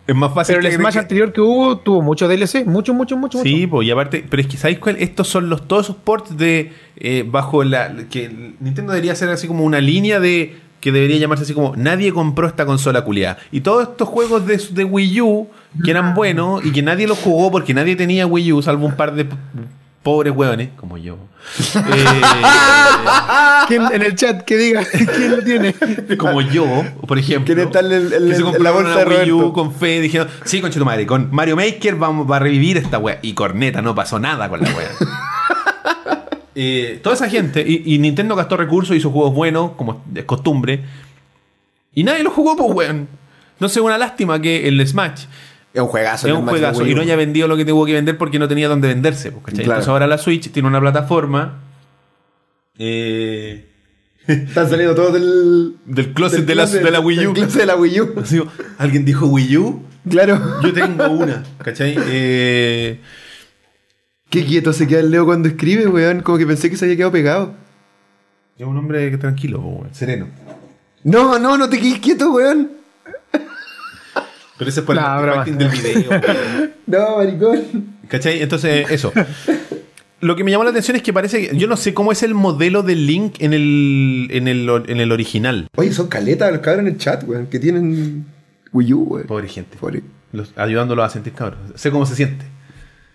Es más fácil Pero el Smash anterior que hubo tuvo mucho DLC, mucho, mucho, mucho, Sí, mucho. pues, y aparte, pero es que ¿sabéis cuál? Estos son los todos esos ports de eh, bajo la que Nintendo debería ser así como una línea de que debería llamarse así como nadie compró esta consola culiada. Y todos estos juegos de, de Wii U que eran buenos y que nadie los jugó porque nadie tenía Wii U salvo un par de pobres hueones como yo. Eh, ¿Quién en el chat que diga quién lo tiene? como yo, por ejemplo. ¿Quién está en el- en que se la bolsa de Wii U con fe dijeron, sí, con tu madre, con Mario Maker vamos, va a revivir esta wea. Y corneta, no pasó nada con la wea. Eh, toda esa gente, y, y Nintendo gastó recursos, hizo juegos buenos, como es costumbre, y nadie los jugó, pues weón. No sé, una lástima que el Smash Es un juegazo. es un juegazo y no haya vendido lo que tuvo que vender porque no tenía dónde venderse. pues. Claro. Entonces ahora la Switch tiene una plataforma eh, Están saliendo todos del. del closet, del de, la, closet- de la Wii del U. closet de la Wii U. Alguien dijo Wii U. Claro. Yo tengo una, ¿cachai? Eh, Qué quieto se queda el Leo cuando escribe, weón. Como que pensé que se había quedado pegado. es un hombre tranquilo, weón, sereno. No, no, no te quedes quieto, weón. Pero ese es por Nah, el broma. marketing del video. weón. No, maricón. ¿Cachai? Entonces, eso. Lo que me llamó la atención es que parece que. Yo no sé cómo es el modelo de Link en el, en el, en el original. Oye, son caletas los cabros en el chat, weón. Que tienen Wii U, weón. Pobre gente. Pobre. Los- ayudándolos a sentir cabros. Sé cómo se siente.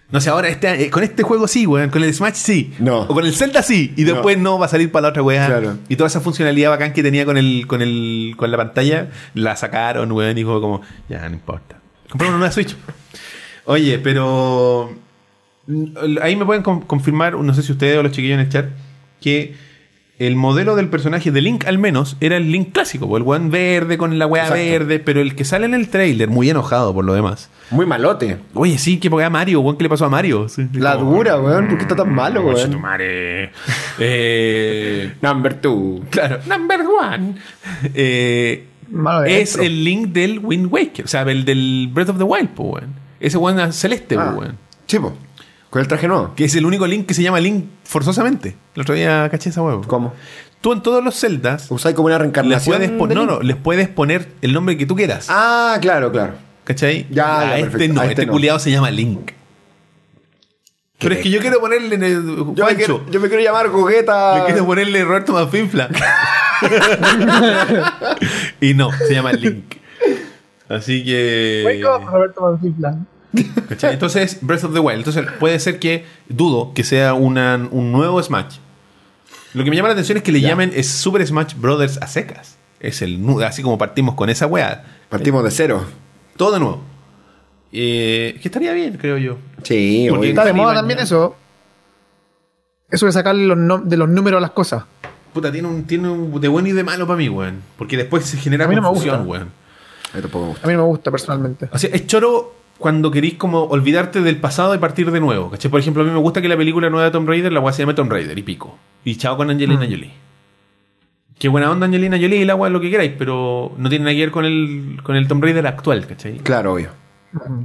No sé, ahora este, eh, con este juego sí, weón. Con el Smash sí. No. O con el Zelda sí. Y después no, va a salir para la otra weá. Claro. Y toda esa funcionalidad bacán que tenía con el, con el, con la pantalla, la sacaron, weón. Y fue como, ya, no importa. Compraron una nueva Switch. Oye, pero. mm, Ahí me pueden con- confirmar, no sé si ustedes o los chiquillos en el chat, que el modelo del personaje de Link, al menos, era el Link clásico, po, el weón verde con la weá Exacto. verde, pero el que sale en el trailer, muy enojado por lo demás. Muy malote. Oye, sí, que a Mario, weón, ¿qué le pasó a Mario? Sí, La como, dura, weón. ¿Por qué está tan malo, "Concha weón? tu madre". Eh, Number two. claro, number one. Eh, Malo de es el Link del Wind Waker, o sea, el del Breath of the Wild, po, weón. Ese weón celeste, po, Ah. weón. Chipo. Con el traje nuevo. Que es el único Link que se llama Link forzosamente. El otro día caché esa huevo. ¿Cómo? Tú en todos los celdas Usáis como una les reencarnación. puedes, pon- de no, Link? no, les puedes poner el nombre que tú quieras. Ah, claro, claro. ¿Cachai? Ya, a ya, este perfecto. no, A este, este no. culiado se llama Link. Pero es que yo quiero ponerle en el Yo me, quiero, yo me quiero llamar Jugueta. Le quiero ponerle Roberto Manfinfla. y no, se llama Link. Así que. Wake up, Roberto Manfifla. ¿Cachai? Entonces, Breath of the Wild. Entonces, puede ser que, dudo, que sea una- un nuevo Smash. Lo que me llama la atención es que le llamen es Super Smash Brothers a secas. Es el así como partimos con esa weá. Partimos de cero. Todo de nuevo. Eh, que estaría bien, creo yo. Sí, Porque. Está de moda también eso. Eso de sacarle los de los números a las cosas. Puta, tiene un, tiene un de bueno y de malo para mí, weón. Porque después se genera A mí no me confusión, gusta. weón. A mí tampoco me gusta. A mí no me gusta personalmente. O sea, es choro cuando querís como olvidarte del pasado y partir de nuevo. ¿cachai? Por ejemplo, a mí me gusta que la película nueva de Tomb Raider, la weá se llame Tomb Raider y pico. Y chao con Angelina Mm. Jolie. Qué buena onda Angelina Jolie y la weá lo que queráis, pero no tiene nada que ver con el, con el Tomb Raider actual, ¿cachai? Claro, obvio.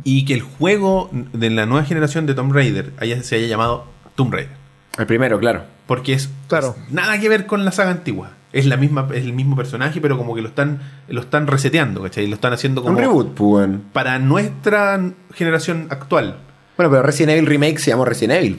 Y que el juego de la nueva generación de Tomb Raider haya- se haya llamado Tomb Raider. El primero, claro. Porque es, Claro. es nada que ver con la saga antigua. Es la misma, es el mismo personaje, pero como que lo están, lo están reseteando, ¿cachai? Lo están haciendo como Un reboot, pues, weón. para nuestra generación actual. Bueno, pero Resident Evil Remake se llamó Resident Evil.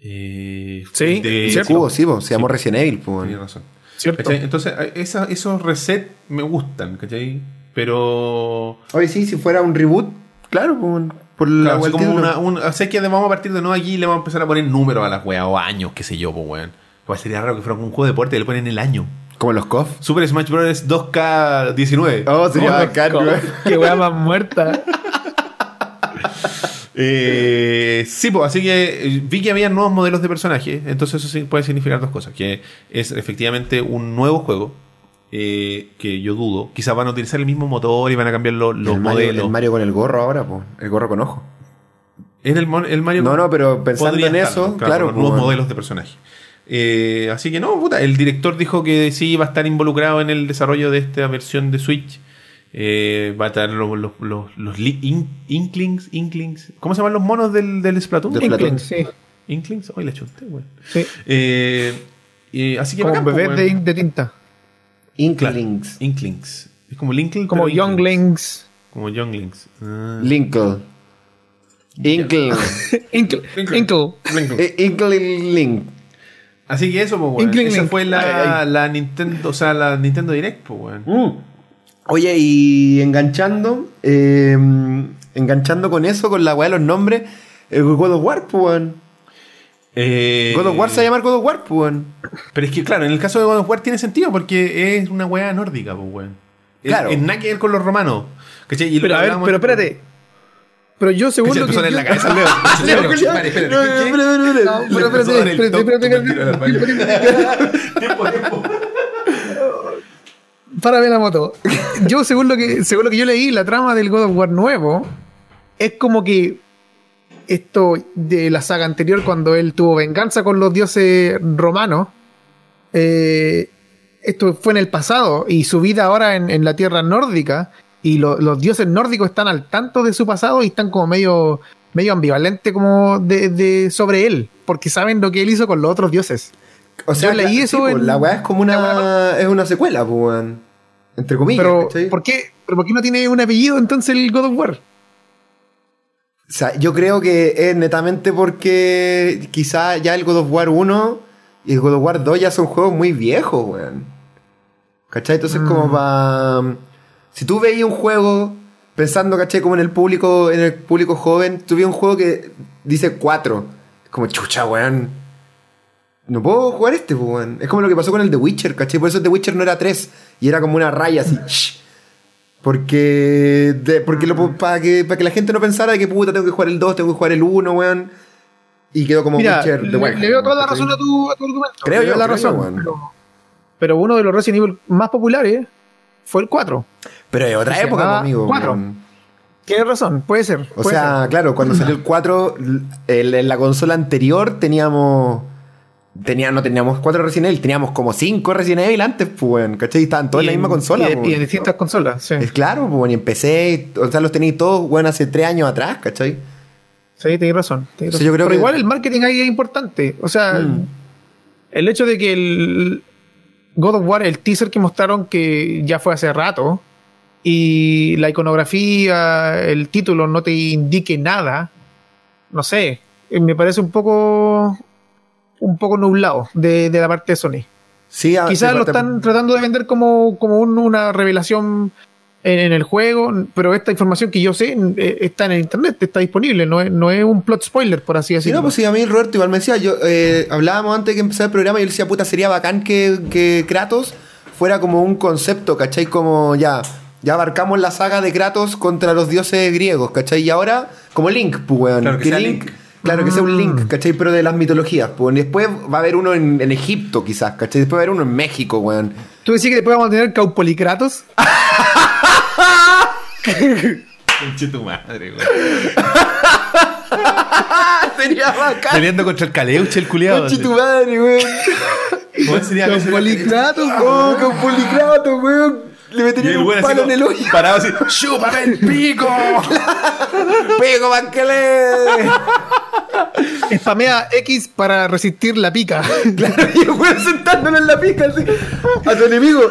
Eh, Sí, de- ¿cierto? Cubo, sí, po, se llamó Resident Evil, pues, Tienes razón. ¿Cierto? Entonces, esa- esos resets me gustan, ¿cachai? Pero. Oye, sí, si fuera un reboot, claro, pues, weón, por la Claro, así weá como una, un, o sea, que vamos a partir de nuevo aquí y le vamos a empezar a poner números a las weas o años, qué sé yo, pues weón. Igual sería raro que fuera un juego de deporte y le ponen el año. Como los KOF. Super Smash Bros. 2K19. Oh, sería bacán. Qué wea más muerta. Eh, sí, pues así que eh, vi que había nuevos modelos de personajes. Entonces, eso sí puede significar dos cosas: que es efectivamente un nuevo juego. eh, que yo dudo. Quizás van a utilizar el mismo motor y van a cambiar lo- los el Mario, modelos. el Mario con el gorro ahora, pues. El gorro con ojo. Es el, el Mario. No, no, pero pensando en estar, eso, claro, con nuevos pues, modelos de personaje. Eh, así que no, puta, el director dijo que sí iba a estar involucrado en el desarrollo de esta versión de Switch. Eh, va a estar los, los, los, los li- in- Inklings, Inklings. ¿Cómo se llaman los monos del, del Splatoon? Del Inkling, Platón. sí. Inklings, hoy la chunté, güey. sí. Eh, y así que Como bacán, pues, bebés de, weón. in- de tinta. Inklings. Inklings. Es como Linkle, Como Inklings. Younglings. Como Younglings. Ah. Linkle. Inkle. Inkle. Inkle. Eh, Inkling. Así que eso, pues, weón. Inkling Esa Link. fue la, Ay, ay. la Nintendo, o sea, la Nintendo Direct, pues, weón. Mm. Oye, y enganchando, eh, enganchando con eso, con la weá de los nombres, el God of War, pues, weón. Eh, God of War se va a llamar God of War, pues, weón. Pero es que, claro, en el caso de God of War tiene sentido porque es una weá nórdica, pues, weón. Es- Claro. Es, nada que ver con los romanos. ¿Cachai? Y lo Pero a ver, pero espérate. Pero yo lo que yo- en la cabeza, Leo. Leo. Tiempo, tiempo. párame la moto. Yo, según lo que, según lo que yo leí, la trama del God of War nuevo es como que esto de la saga anterior, cuando él tuvo venganza con los dioses romanos, eh, esto fue en el pasado y su vida ahora en, en la tierra nórdica y lo- los dioses nórdicos están al tanto de su pasado y están como medio medio ambivalente como de, de- sobre él porque saben lo que él hizo con los otros dioses O sea, Yo leí la- eso pues, en- la weá es como una. Es una secuela, pues, weón. Entre comillas, pero ¿cachai? ¿por qué, pero ¿por qué no tiene un apellido entonces el God of War? O sea, yo creo que es netamente porque quizá ya el God of War 1 y el God of War 2 ya son juegos muy viejos, weón. ¿Cachai? Entonces como para... Si tú veías un juego pensando, ¿cachai? Como en el público, en el público joven, tú veías un juego que dice 4. Es como, chucha, weón. No puedo jugar este, pues, weón. Es como lo que pasó con el The Witcher, ¿cachai? Por eso el The Witcher no era 3 y era como una raya así. shh. Porque, de- porque lo, para, que, para que la gente no pensara de que puta, tengo que jugar el 2, tengo que jugar el 1, weón. Y quedó como Mira, Witcher le, de Wild le veo toda la razón a tu, a tu argumento. Creo yo, la creo razón. weón. pero, pero uno de los Resident Evil más populares fue el 4. Pero es otra época, amigo. Cuatro. Tienes razón, puede ser. O puede sea, ser. claro, cuando salió el 4, el- en la consola anterior teníamos. Tenía, no teníamos 4 Resident Evil, teníamos como 5 Resident Evil antes, pues, ¿cachai? Estaban todos en la misma consola, Y, pues. y en distintas consolas, sí. Es claro, pues, y en PC, o sea, los tenéis todos, weón, hace 3 años atrás, ¿cachai? Sí, tienes razón. tienes O razón. sea, yo creo Pero que- igual el marketing ahí es importante. O sea, Mm. el hecho de que el God of War, el teaser que mostraron que ya fue hace rato, y la iconografía, el título no te indique nada, no sé, eh, me parece un poco un poco nublado de, de la parte de Sony. Sí, Quizás lo están tratando de vender como, como un- una revelación en, en el juego, pero esta información que yo sé eh, está en el internet, está disponible, no es, no es un plot spoiler, por así Sí, decirlo. no, pues sí, a mí Roberto igual me decía, yo eh, hablábamos antes de que empezara el programa y yo le decía, puta, sería bacán que, que Kratos fuera como un concepto, ¿cachai? Como ya, ya abarcamos la saga de Kratos contra los dioses griegos, ¿cachai? Y ahora, como Link, pues, weón. Claro, que sea Link. Claro, que sea un. Link, ¿cachai? Pero de las mitologías, pues. Después va a haber uno en, en Egipto, quizás, ¿cachai? Después va a haber uno en México, weón. ¿Tú decís que después vamos a tener Caupolikratos? Conche tu madre, güey. sería bacán. Peleando contra el Caleuche, el culiado. Conche tu madre, weón. ¿Cómo sería? Caupolikratos, Oh, con Policrato, weón. Le Y metería el un palo en el hoyo. Parado así, ¡chúpame el pico! ¡Pego, Banquele! Spamea X para resistir la pica. Claro, y el weón sentándolo en la pica así. A tu enemigo.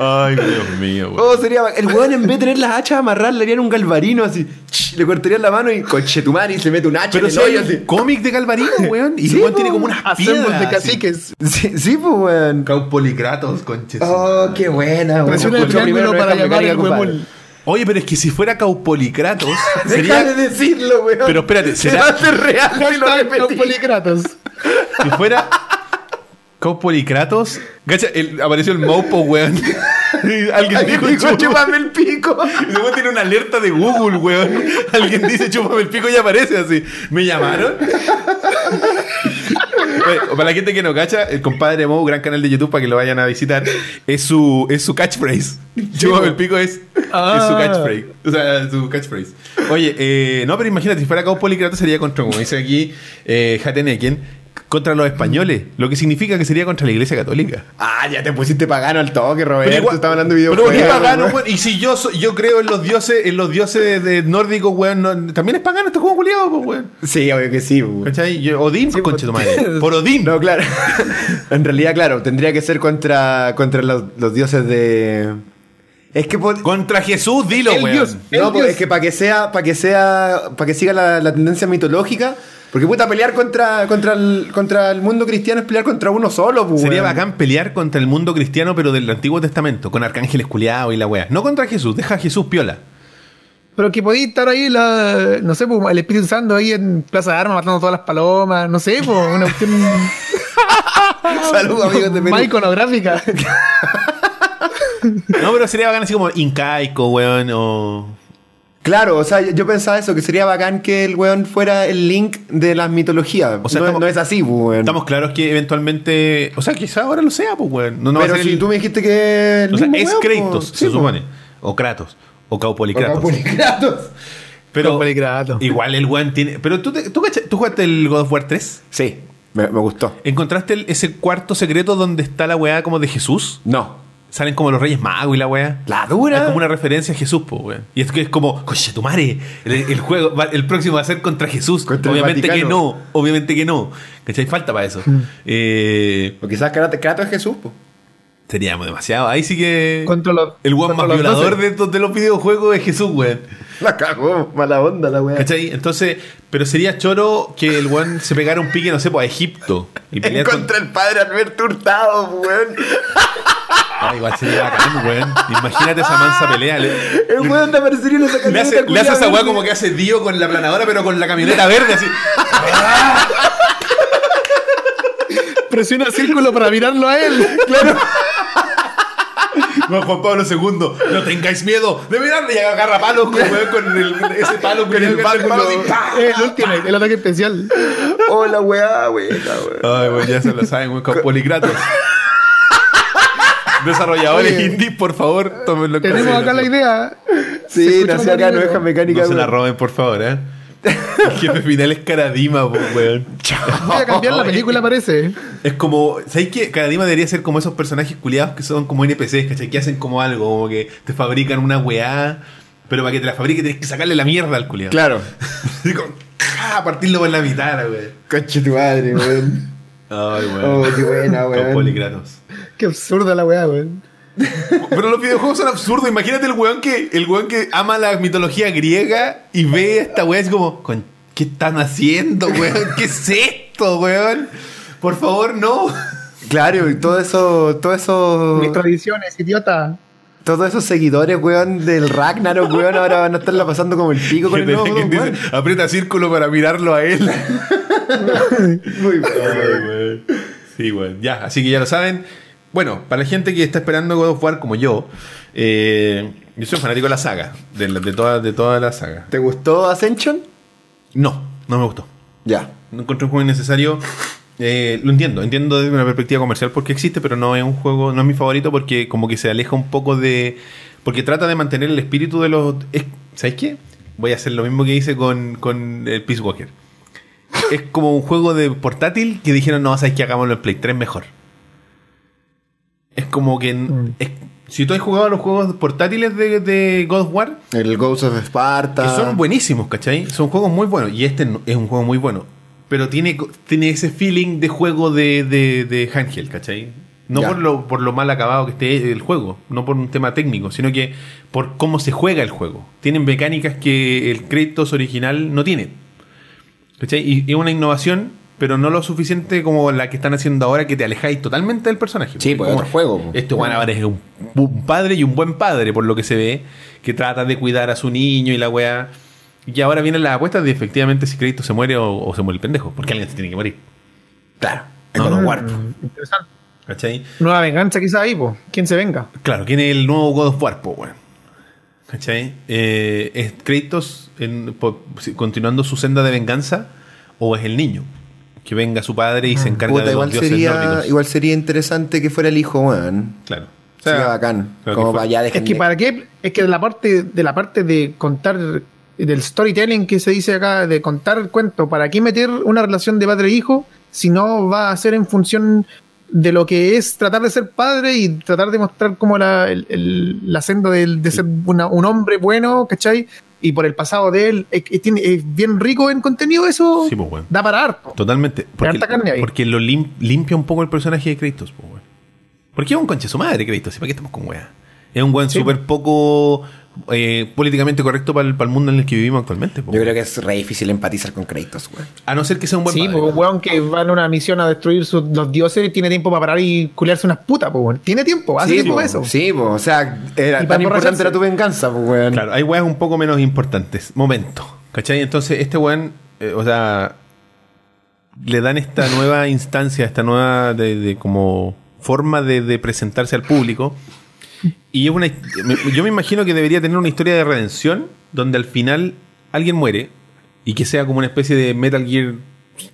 Ay, Dios mío, güey. Oh, sería. El weón en vez de tener las hachas amarradas, le harían un galvarino así. ch, Le cortarían la mano y conchetumar y se mete un hacha Pero en si el hay hoyo así. cómic de Galvarino, weón. Y Sí, el weón tiene como unas piedras. de caciques. Sí, sí, pues weón. Caupolikratos, conche. su Oh, qué buena, weón. Presiona el triángulo para llamar. Oye, pero es que si fuera Caupolikratos, Deja sería. de decirlo, weón. Pero espérate, Se será- va a hacer real si lo Hashtag repetís. Caupolikratos. Caupolikratos, gacha, el- apareció el Mopo, weón. Y Alguien dijo, Dijo, chúpame. el pico. Y luego tiene una alerta de Google, weón. Alguien dice chúpame el pico y aparece así. ¿Me llamaron? Oye, para la gente que no cacha, el compadre Mo, gran canal de YouTube para que lo vayan a visitar, es su, es su catchphrase. Chúpame el pico es, es su Ah. catchphrase. O sea, su catchphrase. Oye, eh, no, pero imagínate, si fuera Cabo Polikrato sería contra, como dice aquí eh, Hateneken, contra los españoles, lo que significa que sería contra la iglesia católica. Ah, ya te pusiste pagano al toque, Roberto. igual- Estaba hablando de Pero videojuegos. qué pagano, weón. Y si yo soy- yo creo en los dioses, en los dioses de nórdicos, weón, no- también es pagano este juego culiado, pues, weón. Sí, obvio que sí, weón. ¿Cachai? Yo- Odín, Sí, conche tu pues. madre. Por Odín. No, claro. en realidad, claro, tendría que ser contra, contra los, los dioses de. Es que por- Contra Jesús, dilo, El weón. dios. No, pues dios. es que para que sea, para que sea, para que siga la, la tendencia mitológica, porque puta pelear contra, contra el, contra el mundo cristiano es pelear contra uno solo, pues, Sería bacán pelear contra el mundo cristiano, pero del Antiguo Testamento, con arcángeles culiados y la weá. No contra Jesús, deja a Jesús piola. Pero que podía estar ahí, la, no sé, pues, el Espíritu Santo ahí en Plaza de Armas matando todas las palomas, no sé, pues, una cuestión Saludos, amigos de Perú. más iconográfica. No, pero sería bacán así como incaico, weón, o. Claro, o sea, yo pensaba eso, que sería bacán que el weón fuera el link de las mitologías. O sea, no, estamos- no es así, pues, weón. Estamos claros que eventualmente. O sea, quizá ahora lo sea, pues, weón. No, no va a Pero ser si el- tú me dijiste que. el O sea, mismo es weón, Kratos, po. se Sí, po. supone. O Kratos. O Caupolicratos. O Caupolicratos. Pero Caupolicratos. igual el weón tiene. Pero tú, te- tú, jugaste el God of War 3. Sí, me, me gustó. ¿Encontraste el- ese cuarto secreto donde está la weá como de Jesús? No. Salen como los Reyes Magos y la weá. La dura. Es como una referencia a Jesús, po, weón. Y es que es como, coche tu madre, el, el juego, va- el próximo va a ser contra Jesús. Contra obviamente que no, obviamente que no. ¿Cachai? Falta para eso. Eh, O quizás Kratos es Jesús, pues. Sería demasiado. Ahí sí que. Contra los- el weón contra más violador 12. de, estos- de los videojuegos es Jesús, weón. La cagó, mala onda la weá. ¿Cachai? Entonces, pero sería choro que el weón se pegara un pique, no sé, pues a Egipto. Y con- Contra el padre Alberto Hurtado, weón. Ah, igual sería bacán, weón. Imagínate esa mansa pelea. Le, El weón te aparecería en esa le camioneta hace, le hace esa weá verde. como que hace Dio con la planadora, pero con la camioneta verde, así. Presiona círculo para mirarlo a él. Claro. No, Juan Pablo II, no tengáis miedo de mirarle y agarra palos con, weón, con el, ese palo con el báculo. El ultimate, el ataque especial. Oh, la weá, weá. Ay, weón, ya se lo saben, weón, con poligratos. Desarrolladores Oye. indies, por favor, tómenlo en Tenemos acá la idea. Sí, nació acá Oveja Mecánica, No se la roben, por favor, ¿eh? El jefe final es Karadima, po, weón. Voy a cambiar la película, parece. Es como, ¿sabes qué? Karadima debería ser como esos personajes culiados que son como NPCs, ¿cachai? Que hacen como algo, como que te fabrican una weá, pero para que te la fabrique tienes que sacarle la mierda al culiado. Claro. Como, ¡ah! partirlo por la mitad, la weá. Conche tu madre, weón. Ay, weón. Oh, qué buena, Con weón. poligratos. Qué absurda la weá, weón. Pero los videojuegos son absurdos. Imagínate el weón que, el weón que ama la mitología griega y ve esta weá así como, "Con- ¿qué están haciendo, weón? ¿Qué es esto, weón? Por favor, no. Claro, y todo eso, todo eso, Mis tradiciones, idiota. todos esos seguidores, weón, del Ragnarok, weón, ahora van a estarla pasando como el pico con el nuevo of dice, aprieta círculo para mirarlo a él. Muy bueno. Weón. Sí, weón. Ya, así que ya lo saben. Bueno, para la gente que está esperando God of War como yo, eh, yo soy fanático de la saga, de, la- de, toda, de toda la saga. ¿Te gustó Ascension? No, no me gustó. Ya. No encontré un juego innecesario. Eh, lo entiendo, entiendo desde una perspectiva comercial porque existe, pero no es un juego, no es mi favorito porque como que se aleja un poco de... Porque trata de mantener el espíritu de los... es- ¿Sabes qué? Voy a hacer lo mismo que hice con, con el Peace Walker. Es como un juego de portátil que dijeron, no, ¿sabes qué? Hagámoslo en Play 3 mejor. Es como que... Mm. es- si tú has jugado a los juegos portátiles de, de God of War, El Ghost of Sparta. que son buenísimos, ¿cachai? Son juegos muy buenos. Y este no- es un juego muy bueno. Pero tiene, tiene ese feeling de juego de, de, de handheld, ¿cachai? No Ya. por lo, por lo mal acabado que esté el juego, no por un tema técnico, sino que por cómo se juega el juego. Tienen mecánicas que el Kratos original no tiene. ¿Cachai? Y es una innovación, pero no lo suficiente como la que están haciendo ahora, que te alejáis totalmente del personaje. Sí, pues, Como, otro juego, po. Este Juan ahora es un, un padre y un buen padre, por lo que se ve, que trata de cuidar a su niño y la weá. Y ahora vienen las apuestas de efectivamente si Kratos se muere o, o se muere el pendejo, porque alguien se tiene que morir. Claro. No, God of no. War. Mm, Interesante. ¿Cachai? Nueva venganza quizá ahí, po. ¿Quién se venga? Claro, ¿quién es el nuevo God of War, po, weón? ¿Cachai? Eh, ¿Es Kratos en- po- si- continuando su senda de venganza o es el niño? Que venga su padre y se encarga Puta, de los igual dioses sería, nórdicos. igual sería interesante que fuera el hijo, weón. Claro. O Sería bacán. como para allá Es que para qué, es que de la parte, de la parte de contar del storytelling que se dice acá, de contar el cuento, ¿para qué meter una relación de padre e hijo si no va a ser en función de lo que es tratar de ser padre y tratar de mostrar como la, el- el- la senda del- de, ser una- un hombre bueno, ¿cachai? Y por el pasado de él, es, es- tiene- es bien rico en contenido eso, Sí, pues, weón. da para harto. Totalmente. Porque, harta carne ahí. porque lo lim- limpia un poco el personaje de Kratos, po, weón. Porque es un conche su madre, Kratos. ¿y ¿Para qué estamos con weá? Es un weón Sí, súper poco eh, políticamente correcto para el, para el mundo en el que vivimos actualmente. po. Yo creo que es re difícil empatizar con Kratos, weón. A no ser que sea un buen Sí, padre. pues un weón que va en una misión a destruir sus- los dioses tiene tiempo para parar y culiarse unas putas, pues weón. Tiene tiempo, hace sí, tiempo po, eso. Sí, po, o sea, era tan para importante era tu venganza, pues, weón. Claro, hay weas un poco menos importantes. Momento. ¿Cachai? Entonces, este weón, eh, o sea, le dan esta nueva instancia, esta nueva de, de como forma de, de presentarse al público. Y es una, yo me imagino que debería tener una historia de redención donde al final alguien muere y que sea como una especie de Metal Gear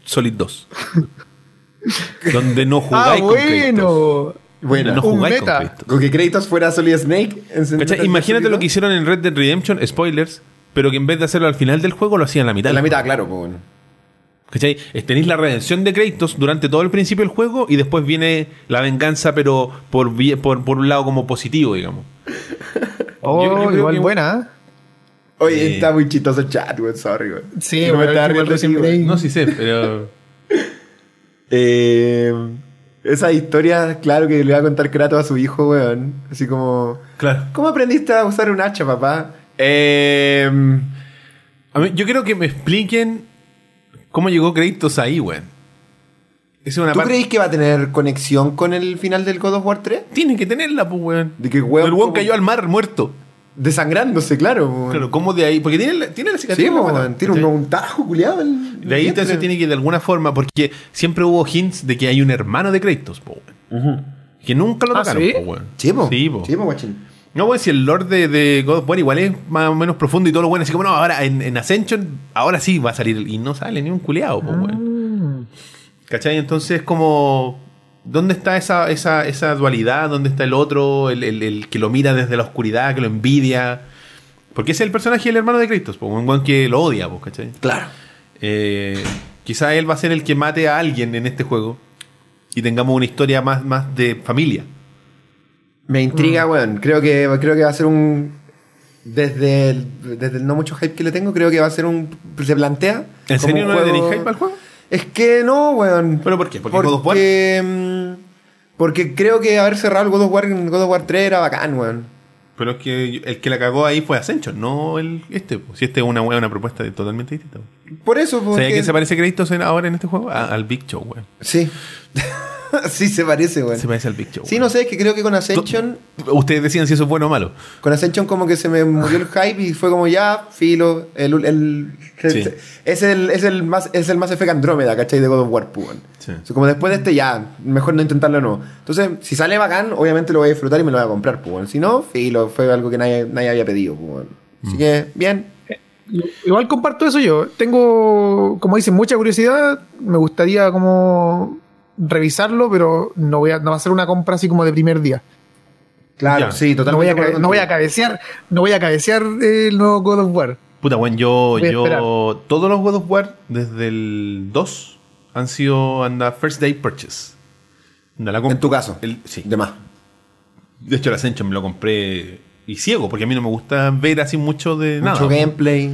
Solid 2. donde no Ah, jugáis con Kratos. bueno. No un jugáis meta. con Kratos. con que Kratos fuera Solid Snake. Imagínate lo que 2. hicieron en Red Dead Redemption, spoilers, pero que en vez de hacerlo al final del juego lo hacían en la mitad. En la mitad, juego. claro, pues bueno. ¿Cachai? Es- Tenéis la redención de Kratos durante todo el principio del juego y después viene la venganza, pero por, por, por un lado como positivo, digamos. Oh, Yo- yo creo igual que- buena. ¿eh? Oye, Eh. está muy chistoso el chat, weón. Sorry, weón. Sí, No me igual riendo siempre. No, sí sé, pero... Eh, esa historia, claro que le va a contar Kratos a su hijo, weón. Así como. Claro. ¿Cómo aprendiste a usar un hacha, papá? Eh, A mí- yo quiero que me expliquen cómo llegó Kratos ahí, weón. Esa es una ¿Tú parte... crees que va a tener conexión con el final del God of War 3? Tiene que tenerla, pues, weón. De que weón. el weón cayó al mar muerto. Desangrándose, claro. weón. Claro, ¿cómo de ahí? Porque tiene la, tiene la cicatriz. Sí, la weón, tiene un, un tajo culiado. el- De ahí entonces tiene que de alguna forma, porque siempre hubo hints de que hay un hermano de Kratos, po, weón. Que nunca lo Ah, tocaron, ¿sí? po, weón. Sí, po. Sí, po. Sí, po, guachín. No, weón, si el lore de, de God of War igual es más o menos profundo y todo lo bueno, así como no, ahora en, en Ascension, ahora sí va a salir y no sale ni un culeado, po, weón. ¿Cachai? Entonces como... ¿Dónde está esa, esa, esa dualidad? ¿Dónde está el otro? El, el- el que lo mira desde la oscuridad, que lo envidia. Porque ese es el personaje del hermano de Kratos, po, un weón que lo odia, po, ¿cachai? Claro. Eh, quizá él va a ser el que mate a alguien en este juego y tengamos una historia más, más de familia. Me Mm. intriga, weón. Creo que, creo que va a ser un. Desde el, desde el no mucho hype que le tengo, creo que va a ser un. Se plantea. ¿En serio no le tenéis hype al juego? Es que no, weón. ¿Pero por qué? ¿Porque God of War? Porque, mm, porque creo que haber cerrado el God of War en God of War 3 era bacán, weón. Pero es que el que la cagó ahí fue Ascension, no el este. Si este es una, una propuesta totalmente distinta. po. Por eso, porque... ¿Sabía a quién se parece en- ahora en este juego? A- al Big Show, weón. Sí. sí se parece, weón. Se parece al Big Show. Sí, no sé, es que creo que con Ascension... Ustedes decían si eso es bueno o malo. Con Ascension como que se me murió el hype y fue como ya, filo, el, el- Sí. es el es el más es el más Effect Andrómeda, ¿cachai? De God of War, pues. Sí. O sea, como después de este ya, mejor no intentarlo no. Entonces, si sale bacán, obviamente lo voy a disfrutar y me lo voy a comprar, pues, weón. Si no, filo, fue algo que nadie, nadie había pedido, pues. Así que, bien. Igual comparto eso yo. Tengo, como dicen, mucha curiosidad. Me gustaría como revisarlo, pero no voy a, no va a ser una compra así como de primer día. Claro, Ya. sí, No voy, totalmente. a, no voy a cabecear, no voy a cabecear el nuevo God of War. Puta, weón, yo, yo. Todos los God of War, desde el 2, han sido anda first day purchase. Anda, la En tu caso. el- sí. De más. De hecho, el Ascension me lo compré y ciego, porque a mí no me gusta ver así mucho de nada. Mucho gameplay.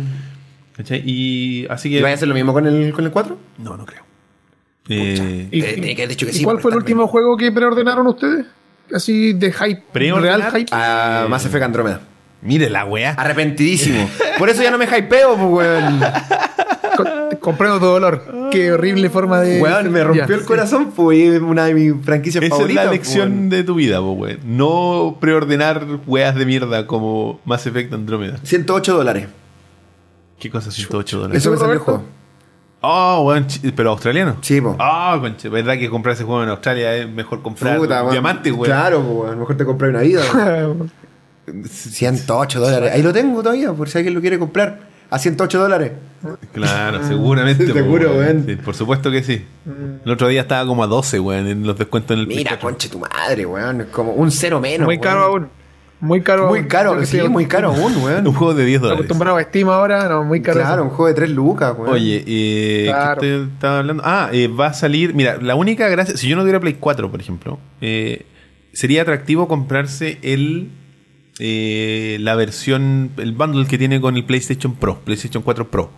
¿Cachai? Y así ¿Y que. vaya a hacer lo mismo con el, con el 4? No, no creo. Eh, ¿Y, Eh, tenía que haber dicho que ¿y sí, cuál fue el último juego que preordenaron ustedes? Así de hype. ¿Preordenar? Real hype. Ah, Mass Effect Andrómeda. mire la weá. Arrepentidísimo. Por eso ya no me hypeo, pues, weón. Co- comprendo tu dolor. Qué horrible forma de. Weón, me rompió Ya, el sí. corazón, pues, es una de mis franquicias Esa es la pues, lección weón. de tu vida, weón. No preordenar weas de mierda como Mass Effect Andrómeda. 108 dólares. ¿Qué cosa 108 dólares? Eso me salió el juego. Oh, weón, chi- pero australiano. Sí, po. Ah, conche, ¿verdad que comprar ese juego en Australia es mejor comprar Puta, weón. diamantes, weón? Claro, pues. Mejor te compré una vida. weón. 108 dólares. Ahí lo tengo todavía, por si alguien lo quiere comprar. A 108 dólares. Claro, seguramente. Seguro, weón. Sí, por supuesto que sí. El otro día estaba como a 12, weón, en los descuentos en el Mira, conche tu madre, weón. Es como un cero menos. Muy caro aún. Muy caro Muy caro, sí, muy caro aún, Un weón. juego de 10 dólares. Acostumbrado a Steam ahora, no, muy caro. Claro, un juego de 3 lucas, weón. Oye, eh, Claro. ¿qué te estaba hablando? Ah, eh, va a salir. Mira, la única gracia. Si yo no tuviera Play 4, por ejemplo, eh, sería atractivo comprarse el. eh, la versión. El bundle que tiene con el PlayStation Pro, PlayStation 4 Pro.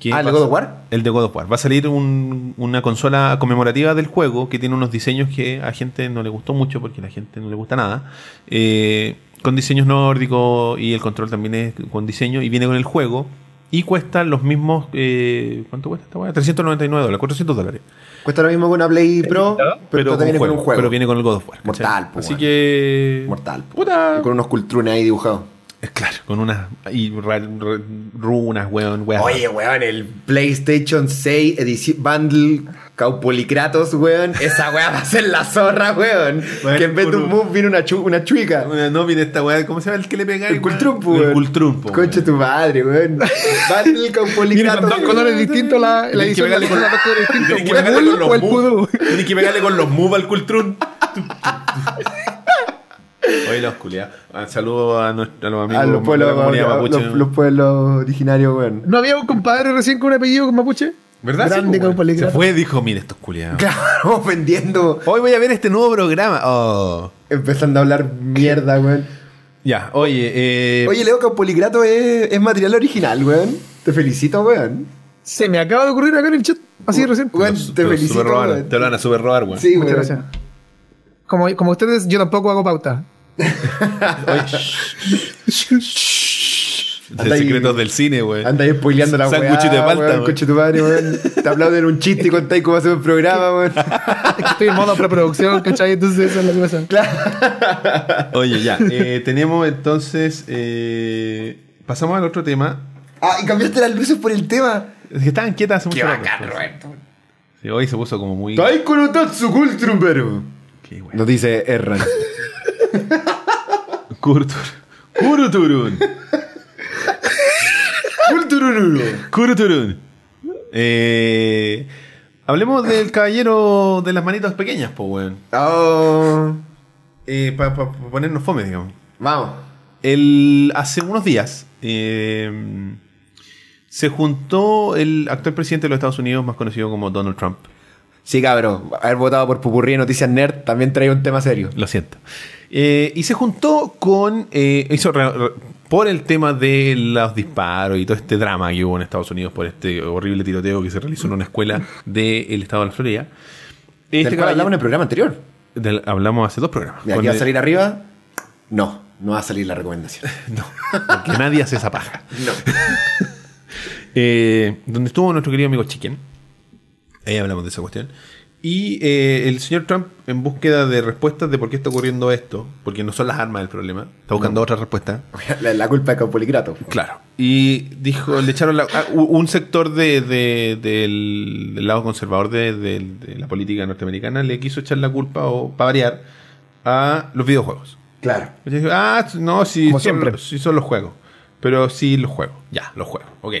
Que Ah, ¿el de God of War? El de God of War. Va a salir un- una consola conmemorativa del juego que tiene unos diseños que a gente no le gustó mucho porque a la gente no le gusta nada. Eh, con diseños nórdicos y el control también es con diseño y viene con el juego. Y cuesta los mismos. eh, ¿Cuánto cuesta esta weá? 399 dólares, 400 dólares. Cuesta lo mismo que una Play Pro, pero, también viene con un juego. Pero viene con el God of War. ¿cachai? Mortal, po, Así weón. que. Mortal. po. Puta. Y con unos cultrunes ahí dibujados. Es claro, con unas y ra- ra- runas, weón, weón. Oye, weón, el PlayStation 6 edición bundle Caupolicratos, weón. Esa weá va a ser la zorra, weón. Weón, que en vez de un con- move viene una, chu- una chuica. No, mire esta weá, ¿cómo se llama el que le pega? El Cultrumpo, weón. El Cultrumpo. Concha tu madre, weón. Bundle Viene Caupolicratos. con dos colores distintos la, la edición con con- Tienes que pegarle ¿O el con el los. Tienes que pegarle con los moves al Cultrun. Oye, los culiados. Un saludo a, nuestro- a los amigos A los de pueblos, la comunidad a mapuche. los, los pueblos originarios, weón. ¿No había un compadre recién con un apellido con mapuche? ¿Verdad? Sí, Grande pues, weón. Caupolicratos. Se fue, dijo, mire estos culiados. Claro, ofendiendo. Hoy voy a ver este nuevo programa. Oh. Empezando a hablar mierda, weón. Ya, oye, eh, Oye, Leo Caupoligrato es, es material original, weón. Te felicito, weón. Se me acaba de ocurrir acá en el chat. Así recién. Weón, los- te los felicito. Te lo van a super robar, weón. Sí, Muchas weón. gracias. Como, como ustedes, yo tampoco hago pauta. De secretos del cine. Anda ahí spoileando la weá. Sándwichito de palta, conche tu madre, weón. Te aplauden un chiste y contáis cómo hacer un programa, weón. Estoy en modo preproducción, ¿cachai? Entonces eso es lo que pasa. Oye, ya. eh, tenemos entonces. eh, pasamos al otro tema. Ah, y cambiaste las luces por el tema. Es que estaban quietas hace mucho Qué rato, bacán, pues. Roberto. Sí, hoy se puso como muy. Taiko no Tatsu Kultrumbero. Qué. Nos dice Erran. Kurtur. Kuruturun. Kultururu. Kuruturun. Eh, hablemos del caballero de las manitas pequeñas, po, weón. Oh. Para ponernos fome, digamos. Vamos. El, hace unos días eh, se juntó el actual presidente de los Estados Unidos, más conocido como Donald Trump. Sí, cabrón. Haber votado por Pupurrí de Noticias Nerd también trae un tema serio. Lo siento. Eh, y se juntó con. eh, hizo re- re- por el tema de los disparos y todo este drama que hubo en Estados Unidos por este horrible tiroteo que se realizó en una escuela del estado de la Florida. Del Este cual hablamos en el programa anterior. del- hablamos hace dos programas. Con ¿aquí va a salir arriba? No, no va a salir la recomendación. No, porque nadie hace esa paja. No. Eh, donde estuvo nuestro querido amigo Chicken. Ahí hablamos de esa cuestión. Y eh, el señor Trump, en búsqueda de respuestas de por qué está ocurriendo esto, porque no son las armas del problema, está buscando otras respuestas. La, la culpa es Caupoligrato. Claro. Y dijo, le echaron la- a- u- un sector de, de- del, del lado conservador de, de- la política norteamericana, le quiso echar la culpa, o para variar, a los videojuegos. Claro. Y dijo, ah, no, sí, Como son, siempre. sí son los juegos. Pero sí los juegos. Ya, los juegos. Ok.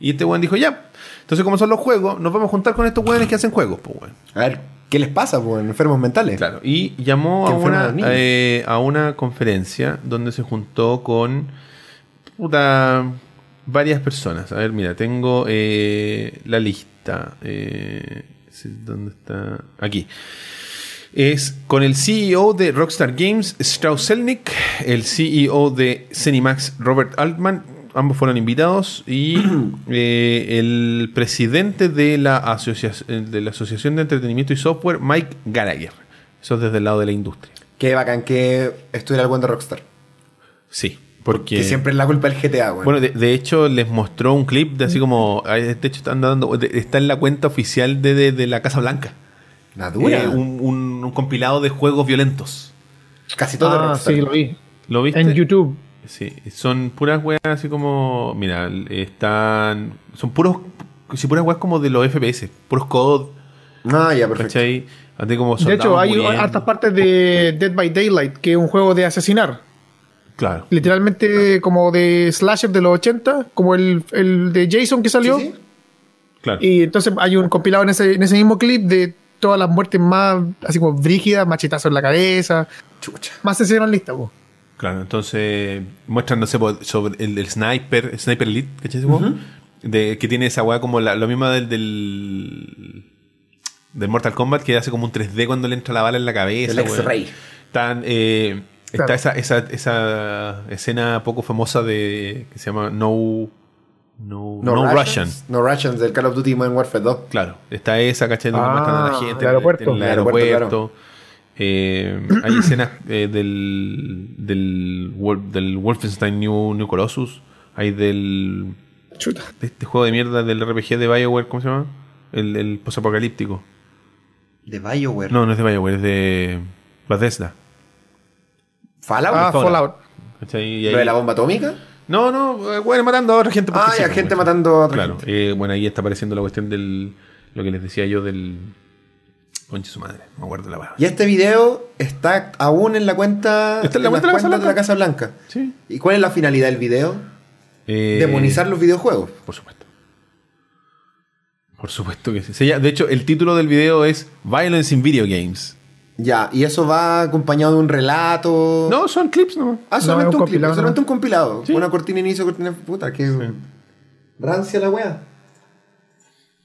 Y este weón dijo, ya. Entonces, como son los juegos, nos vamos a juntar con estos weones que hacen juegos, pues weón. A ver, ¿qué les pasa, pues, enfermos mentales? Claro. Y llamó a una, eh, a una conferencia donde se juntó con puta, varias personas. A ver, mira, tengo eh, la lista. Eh, ¿Dónde está? Aquí. Es con el CEO de Rockstar Games, Strauss Zelnick, el CEO de Cinemax, Robert Altman, ambos fueron invitados, y eh, el presidente de la, asociación, de la Asociación de Entretenimiento y Software, Mike Gallagher. Eso es desde el lado de la industria. Qué bacán que estuviera el buen de Rockstar. Sí, porque... Que siempre es la culpa del GTA, weón. Bueno, de, de hecho les mostró un clip de así como, de hecho están dando, de- está en la cuenta oficial de, de- de la Casa Blanca. la dura. Eh, un, un- un compilado de juegos violentos. Casi todo de Ah, Rockstar. sí, lo vi. ¿Lo viste? En YouTube. Sí, son puras weas así como, mira, están, son puros, sí, puras weas como de los FPS, puros COD, Ah, ya, perfecto. ¿cachai? Así como De hecho, hay muriendo. hartas partes de Dead by Daylight, que es un juego de asesinar. Claro. Literalmente como de slasher de los 80, como el, el de Jason que salió. Sí, sí. Claro. Y entonces hay un compilado en ese, en ese mismo clip de todas las muertes más, así como brígidas, machetazo en la cabeza. Chucha. Más sensacionalista, po. Claro, entonces muestran, no sé, sobre el, el sniper, Sniper Elite, ¿cachai? ese juego? de, que tiene esa weá como la, lo mismo del, del, del Mortal Kombat, que hace como un 3D cuando le entra la bala en la cabeza. El. X-Ray. Están, eh, Claro. Está esa, esa, esa escena poco famosa de que se llama No, no, no, Russian. No Russians del Call of Duty Modern Warfare 2. Claro, está esa, ¿cachai? Donde Ah, muestran a la gente el aeropuerto. en el El aeropuerto, aeropuerto. Eh, hay escenas eh, del, del, Wol- del Wolfenstein New, New Colossus. Hay del. Chuta. de este juego de mierda del RPG de Bioware, ¿cómo se llama? El, el posapocalíptico. De BioWare. No, no es de Bioware, es de Bethesda. Fallout. Ah, Fallout. ¿Lo de la bomba atómica? No, no, eh, bueno, matando a otra gente. Ah, sí, ya, pues, gente matando a otra Claro, gente. eh, bueno, ahí está apareciendo la cuestión del. Lo que les decía yo del. Conche su madre, me acuerdo la palabra. Y este video está aún en la cuenta, Está en la las cuenta de la Casa cuentas de la Blanca. Casa Blanca. Sí. ¿Y cuál es la finalidad del video? Eh, Demonizar los videojuegos. Por supuesto. Por supuesto que sí. De hecho, el título del video es Violence in Video Games. Ya, y eso va acompañado de un relato. No, son clips, ¿no? Ah, No, solamente es un un, clip, compilado, solamente un compilado. Sí. Una cortina inicio, cortina puta, que rancia la wea.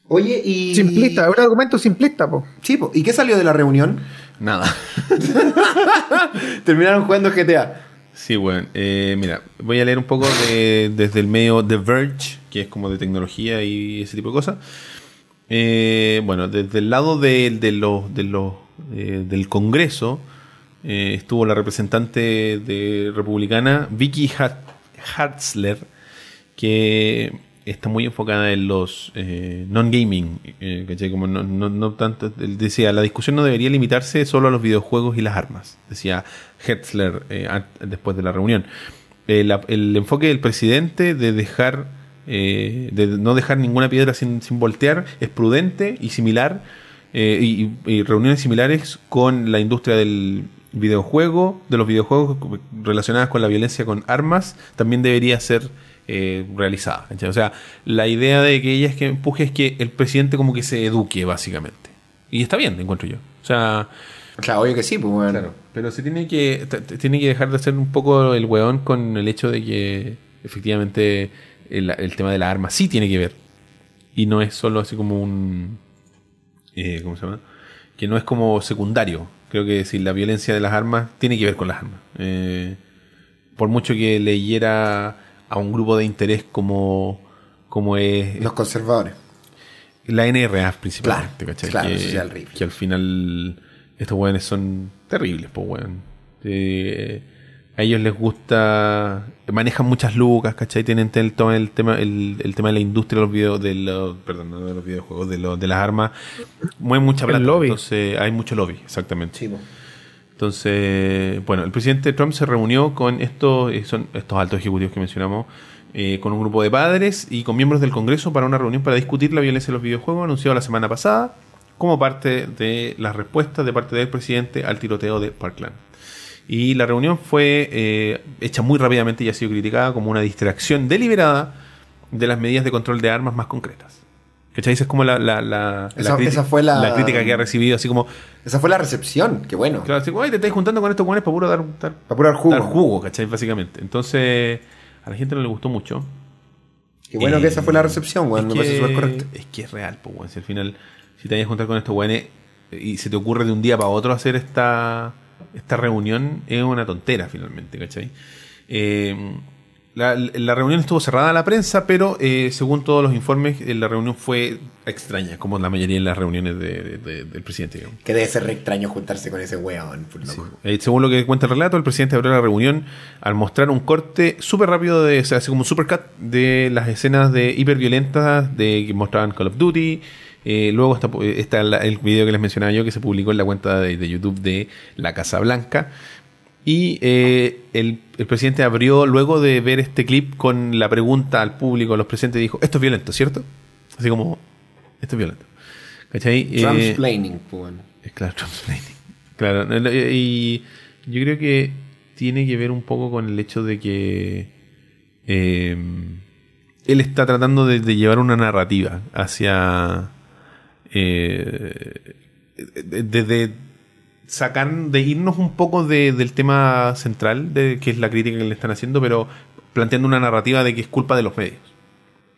Oye, y. Simplista, es un argumento simplista, po. Sí, po. ¿y qué salió de la reunión? Nada. Terminaron jugando GTA. Sí, bueno. eh, mira, voy a leer un poco de- desde el medio The Verge, que es como de tecnología y ese tipo de cosas. Eh, bueno, desde el lado de, de los, de los, eh, del Congreso eh, estuvo la representante de republicana Vicky Hartzler, que está muy enfocada en los eh, non-gaming, eh. Como no, no- no tanto, decía, la discusión no debería limitarse solo a los videojuegos y las armas, decía Hertzler eh, después de la reunión. Eh, el enfoque del presidente de dejar, eh, de no dejar ninguna piedra sin, sin voltear es prudente y similar, y, y reuniones similares con la industria del videojuego, de los videojuegos relacionadas con la violencia con armas, también debería ser eh, realizada. ¿cachai? O sea, la idea de que ella es que empuje es que el presidente como que se eduque, básicamente. Y está bien, encuentro yo. O sea, O sea, obvio que sí, pues bueno. Claro, pero se tiene que tiene que dejar de ser un poco el weón con el hecho de que efectivamente el, el tema de la arma sí tiene que ver. Y no es solo así como un... eh, ¿Cómo se llama? Que no es como secundario. Creo que si la violencia de las armas tiene que ver con las armas. Eh, por mucho que le hiera a un grupo de interés como, como es Los conservadores. la NRA principalmente, Claro, ¿cachai? claro, que, horrible. que al final estos weones son terribles, pues weón. Eh, a ellos les gusta, manejan muchas lucas, ¿cachai? Tienen el, todo el tema, el, el tema de la industria de los videos, de los, perdón, no de los videojuegos, de, los, de las armas, mueven mucha El plata. lobby. Entonces hay mucho lobby, exactamente. Sí, po. Entonces, bueno, el presidente Trump se reunió con estos, eh, son estos altos ejecutivos que mencionamos, eh, con un grupo de padres y con miembros del Congreso para una reunión para discutir la violencia en los videojuegos, anunciado la semana pasada, como parte de las respuestas de parte del presidente al tiroteo de Parkland. Y la reunión fue eh, hecha muy rápidamente y ha sido criticada como una distracción deliberada de las medidas de control de armas más concretas. ¿Cachai? Esa es como la, la, la, Esa- la criti- esa fue la- crítica que ha recibido, así como, Esa fue la recepción, qué bueno. Claro, así como, "Ay, te estás juntando con estos guanes para puro dar, dar, Para puro dar jugo. dar jugo, ¿cachai? Básicamente. Entonces, a la gente no le gustó mucho. Qué bueno Eh, que esa fue la recepción, weón. es Me parece que- súper correcto. Es que es real, pues, weón. Si al final, si te vayas a juntar con estos guanes y se te ocurre de un día para otro hacer esta, esta reunión, es una tontera, finalmente, ¿cachai? Eh, la, la reunión estuvo cerrada a la prensa, pero eh, según todos los informes, eh, la reunión fue extraña, como la mayoría de las reuniones de- de- de- del presidente. digamos. Que debe ser re extraño juntarse con ese weón. Eh, según lo que cuenta el relato, el presidente abrió la reunión al mostrar un corte súper rápido, de, o sea, así como un supercut de las escenas de hiperviolentas de, que mostraban Call of Duty. Eh, luego está, está la- el video que les mencionaba yo que se publicó en la cuenta de YouTube de la Casa Blanca. Y eh, el, el presidente abrió, luego de ver este clip, con la pregunta al público, a los presentes, dijo, esto es violento, ¿cierto? Así como, esto es violento. ¿Cachai? Eh, Transplaining, pues, weón. es claro, transplaining. Claro, y yo creo que tiene que ver un poco con el hecho de que eh, él está tratando de, de llevar una narrativa hacia. eh, de, de- irnos un poco de- del tema central, de que es la crítica que le están haciendo, pero planteando una narrativa de que es culpa de los medios.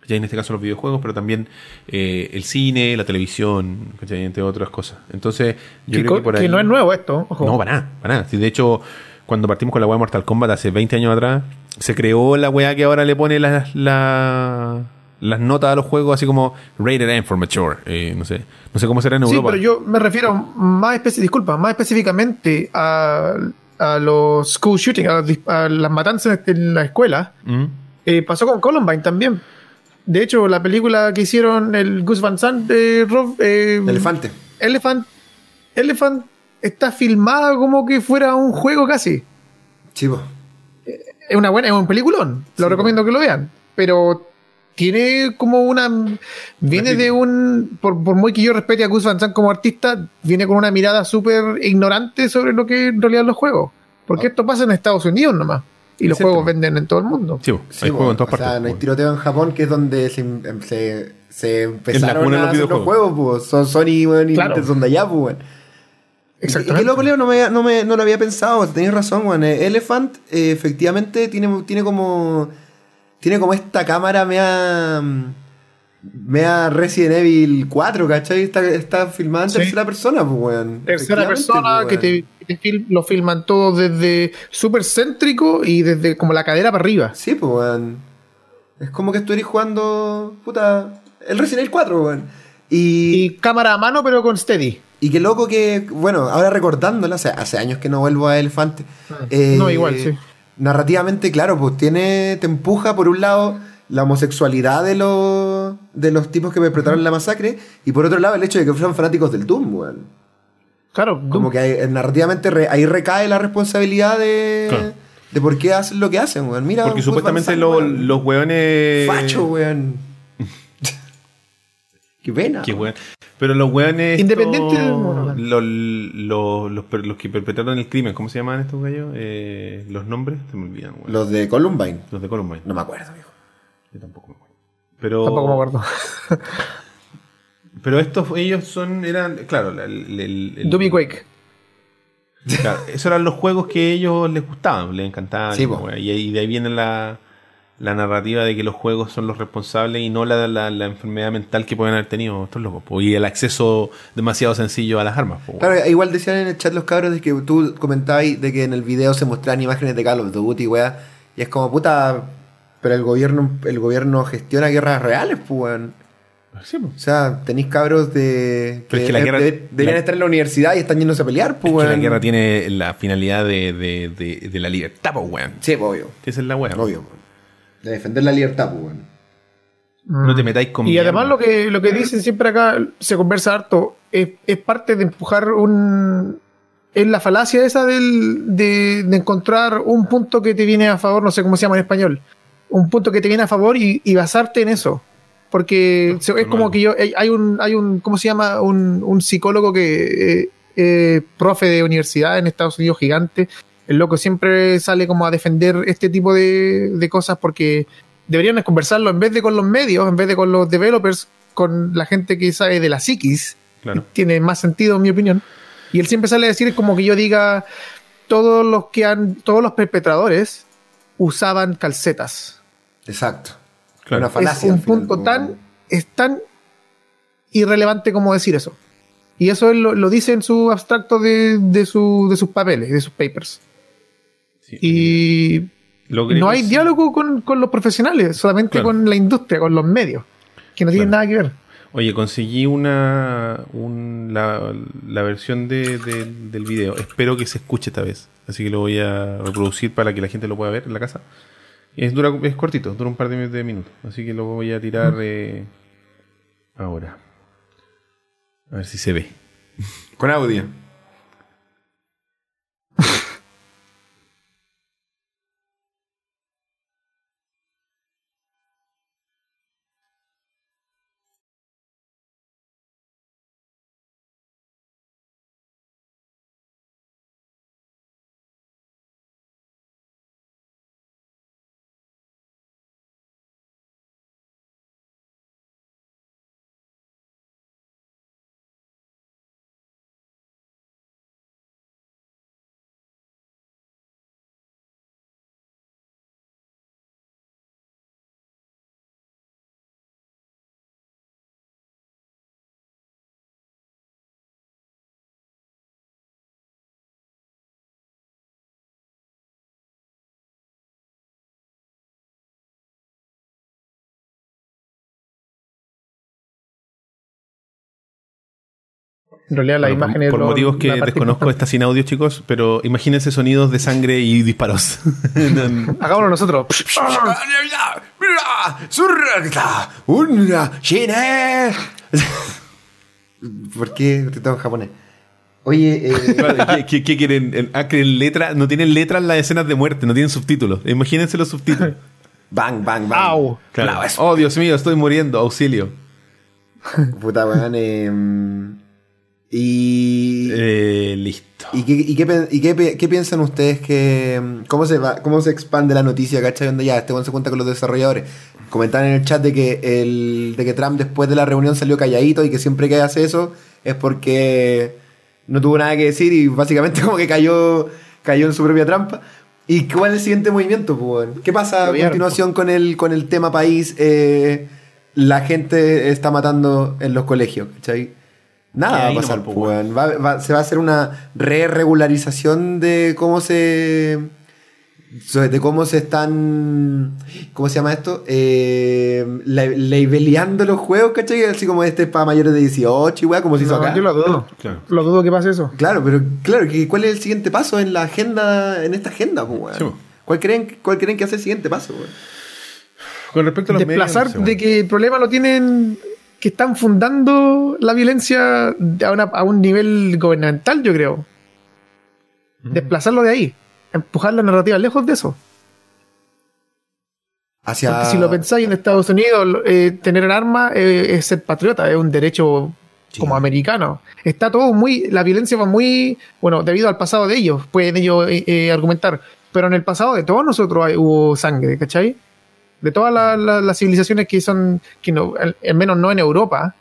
Ya en este caso los videojuegos, pero también eh, el cine, la televisión, ¿cachai? entre otras cosas. Entonces, yo Que, creo que por que no es nuevo esto, ojo. No, para nada, para nada. Sí, de hecho, cuando partimos con la de Mortal Kombat hace 20 años atrás, se creó la weá que ahora le pone la- las notas a los juegos, así como Rated M for Mature. Eh, no sé no sé cómo será en Sí, Europa. pero yo me refiero más especi- disculpa, más específicamente a, a los school shooting, a, las dis- a las matanzas en la escuela. Mm. Eh, pasó con Columbine también. De hecho, la película que hicieron el Gus Van Sant de Rob eh, Elefante. Elephant, Elephant está filmada como que fuera un juego casi. Sí, po. es una buena, es un peliculón. Lo Sí, recomiendo que lo vean. Pero tiene como una. Viene de un. Por, por muy que yo respete a Gus Van Sant como artista, viene con una mirada súper ignorante sobre lo que en realidad los juegos. Porque Ah. esto pasa en Estados Unidos nomás. Y los juegos venden en todo el mundo. Sí, Sí, hay juegos en todas o sea, partes. no hay tiroteo en Japón, que es donde se, se, se empezaron a los hacer los juegos, pues. Son Sony weón, y Claro. Nintendo son de allá, pues. Exactamente. Y qué loco, Leo, no, me, no, me, no lo había pensado, tenías razón, weón. Elephant, eh, efectivamente, tiene, tiene como. Tiene como esta cámara mea. Mea Resident Evil 4, ¿cachai? Está, está filmada en Sí. tercera persona, pues, weón. Tercera persona pues, que te, weón. que te fil- lo filman todo desde súper céntrico y desde como la cadera para arriba. Sí, pues, weón. Es como que estuvierais jugando. Puta. El Resident Evil 4, weón. Y, Y cámara a mano, pero con steady. y qué loco que. Bueno, ahora recordándola, hace, hace años que no vuelvo a Elefante. Eh, No, igual, sí. Narrativamente, claro, pues tiene. Te empuja por un lado la homosexualidad de los. de los tipos que perpetraron la masacre. Y por otro lado, el hecho de que fueran fanáticos del Doom, weón. Claro, Doom. Como que hay- narrativamente re- ahí recae la responsabilidad de. Claro. de por qué hacen lo que hacen, weón. Mira, Porque supuestamente Van lo- weón. los hueones. Facho, weón. Qué pena. Qué weón. Pero los hueones. Independiente mono, los, los, los, los que perpetraron el crimen, ¿cómo se llaman estos gallos? Eh, los nombres se me olvidan, weón. Los, Los de Columbine. de Columbine. No me acuerdo, viejo. Yo tampoco me acuerdo. Pero, Tampoco me acuerdo. Pero estos, ellos son, eran, claro, la- el, el- el- Quake. Claro, esos eran los juegos que a ellos les gustaban, les encantaban. Sí, y, y, de ahí viene la, la narrativa de que los juegos son los responsables y no la, la, la enfermedad mental que pueden haber tenido estos locos. po, y el acceso demasiado sencillo a las armas. po, weón. Claro, igual decían en el chat los cabros de que tú comentabas de que en el video se mostraban imágenes de Call of Duty, weá. Y es como, puta, pero el gobierno, el gobierno gestiona guerras reales, pues, weón. Sí. O sea, tenéis cabros de. Pero es que que la guerra- de- deberían la- estar en la universidad y están yéndose a pelear, pues, Es que weón. la guerra tiene la finalidad de, de, la libertad, po, weón. Sí, pues, obvio. Esa es la weá. Obvio, weón. De defender la libertad, pues, weón. No te metáis con Y mierda. además lo que, lo que dicen siempre acá, se conversa harto, es, es parte de empujar un... Es la falacia esa del, de, de encontrar un punto que te viene a favor, no sé cómo se llama en español, un punto que te viene a favor y, y basarte en eso. Porque se- es como que yo, hay hay un, hay un, ¿cómo se llama? Un, un psicólogo que, eh, eh, profe de universidad en Estados Unidos, gigante, el loco siempre sale como a defender este tipo de, de cosas porque deberían conversarlo en vez de con los medios, en vez de con los developers, con la gente que sabe de la psiquis. Claro. Tiene más sentido, en mi opinión. Y él siempre sale a decir, es como que yo diga, todos los que han, todos los perpetradores usaban calcetas. Exacto. Claro. Una Es un punto tan, es tan irrelevante como decir eso. Y eso él lo, lo dice en su abstracto de, de, su, de sus papeles, de sus papers. Sí. Y no hay diálogo con, con los profesionales, solamente Claro. con la industria, con los medios, que no tienen Claro. nada que ver. Oye, conseguí una un- la, la versión de, de- del video. Espero que se escuche esta vez. Así que lo voy a reproducir para que la gente lo pueda ver en la casa. Es, dura, es cortito, dura un par de, de minutos. Así que lo voy a tirar eh, ahora. A ver si se ve. Con audio. En realidad, la Bueno, imagen por, es por lo- motivos que desconozco está sin audio, chicos, pero imagínense sonidos de sangre y disparos. Hagámoslo nosotros. ¿Por qué? Todo en japonés. Oye, eh, ¿Qué, qué- qué quieren? El- Ah, letra, no tienen letras las escenas de muerte, no tienen subtítulos. Imagínense los subtítulos. bang, bang, bang. Au. Claro. Claro, eso. Oh, Dios mío, estoy muriendo, auxilio. Puta, weón. eh, y. Eh, listo. ¿Y, qué, y qué y qué piensan ustedes que... ¿Cómo se va, cómo se expande la noticia, cachai? Donde ya este se cuenta con los desarrolladores. Comentaban en el chat de que, el, de que Trump después de la reunión salió calladito y que siempre que hace eso es porque no tuvo nada que decir y básicamente como que cayó, cayó en su propia trampa. ¿Y cuál es el siguiente movimiento? pues? ¿Qué pasa a continuación con el, con el tema país? Eh, la gente está matando en los colegios, ¿cachai? Nada va a pasar, pues, pues, weón. Va- va- se va a hacer una re-regularización de cómo se. de cómo se están. ¿Cómo se llama esto? Eh, la- labeleando los juegos, ¿cachai? Así como este es para mayores de 18 y weá, como se hizo No, acá. yo lo dudo. Claro. Lo dudo que pase eso. Claro, pero claro, ¿cuál es el siguiente paso en la agenda, en esta agenda, pues, weón? Sí. ¿Cuál, creen, ¿Cuál creen que hace el siguiente paso, weón? Con respecto a los Desplazar medios, no sé, de que el problema lo tienen que están fundando la violencia a, una- a un nivel gubernamental, yo creo. Desplazarlo de ahí. Empujar la narrativa lejos de eso. Hacia. Porque si lo pensáis en Estados Unidos, eh, tener un arma eh, es ser patriota, es un derecho como americano. Está todo muy. La violencia va muy. Bueno, debido al pasado de ellos, pueden ellos eh, eh, argumentar. Pero en el pasado de todos nosotros hay- hubo sangre, ¿cachai? De todas la- la- las civilizaciones que son. que no, al, al menos no en Europa,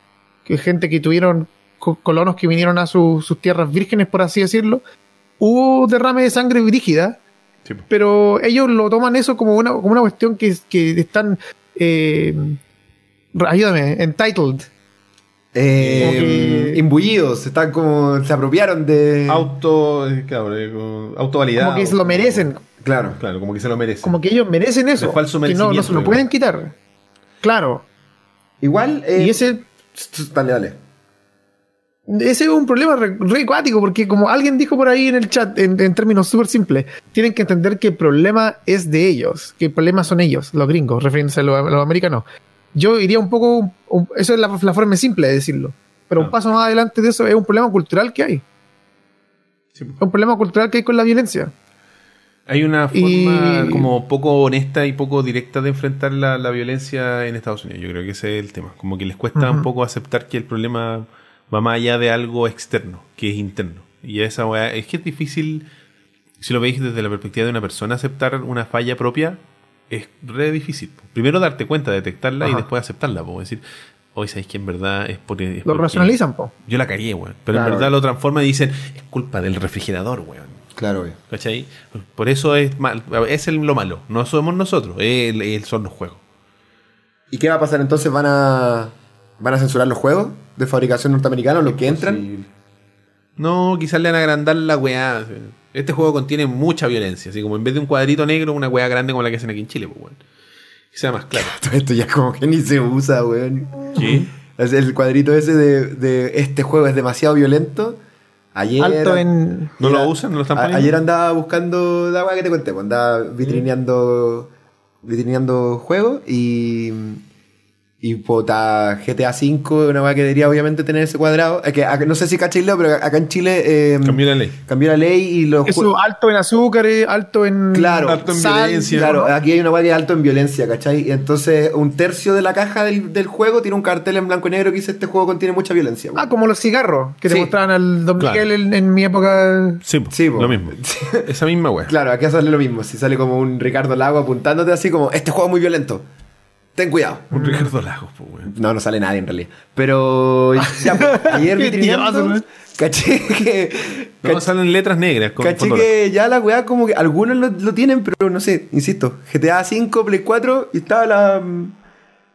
que gente que tuvieron co- colonos que vinieron a su- sus tierras vírgenes, por así decirlo, hubo derrame de sangre brígida Sí, pero ellos lo toman eso como una, como una cuestión que, que están, eh, ayúdame, entitled. Eh, que- Imbullidos, están como. se apropiaron de. Auto, eh, claro, eh, como autovalidado. Como que se lo merecen, Claro. Claro, como que se lo merece. como que ellos merecen eso. De falso que no, no se merecimiento, lo pueden quitar. Claro. Igual. eh, y ese, Dale, dale. ese es un problema re, re acuático, porque como alguien dijo por ahí en el chat, en, en términos súper simples, tienen que entender que el problema es de ellos, que el problema son ellos, los gringos, refiriéndose a los, a los americanos. Yo iría un poco, un- eso es la, la forma simple de decirlo, pero un Ah. paso más adelante de eso es un problema cultural que hay. Sí. Es un problema cultural que hay con la violencia. Hay una forma Y- como poco honesta y poco directa de enfrentar la, la violencia en Estados Unidos. Yo creo que ese es el tema. Como que les cuesta un poco aceptar que el problema va más allá de algo externo, que es interno. Y esa es que es difícil, si lo veis desde la perspectiva de una persona, aceptar una falla propia es re difícil. Primero darte cuenta, detectarla y después aceptarla. Como decir, hoy sabéis que en verdad es por... es Lo racionalizan, po. Yo la cagué, weón. Pero Claro. en verdad lo transforman y dicen, es culpa del refrigerador, weón. Claro, obvio. ¿Cachai? Por eso es mal, es el- lo malo. No somos nosotros, es el- son los juegos. ¿Y qué va a pasar entonces? ¿Van a, van a censurar los juegos de fabricación norteamericana, los que entran? No, quizás le van a agrandar la weá. Este juego contiene mucha violencia. Así como en vez de un cuadrito negro, una weá grande como la que hacen aquí en Chile, pues, weón. Que sea más claro. Todo esto ya como que ni se usa, weón. ¿Sí? Es El cuadrito ese de, de este juego es demasiado violento. Ayer. Alto en. ¿No Era- lo usan? ¿No lo están a- poniendo? ayer andaba buscando la weá que te conté, pues andaba vitrineando, vitrineando juegos y. Y puta, GTA V, una weá que debería obviamente tener ese cuadrado. Es que acá- no sé si cachéis, pero acá en Chile. eh, Cambió la ley. cambió la ley y los Eso alto en azúcares, alto en. Claro. Alto en sal, violencia. Claro, aquí hay una weá que es alto en violencia, ¿cachai? Y entonces un tercio de la caja del, del juego tiene un cartel en blanco y negro que dice este juego contiene mucha violencia. Ah, como los cigarros que te Sí. mostraban al Don Claro. Miguel en, en mi época. Sí, po, Sí, po. lo mismo. Esa misma weá. Claro, aquí sale lo mismo. Si sale como un Ricardo Lago apuntándote así como, este juego es muy violento. Ten cuidado. Un Ricardo Lagos, pues, weón. No, no sale nadie en realidad. Pero ya, pues, ayer vitrineando, caché que... No, caché- salen letras negras con Caché que ya la weá como que algunos lo, lo tienen, pero no sé, insisto, GTA 5, Play 4 y estaba la...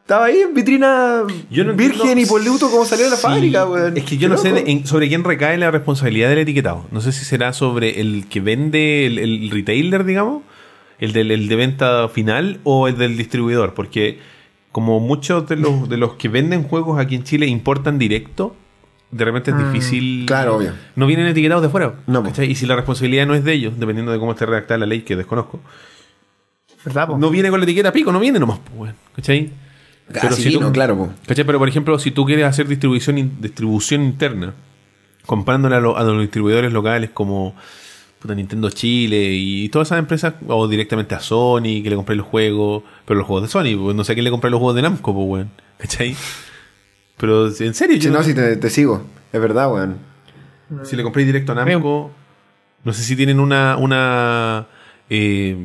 Estaba ahí en vitrina Yo no virgen y poluto como salió de la Sí, fábrica, weón. Es que yo no sé loco. de- en- sobre quién recae la responsabilidad del etiquetado. No sé si será sobre el que vende el, el retailer, digamos, el, del, el de venta final o el del distribuidor. Porque como muchos de los, de los que venden juegos aquí en Chile importan directo, de repente es difícil. claro, obvio. No vienen etiquetados de fuera. No. ¿cachai? Y si la responsabilidad no es de ellos, dependiendo de cómo esté redactada la ley, que desconozco, ¿Verdad? po? no viene con la etiqueta pico, no viene nomás, pues, ¿cachai? Así si tú- claro, po. ¿Cachai? Pero por ejemplo, si tú quieres hacer distribución, in- distribución interna comprándole a, lo- a los distribuidores locales como puta, Nintendo Chile y todas esas empresas, o directamente a Sony, que le compré los juegos, pero los juegos de Sony, pues no sé a quién le compré los juegos de Namco, pues, weón. ¿Cachai? Pero en serio, Sí, yo no, no- si te, te sigo. Es verdad, weón. si le compré directo a Namco, no sé si tienen una, una eh,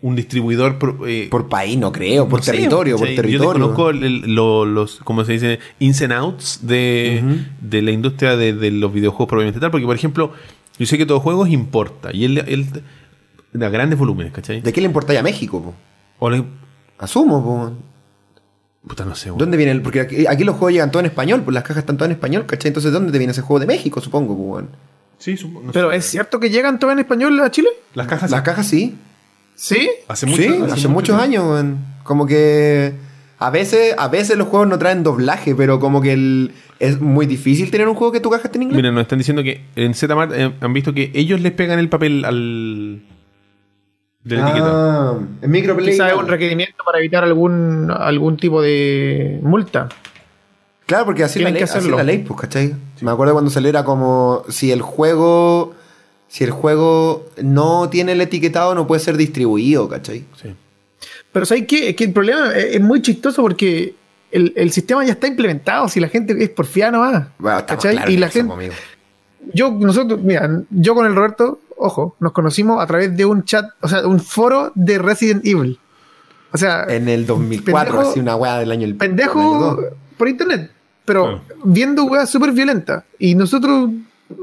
un distribuidor pro- eh, Por país, no creo. Por no sé, territorio, por territorio. Yo desconozco el- el- lo- los, como se dice, ins and outs de, de la industria de, de los videojuegos propiamente tal. Porque, por ejemplo, yo sé que todo juego importa. Y él, él da grandes volúmenes, ¿cachai? ¿De qué le importa ya a México, po? O le- Asumo, po. puta, no sé, weón. ¿Dónde viene el.? Porque aquí, aquí los juegos llegan todos en español, pues las cajas están todas en español, ¿cachai? Entonces, ¿dónde te viene ese juego de México, supongo, po, weón? Sí, supo- no Pero sé. es cierto que llegan todas en español a Chile. Las cajas Las cajas sí. ¿Sí? hace, sí, mucho- hace, mucho muchos tiempo. años, weón. Como que. A veces, a veces los juegos no traen doblaje, pero como que el, es muy difícil tener un juego que tu caja esté en inglés. Mira, nos están diciendo que en Zmart eh, han visto que ellos les pegan el papel al. de la etiqueta. ah, en microplay. Quizás es un requerimiento para evitar algún, algún tipo de multa. Claro, porque así la ley, que así la ley, pues, ¿cachai? Me acuerdo cuando salió era como si el juego. Si el juego no tiene el etiquetado, no puede ser distribuido, ¿cachai? Sí. Pero ¿sabes qué? Es que el problema es, es muy chistoso porque el, el sistema ya está implementado. Si la gente es porfiada nomás. Bueno, claros y que la no gente. amigos. Yo, nosotros, mira, yo con el Roberto, ojo, nos conocimos a través de un chat, o sea, un foro de Resident Evil. O sea, En el 2004, Pendejo- así una weá del año. del año pendejo dos. por internet, pero Claro. viendo weas súper violentas. Y nosotros,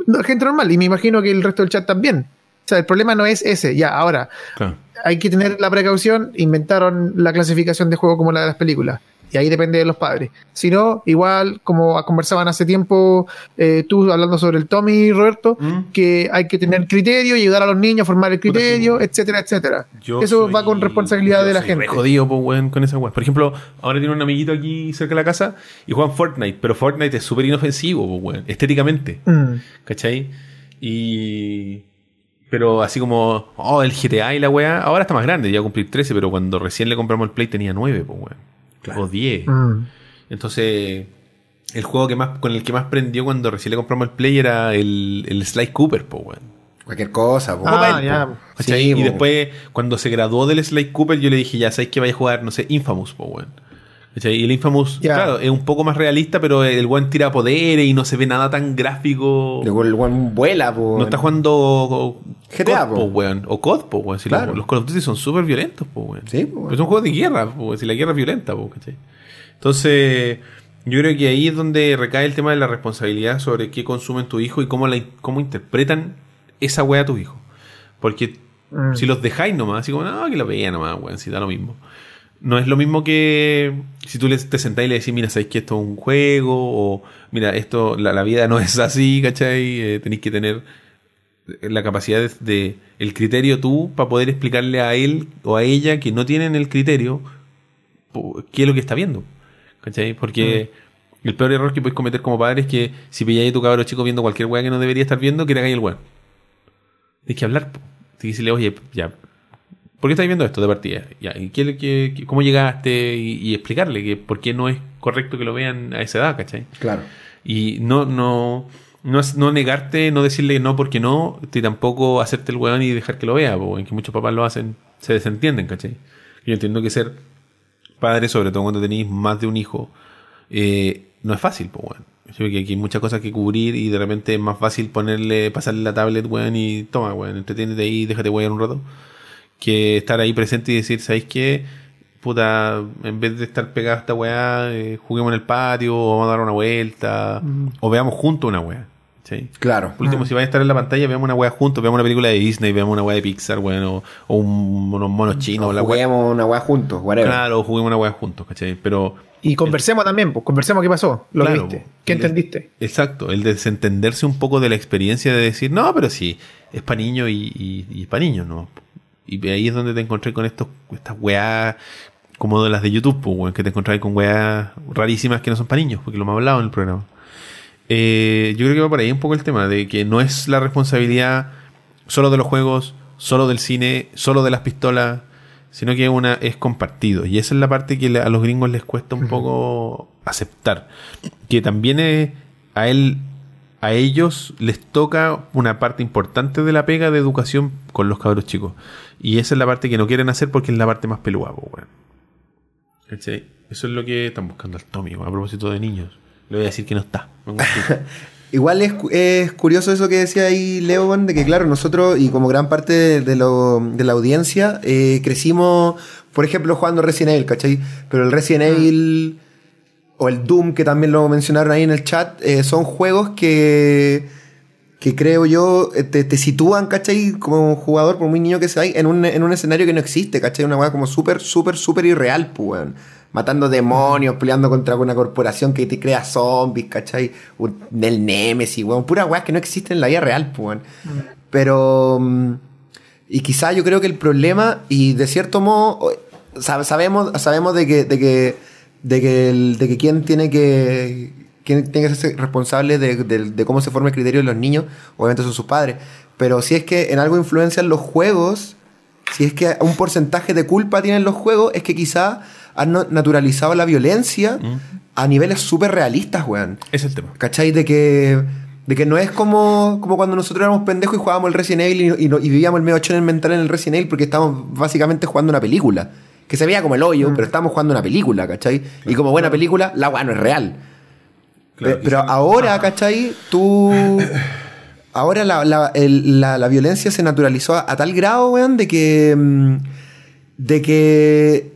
no, gente normal, y me imagino que el resto del chat también. Sea, el problema no es ese. Ya, ahora, Claro. hay que tener la precaución. Inventaron la clasificación de juego como la de las películas. Y ahí depende de los padres. Si no, igual, como conversaban hace tiempo, eh, tú hablando sobre el Tommy, Roberto, Mm. que hay que tener criterio y ayudar a los niños a formar el criterio, etcétera, etcétera. Yo Eso soy- va con responsabilidad yo de la soy gente. jodido, po, weón, con esa weá. Por ejemplo, ahora tiene un amiguito aquí cerca de la casa y juegan Fortnite, pero Fortnite es súper inofensivo, po, weón, estéticamente. Mm. ¿Cachai? Y. Pero así como, oh, el GTA y la weá, ahora está más grande, ya va a cumplir 13, pero cuando recién le compramos el Play tenía 9, pues weón. O 10. Mm. Entonces, el juego que más, con el que más prendió cuando recién le compramos el Play era el, el Sly Cooper, pues weón. Cualquier cosa, po. Ah, Mobile, ya. Sí, y po. después, cuando se graduó del Sly Cooper, yo le dije, ya sabéis que vaya a jugar, no sé, Infamous, po, weón. Y el Infamous, claro, es un poco más realista, pero el weón tira poderes y no se ve nada tan gráfico. El weón vuela, po. No está jugando GTA, COD, po. po, weón. O COD, po, weón. Si Claro. los, los Call of Duty son súper violentos, po, weón. Sí, po, weón. Pero son juegos de guerra, po. Si la guerra es violenta, po, ¿cachai? Entonces, yo creo que ahí es donde recae el tema de la responsabilidad sobre qué consumen tu hijo y cómo, la, cómo interpretan esa weá a tu hijo. Porque Mm. si los dejáis nomás, así como, no, que lo veía nomás, weón, si da lo mismo. No es lo mismo que si tú te sentás y le decís, mira, sabéis que esto es un juego, o mira, esto, la, la vida no es así, ¿cachai? Eh, tenéis que tener la capacidad de, de- el criterio tú para poder explicarle a él o a ella que no tienen el criterio qué es lo que está viendo. ¿Cachai? Porque el peor error que puedes cometer como padre es que si pilláis a tu cabro chico viendo cualquier weá que no debería estar viendo, que le hagáis el weá. Tienes que hablar. Tienes que decirle, oye, ya, ¿por qué estás viendo esto de partida? Ya, ¿y qué, qué- qué- ¿Cómo llegaste? Y, y explicarle que por qué no es correcto que lo vean a esa edad, ¿cachai? Claro. Y no, no, no, es- no negarte, no decirle no porque no, y tampoco hacerte el weón y dejar que lo vea, porque que muchos papás lo hacen, se desentienden, ¿cachai? Yo entiendo que ser padre, sobre todo cuando tenéis más de un hijo, eh, no es fácil, pues weón. Que aquí hay muchas cosas que cubrir y de repente es más fácil ponerle, pasarle la tablet, weón, y toma, weón, entretiénete ahí, déjate weón un rato, que estar ahí presente y decir, ¿sabéis qué? Puta, en vez de estar pegado a esta weá, eh, juguemos en el patio, o vamos a dar una vuelta, o veamos juntos una weá. ¿sí? Claro. Por último, si vais a estar en la pantalla, veamos una weá juntos, veamos una película de Disney, veamos una weá de Pixar, weón, o, o un- unos monos chinos, O la weá. juguemos una weá juntos, whatever. Claro, juguemos una weá juntos, ¿cachai? Pero Y conversemos también, pues conversemos qué pasó, lo Claro, viste, qué El- entendiste. Exacto, el desentenderse un poco de la experiencia de decir, no, pero sí, es para niños y, y, y para niños, ¿no? Y ahí es donde te encontré con estos, estas weas como de las de YouTube, pues, weón, que te encontrás con weas rarísimas que no son para niños, porque lo hemos hablado en el programa. Eh, yo creo que va por ahí un poco el tema, de que no es la responsabilidad solo de los juegos, solo del cine, solo de las pistolas, sino que una es compartido. Y esa es la parte que a los gringos les cuesta un poco aceptar. Que también es- a él a ellos les toca una parte importante de la pega de educación con los cabros chicos. Y esa es la parte que no quieren hacer porque es la parte más peluda, weón. ¿Cachai? Eso es lo que están buscando al Tommy, weón, a propósito de niños. Le voy a decir que no está. Igual es, es curioso eso que decía ahí Leo, weón, de que claro, nosotros y como gran parte de, de lo- de la audiencia eh, crecimos, por ejemplo, jugando Resident Evil, ¿cachai? Pero el Resident Evil o el Doom, que también lo mencionaron ahí en el chat, eh, son juegos que, que creo yo eh, te, te sitúan, ¿cachai? Como jugador, por muy niño que sea, en un, en un escenario que no existe, ¿cachai? Una weá como súper, súper, súper irreal, pues, weón. Matando demonios, peleando contra una corporación que te crea zombies, ¿cachai? Del Nemesis, weón. Pura weá que no existe en la vida real, pues, weón. Pero... mm, Y quizá yo creo que el problema, y de cierto modo, sabemos, sabemos de que, de que, de que, el- de que quien tiene que, quien tiene que ser responsable de, de- de cómo se forma el criterio de los niños, obviamente son sus padres. Pero si es que en algo influencian los juegos, si es que un porcentaje de culpa tienen los juegos, es que quizá han no- naturalizado la violencia a niveles súper realistas, weón. es el tema. ¿Cachai? De que, de que no es como, como cuando nosotros éramos pendejos y jugábamos el Resident Evil y, y no- y vivíamos el medio en el mental en el Resident Evil porque estábamos básicamente jugando una película. Que se veía como el hoyo, pero estábamos jugando una película, ¿cachai? Y como buena película, la weá no es real. Claro, pero ahora, ¿cachai? Tú... Ahora la, la- el- la- la violencia se naturalizó a, a tal grado, weón, de que... mm, De que...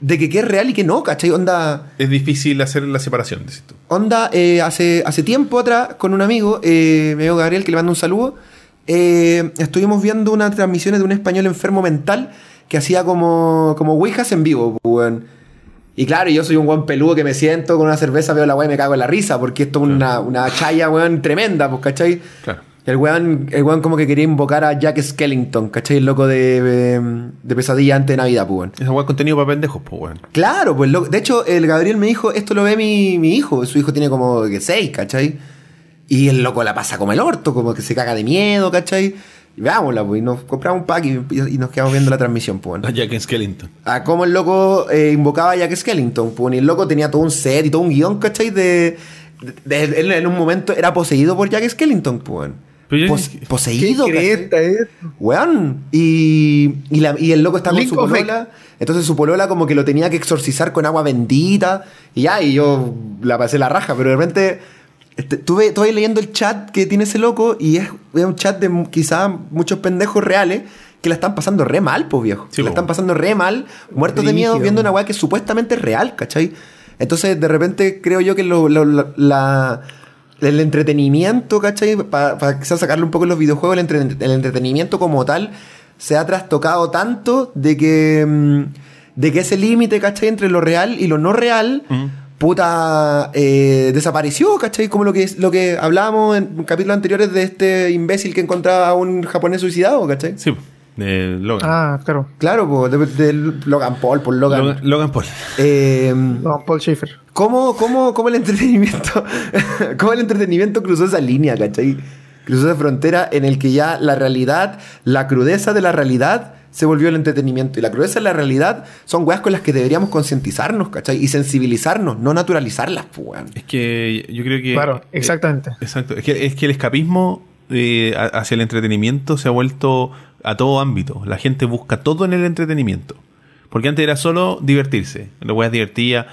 De que, que es real y que no, ¿cachai? Onda... Es difícil hacer la separación, decís tú. Onda, eh, hace, hace tiempo atrás, con un amigo, eh, mi amigo Gabriel, que le mando un saludo, eh, estuvimos viendo unas transmisiones de un español enfermo mental que hacía como, como ouijas en vivo, weón. Y claro, yo soy un buen peludo que me siento con una cerveza, veo la weá y me cago en la risa, porque esto es una, una chaya, weón, tremenda, pues, ¿cachai? Claro. El weón, el weón como que quería invocar a Jack Skellington, ¿cachai? El loco de, de, de pesadilla antes de Navidad, pues, weón. Es igual contenido para pendejos, pues, weón. Claro, pues lo- de hecho el Gabriel me dijo, esto lo ve mi, mi hijo, su hijo tiene como que seis, ¿cachai? Y el loco la pasa como el orto, como que se caga de miedo, ¿cachai? Y veámosla, pues, y nos compramos un pack y, y nos quedamos viendo la transmisión, pues. A Jack Skellington. A cómo el loco eh, invocaba a Jack Skellington, pues, y el loco tenía todo un set y todo un guion, ¿cachai? De, de- de- él en un momento era poseído por Jack Skellington, pues. Pos- poseído, ¿Qué es? Weón. Y, y, la- y el loco está con Link su polola. Entonces su polola como que lo tenía que exorcizar con agua bendita. Y ya, y yo la pasé la raja. Pero de repente este, estuve, estuve leyendo el chat que tiene ese loco. Y es, es un chat de quizás muchos pendejos reales que la están pasando re mal, pues viejo. Sí, la po. están pasando re mal, muertos de miedo, viendo una weá que supuestamente es real, ¿cachai? Entonces, de repente creo yo que lo- lo- lo- la, el entretenimiento, ¿cachai? Para quizás sacarle un poco en los videojuegos, el, entre- el entretenimiento como tal se ha trastocado tanto de que, mm, de que ese límite, ¿cachai? Entre lo real y lo no real, puta, eh, desapareció, ¿cachai? Como lo que, lo que hablábamos en capítulos anteriores de este imbécil que encontraba a un japonés suicidado, ¿cachai? Sí, de Logan. Ah, claro. Claro, pues, de, de Logan Paul, por Logan. Logan, Logan Paul. Eh, No, Paul Schaefer. ¿Cómo, cómo, cómo el entretenimiento cómo el entretenimiento cruzó esa línea, ¿cachai? Cruzó esa frontera en el que ya la realidad, la crudeza de la realidad se volvió el entretenimiento. Y la crudeza de la realidad son weas con las que deberíamos concientizarnos, ¿cachai? Y sensibilizarnos, no naturalizarlas, pues, weón. Es que yo creo que. Claro, eh, exactamente. Exacto. Es que, es que el escapismo eh, hacia el entretenimiento se ha vuelto a todo ámbito. La gente busca todo en el entretenimiento. Porque antes era solo divertirse. La weá es divertida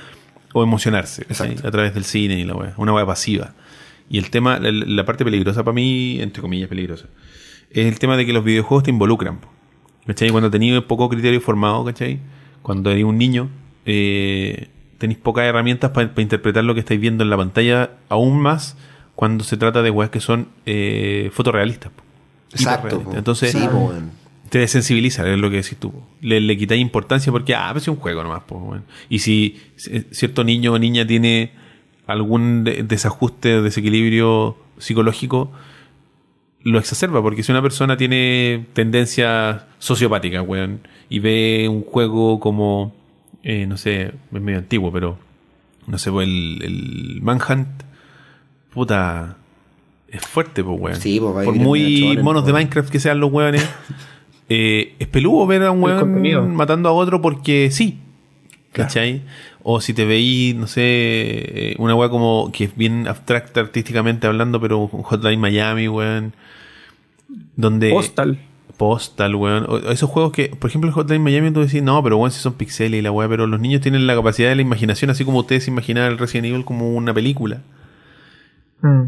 o emocionarse. Exacto. A través del cine y la weá. Una weá pasiva. Y el tema, la, la parte peligrosa para mí, entre comillas peligrosa, es el tema de que los videojuegos te involucran. ¿Cachai? Cuando tenéis poco criterio formado, ¿cachai? Cuando eres un niño, eh, tenéis pocas herramientas para interpretar lo que estáis viendo en la pantalla, aún más cuando se trata de weas que son eh, fotorrealistas. Exacto. Po. Entonces, Sí, te desensibiliza, es lo que decís tú. Le, le quitáis importancia porque, ah, pues es un juego nomás. po. Y si cierto niño o niña tiene algún de- desajuste, desequilibrio psicológico, lo exacerba, porque si una persona tiene tendencia sociopática, weón, y ve un juego como, eh, no sé, es medio antiguo, pero, no sé, pues, el, el Manhunt, puta, es fuerte, pues, weón. Sí, pues, Por muy monos de weón. Minecraft que sean los weones, eh, es peludo ver a un weón matando a otro porque sí. ¿Cachai? O si te veí, no sé, eh, una weá como que es bien abstracta artísticamente hablando, pero Hotline Miami, weón. Donde. Postal. Postal, weón. O- Esos juegos que, por ejemplo, el Hotline Miami, tú decís, no, pero weón, si son pixeles y la weá, pero los niños tienen la capacidad de la imaginación, así como ustedes imaginaban el Resident Evil como una película. Mm.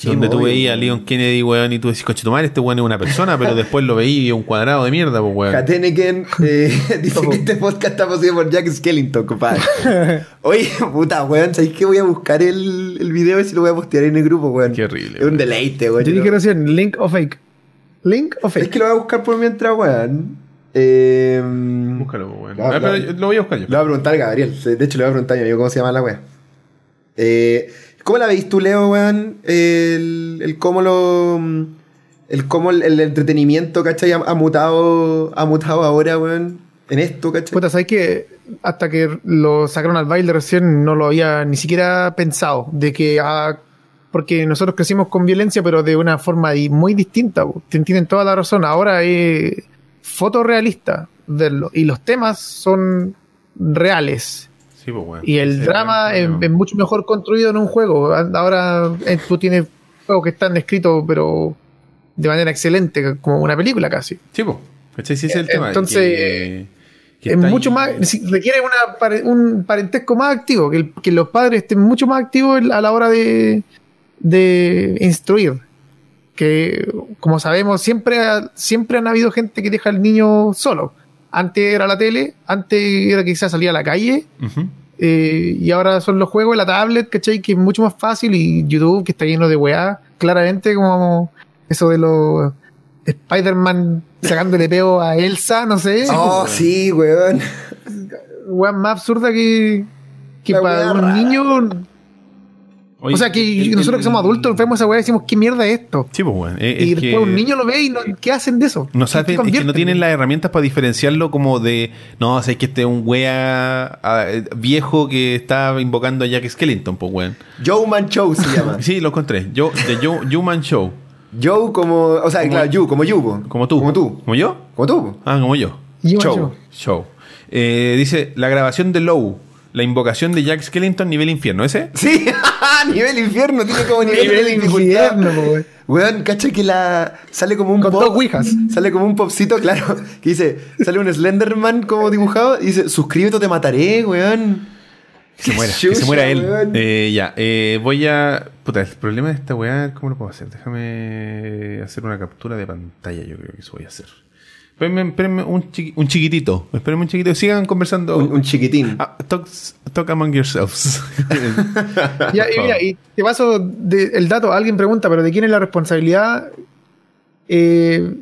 Sí, donde tú veías a weón. Leon Kennedy, weón, y tú decís, coche tu madre, este weón es una persona, pero después lo veí y es un cuadrado de mierda, pues weón. Kateneken eh, dice que este podcast está poseído por Jack Skellington, compadre. Oye, puta, weón, ¿sabéis que voy a buscar el, el video y si lo voy a postear en el grupo, weón? Qué horrible, Es un weón. deleite, weón. Yo dije recién, link o fake. Link o Es fake. que lo voy a buscar por mientras, weón. Eh, Búscalo, weón. Claro, Ah, yo- lo voy a buscar yo. Le voy a preguntar a Gabriel. De hecho, le voy a preguntar a mi amigo cómo se llama la wea. Eh, ¿Cómo la veis tú, Leo, weón? El, el cómo lo. El cómo el, entretenimiento, ¿cachai? Ha, ha mutado. Ha mutado ahora, weón. En esto, ¿cachai? Puta, ¿sabes que Hasta que lo sacaron al baile recién no lo había ni siquiera pensado. De que. ah, porque nosotros crecimos con violencia, pero de una forma muy distinta. Tienen toda la razón. Ahora es fotorrealista verlo. Y los temas son reales. Sí, pues. Y el drama es mucho mejor construido en un juego. Ahora eh, tú tienes juegos que están escritos, pero de manera excelente, como una película casi. Sí, pues. ¿Cachai? Sí, es el tema. Entonces, que- que es mucho ahí- más, requiere una un parentesco más activo, que, el- que los padres estén mucho más activos a la hora de, de instruir. Que, como sabemos, siempre, siempre han habido gente que deja al niño solo. Antes era la tele, antes era que quizás salía a la calle, eh, y ahora son los juegos, la tablet, ¿cachai? Que es mucho más fácil, y YouTube, que está lleno de weá, claramente como eso de los Spider-Man sacándole peo a Elsa, no sé. Oh, sí, weón. weá más absurda que, que para un rara. niño. Oye, o sea, que el- el- nosotros que somos adultos vemos esa weá y decimos, ¿qué mierda es esto? Sí, pues, weón. Y es después que- un niño lo ve y no, ¿qué hacen de eso? No ¿Qué- saben, es que no tienen las herramientas para diferenciarlo como de, no, sé que este es un wea ah, eh, viejo que está invocando a Jack Skellington, pues weón. Joe Man Show se llama. Sí, lo encontré. Yo, de Joe, Human Show. Joe como. O sea, Como- claro, you, como you, po. Como tú. Como tú. ¿Como yo? Como tú. Ah, como yo. Y un Show. show. Show. Eh, dice, la grabación de Low. La invocación de Jack Skellington nivel infierno. ¿Ese? Sí, nivel infierno, tiene como nivel, Nivel de dificultad. infierno, weón. Cacha que la. Sale como un Con pop. dos ouijas. Sale como un popcito, claro. Que dice. Sale un Slenderman como dibujado. Y dice: Suscríbete o te mataré, weón. Que se muera. que se muera él. Eh, ya. eh, voy a... Puta, el problema de esta weá, ¿cómo lo puedo hacer? Déjame hacer una captura de pantalla. Yo creo que eso voy a hacer. Espérenme, espérenme un, chiqui- un chiquitito. Espérenme un chiquitito. Sigan conversando. Un, un chiquitín. Ah, talk, talk among yourselves. Ya, y mira, y te paso de- el dato, alguien pregunta, pero ¿de quién es la responsabilidad? Eh,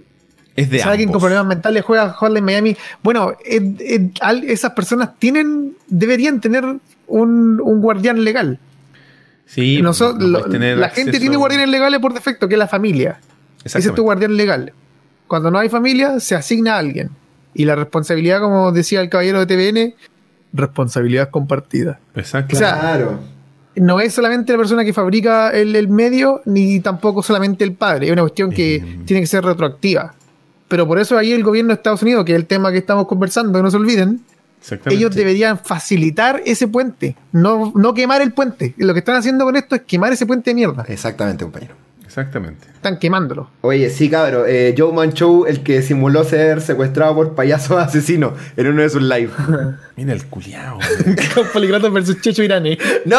es de si alguien con problemas mentales juega Hotline Miami, bueno, eh, eh, al- esas personas tienen, deberían tener un, un guardián legal. Sí, Noso- no lo- puedes tener la gente tiene guardianes legales por defecto, que es la familia. Ese es tu guardián legal. Cuando no hay familia, se asigna a alguien. Y la responsabilidad, como decía el caballero de TVN, responsabilidad compartida. Exacto. O sea, Claro. no es solamente la persona que fabrica el, el medio, ni tampoco solamente el padre. Es una cuestión que tiene que ser retroactiva. Pero por eso ahí el gobierno de Estados Unidos, que es el tema que estamos conversando, no se olviden, ellos deberían facilitar ese puente, no, no quemar el puente. Lo que están haciendo con esto es quemar ese puente de mierda. Exactamente, compañero. Exactamente. Están quemándolo. Oye, sí, cabrón. Eh, Joe Man Show, el que simuló ser secuestrado por payasos asesinos en uno de sus lives. Mira el culiao. Poligratos versus Checho Irane. ¡No!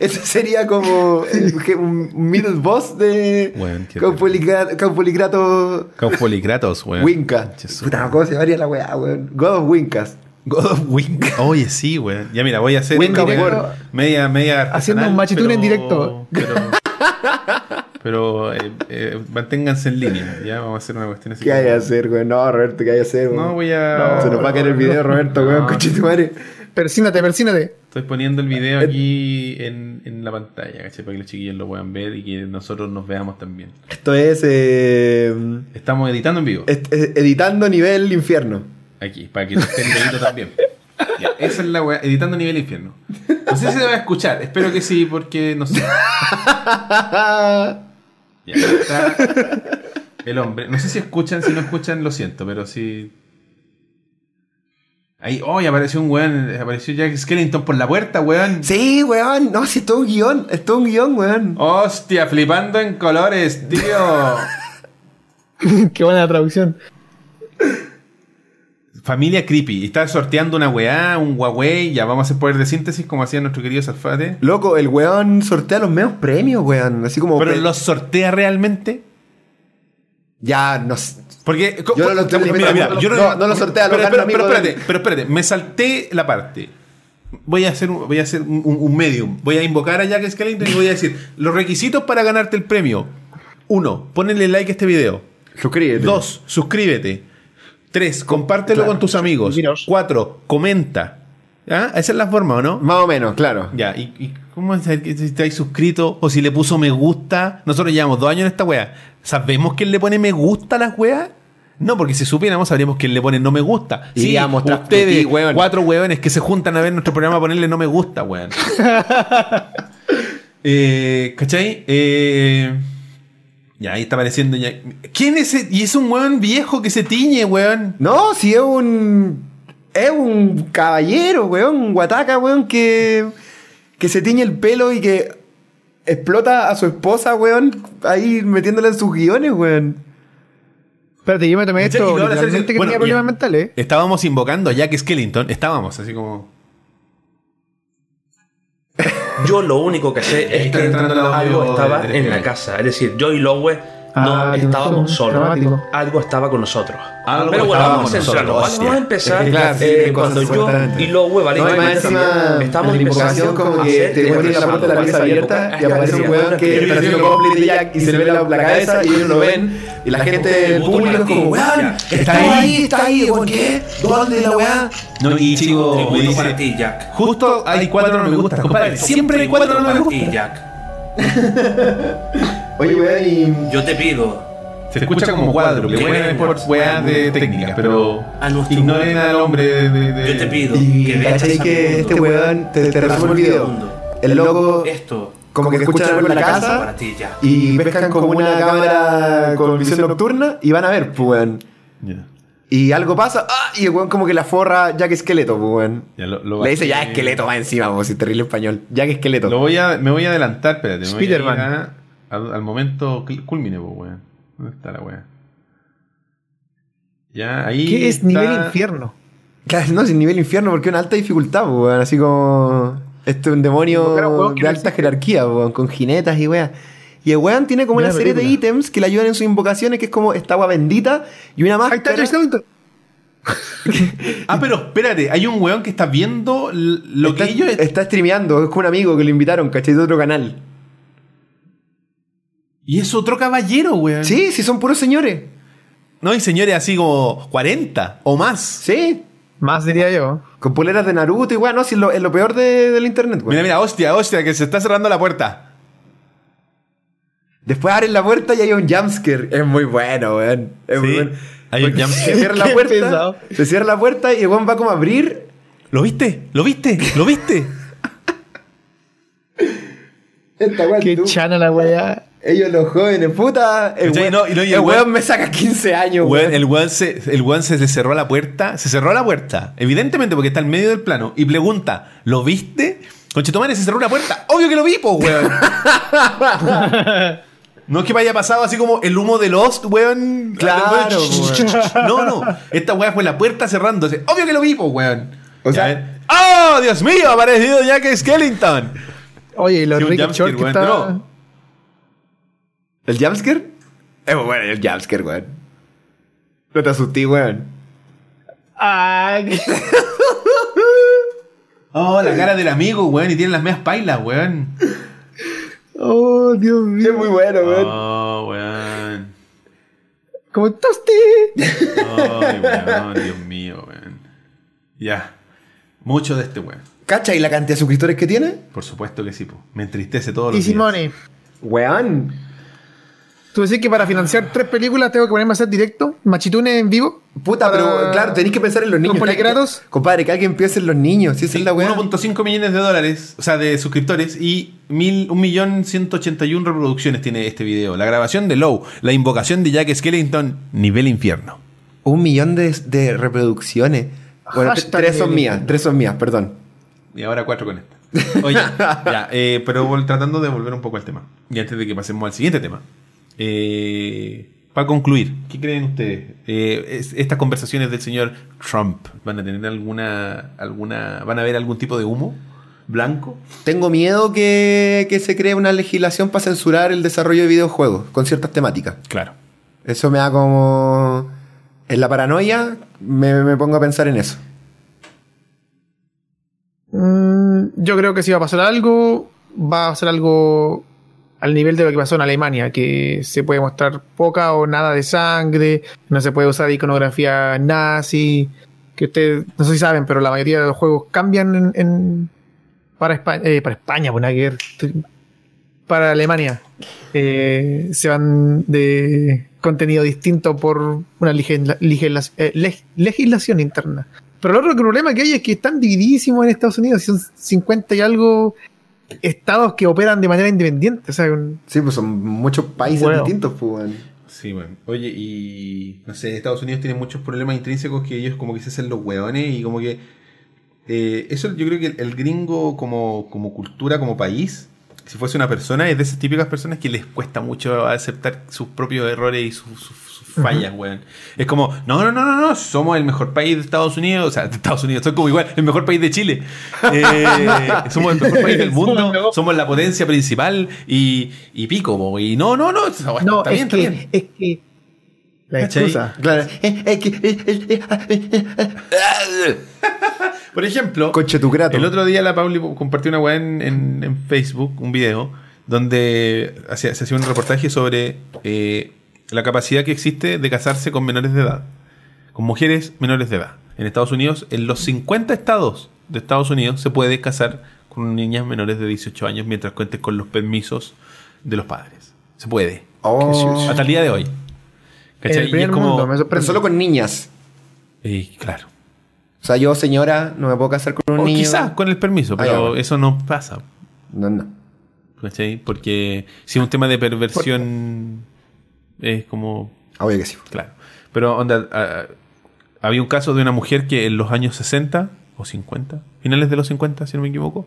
Ese sería como el- un un middle boss de Weón, qué Caupoligra- Caupoligrato Caupolikratos, weón. Winca. Jesús. Puta, ¿cómo se llamaría la weá, weón? God of Wincas. God of Wink. Oye, sí, weón. Ya mira, voy a hacer Winca media- media, media Haciendo un machitún pero- en directo. Pero, pero eh, eh, manténganse en línea. Ya vamos a hacer una cuestión así. ¿Qué hay a hacer, weón? No, Roberto, ¿qué hay a hacer, weón? No, voy a. Se nos va a caer el video, Roberto, No. weón, conchetumare. Persínate, persínate. Estoy poniendo el video aquí en, en la pantalla, ¿cachai? Para que los chiquillos lo puedan ver y que nosotros nos veamos también. Esto es, eh, Estamos editando en vivo. est- eh, editando nivel infierno. Aquí, para que estén dedito también. Ya, esa es la weá, editando nivel infierno. No sé si se va a escuchar, espero que sí, porque no sé. Ya está el hombre. No sé si escuchan, si no escuchan, lo siento, pero sí. Ahí, hoy apareció un weón, apareció Jack Skellington por la puerta, weón. Sí, weón. No, si es todo un guion. Es todo un guion, weón. Hostia, flipando en colores, tío. Qué buena traducción. Familia Creepy. Y Está sorteando una weá, un Huawei. Ya vamos a hacer poder de síntesis como hacía nuestro querido Salfate. Loco, el weón sortea los medios premios, weón. Así como. Pero pe- los sortea realmente. Ya, no sé. Porque. Yo no lo mira, mira, yo no, no lo sortea, pero, pero, pero de espérate, pero espérate, me salté la parte. Voy a hacer, un, voy a hacer un- un medium. Voy a invocar a Jack Skellington y voy a decir los requisitos para ganarte el premio. Uno, ponle like a este video. Suscríbete. Dos, suscríbete. Tres, compártelo Claro. con tus amigos. Miros. Cuatro, comenta. ¿Ah? Esa es la forma, ¿o no? Más o menos, claro. Ya, ¿y, y cómo es que si estáis suscrito o si le puso me gusta? Nosotros llevamos dos años en esta wea. ¿Sabemos quién le pone me gusta a las weas? No, porque si supiéramos sabríamos quién le pone no me gusta. Iríamos tras ustedes, ti, weón. cuatro weones que se juntan a ver nuestro programa a ponerle no me gusta, weón. eh, ¿Cachai? Eh, ya, ahí está apareciendo ya. ¿Quién es ese? Y es un weón viejo que se tiñe, weón. No, si es un. Es un caballero, weón. Un guataca, weón, que. Que se tiñe el pelo y que. Explota a su esposa, weón. Ahí metiéndola en sus guiones, weón. Espérate, yo me tomé esto literalmente que bueno, tenía problemas mentales. Estábamos invocando a Jack Skellington. Estábamos así como. Yo lo único que sé es está que entrando algo estaba en la casa. Es decir, yo y Lowe no Ah, estábamos solos. dramático. Algo estaba con nosotros. Algo Pero bueno, estaba vamos con a centrarnos. Vamos a empezar Claro, eh, cuando yo y Lowe, ¿vale? No, Estamos en la invocación como que te ponen la puerta de la pieza abierta y aparece un weón que está haciendo cosplay de Jack y se le ve la, cabeza y ellos lo ven y la gente del público es como, weón, está ahí, está ahí, weón, ¿qué? ¿Dónde la weá? No, y chico, me dice, para ti, Jack. Justo hay cuatro no me gustan. Compadre, siempre hay cuatro no me ti, Jack. Oye, weón, y... Yo te pido Se escucha como cuadro, que bueno es por weas de técnicas, pero A nuestro ignoren al hombre de, de- de- Yo te pido Y que veas que este weón te, te resume el video. El loco Esto como que escucha algo en la casa para ti, Jack. y pescan como una cámara con visión nocturna y van a ver, pues weón. Ya, Y algo pasa, ¡ah! y el weón como que la forra Jack Esqueleto, pues weón. ya lo, lo Le dice ya esqueleto más encima, como si terrible español. Jack Esqueleto. Lo voy a, me voy a adelantar, espérate. me voy a ir Spiderman. Al, al momento culmine, pues, weón. ¿Dónde está la wea? Ya, ahí. ¿Qué es está- nivel infierno? Claro, no, sin nivel infierno, porque es una alta dificultad, pues, weón. Así como. Este es un demonio de alta jerarquía, weón, con jinetas y weas. Y el weón tiene como una serie de ítems que le ayudan en sus invocaciones, que es como esta agua bendita y una Ahí está máscara. Skellington. Ah, pero espérate, hay un weón que está viendo lo está, que ellos. está streameando, es con un amigo que lo invitaron, ¿cachai? De otro canal. Y es otro caballero, weón. Sí, sí, son puros señores. No, y señores así como 40 o más. Sí. Más diría yo. Con poleras de Naruto y weón, no, sí, es lo, es lo peor de- del internet, weón. Mira, mira, hostia, hostia, que se está cerrando la puerta. Después abren la puerta y hay un jumpscare. Es muy bueno, weón. Es muy bueno. hay un jumpscare. Se cierra la puerta. pesado. Se cierra la puerta y el weón va como a abrir. ¿Lo viste? ¿Lo viste? ¿Lo viste? Esta weón, Qué tú. chana la weá. Ellos los jóvenes, puta. El weón, No, y no, y el el weón- weón me saca 15 años, Weón, weón. el weón se, el weón se le cerró la puerta. Se cerró la puerta. Evidentemente, porque está en medio del plano. Y pregunta: ¿Lo viste? Conchetumare se cerró la puerta. Obvio que lo vi, po, weón. No es que me haya pasado así como el humo de Lost, weón. Claro, No, no. Esta weá fue la puerta cerrándose. Obvio que lo vi, po, weón. O sea- ven. ¡Oh, Dios mío! Ha aparecido Jack Skellington. Oye, y los Sí, jumpscare, Short que weón. está. No. ¿El jumpscare? Es muy bueno el jumpscare, weón. No te asusté, weón. Ay, Oh, la cara del amigo, weón. Y tiene las medias pailas, weón. oh, Dios mío. Es muy bueno, weón. Oh, weón. ¿Cómo está usted? Ay, weón, Dios mío, weón. Ya. Mucho de este weón. ¿Cacha y la cantidad de suscriptores que tiene? Por supuesto que sí, po. Me entristece todos los Easy días. Money. Weón. ¿Tú decís que para financiar tres películas tengo que ponerme a hacer directo? ¿Machitune en vivo? Puta, Para- pero claro, tenéis que pensar en los niños. ¿Con Que- poligrados? Compadre, que alguien piense en los niños. Si Sí, es la weá. 1.5 millones de dólares, o sea, de suscriptores y mil- 1.181 reproducciones tiene este video. La grabación de Low, la invocación de Jack Skellington, nivel infierno. Un millón de, de reproducciones. Bueno, Hashtag tres son mías, tres son mías, perdón. Y ahora cuatro con esta. Oye, ya, eh, pero tratando de volver un poco al tema. Y antes de que pasemos al siguiente tema. Eh, para concluir, ¿qué creen ustedes? Eh, es- estas conversaciones del señor Trump, ¿van a tener alguna, alguna, van a haber algún tipo de humo blanco? Tengo miedo que, que se cree una legislación para censurar el desarrollo de videojuegos con ciertas temáticas. Claro. Eso me da como... En la paranoia me, me pongo a pensar en eso. Mm, yo creo que si va a pasar algo, va a ser algo al nivel de lo que pasó en Alemania, que se puede mostrar poca o nada de sangre, no se puede usar iconografía nazi, que ustedes no sé si saben, pero la mayoría de los juegos cambian en, para España, eh, para España, pues para Alemania. Eh, se van de contenido distinto por una eh, leg- legislación interna. Pero el otro problema que hay es que están divididísimos en Estados Unidos. Son 50 y algo estados que operan de manera independiente. O sea, un- Sí, pues son muchos países Bueno. distintos, pues. Sí, bueno. Oye, y no sé, Estados Unidos tiene muchos problemas intrínsecos que ellos como que se hacen los hueones y como que... eh, eso yo creo que el, el gringo como, como cultura, como país, si fuese una persona, es de esas típicas personas que les cuesta mucho aceptar sus propios errores y sus, sus- sus fallas, weón. Es como, no, no, no, no, no, somos el mejor país de Estados Unidos, o sea, de Estados Unidos, soy como igual, el mejor país de Chile. Eh, somos el mejor país del mundo, somos la potencia principal y, y pico, po, y no, no, no, esa weá no, está es, bien, está que, bien. es que. La excusa. Claro. Eh, que- ah, eh, Por ejemplo, Conche tu grato. el otro día la Pauli compartió una weá en, en- en Facebook, un video, donde hacía- se hacía un reportaje sobre eh, la capacidad que existe de casarse con menores de edad, con mujeres menores de edad. En Estados Unidos, en los 50 estados de Estados Unidos, se puede casar con niñas menores de 18 años mientras cuentes con los permisos de los padres. Se puede. Oh. Hasta el día de hoy. ¿Cachai? el Y primer es como- mundo, me Pero solo con niñas. Eh, claro. O sea, yo, señora, no me puedo casar con un O niño. quizás con el permiso, Ah, pero bueno. eso no pasa. No, no. ¿Cachai? Porque si es un tema de perversión, es como. Obvio que sí. Claro. Pero, onda, ah, había un caso de una mujer que en los años 60 o 50, finales de los 50, si no me equivoco,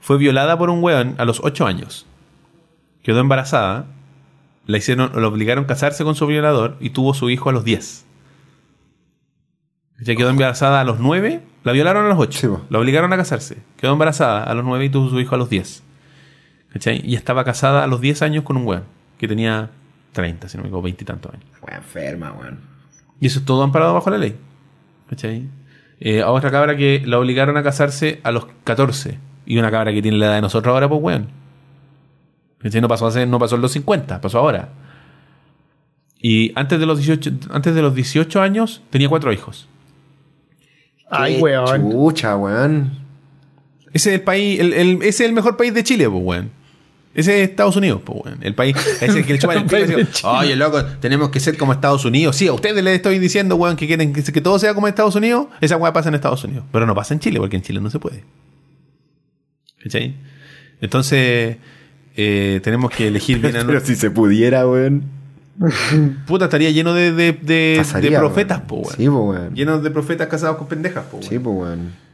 fue violada por un weón a los 8 años. Quedó embarazada, la hicieron, la obligaron a casarse con su violador y tuvo su hijo a los 10. Ya quedó embarazada a los 9, la violaron a los 8. Sí, la obligaron a casarse. Quedó embarazada a los 9 y tuvo su hijo a los 10. ¿Cachai? Y estaba casada a los 10 años con un weón que tenía 30, si no me equivoco, 20 y tantos años. Weón, enferma, weón. Y eso es todo amparado bajo la ley. ¿Cachai? Eh, a otra cabra que la obligaron a casarse a los 14. Y una cabra que tiene la edad de nosotros ahora, pues weón. ¿Cachai? No pasó, hace, no pasó en los 50, pasó ahora. Y antes de los 18, antes de los 18 años tenía cuatro hijos. Ay, weón. Chucha, weón. Ese es el país, el, el- ese es el mejor país de Chile, pues weón. Ese es Estados Unidos, pues weón. El país, que le chupan el pico de dicen, Oye, loco, tenemos que ser como Estados Unidos. Sí, a ustedes les estoy diciendo, weón, que quieren que, que todo sea como Estados Unidos. Esa weá pasa en Estados Unidos. Pero no pasa en Chile, porque en Chile no se puede. ¿Cachai? Entonces, eh, tenemos que elegir bien a Pero si se pudiera, weón. Puta, estaría lleno de, de, de- Pasaría, de profetas, weón. po, weón. Sí, po, weón. Lleno de profetas casados con pendejas, po, weón. Sí, pues, weón.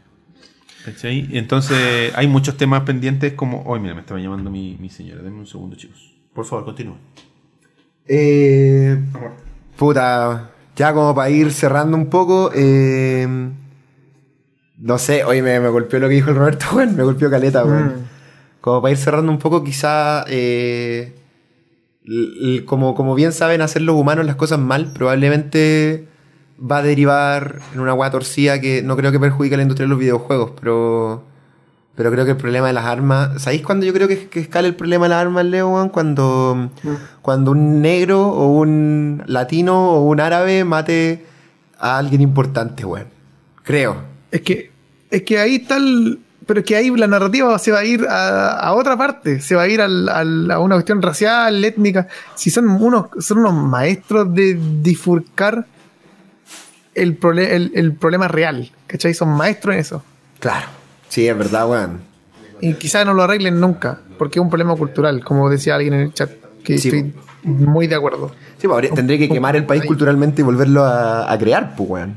¿Cachai? Entonces, hay muchos temas pendientes como. Hoy, mira, me estaba llamando mi, mi señora. Denme un segundo, chicos. Por favor, continúen. Eh, puta, ya como para ir cerrando un poco, eh, no sé, hoy me, me golpeó lo que dijo el Roberto, weón, me golpeó caleta, weón. Como para ir cerrando un poco, quizá, eh, como, como bien saben hacer los humanos las cosas mal, probablemente va a derivar en una hueá torcida que no creo que perjudique a la industria de los videojuegos, pero... Pero creo que el problema de las armas. ¿Sabéis cuándo yo creo que, que escala el problema de las armas, Leo? weón? Cuando, cuando un negro o un latino o un árabe mate a alguien importante, weón. Creo. Es que, es que ahí está el. Pero es que ahí la narrativa se va a ir a, a otra parte, se va a ir al- al- a una cuestión racial, étnica. Si son unos, son unos maestros de bifurcar el, el, el problema real, ¿cachai? Son maestros en eso. Claro. Sí, es verdad, weón. Y quizás no lo arreglen nunca, porque es un problema cultural, como decía alguien en el chat, que Sí. estoy muy de acuerdo. Sí, pues, tendré que quemar el país culturalmente y volverlo a, a crear, pues, weón.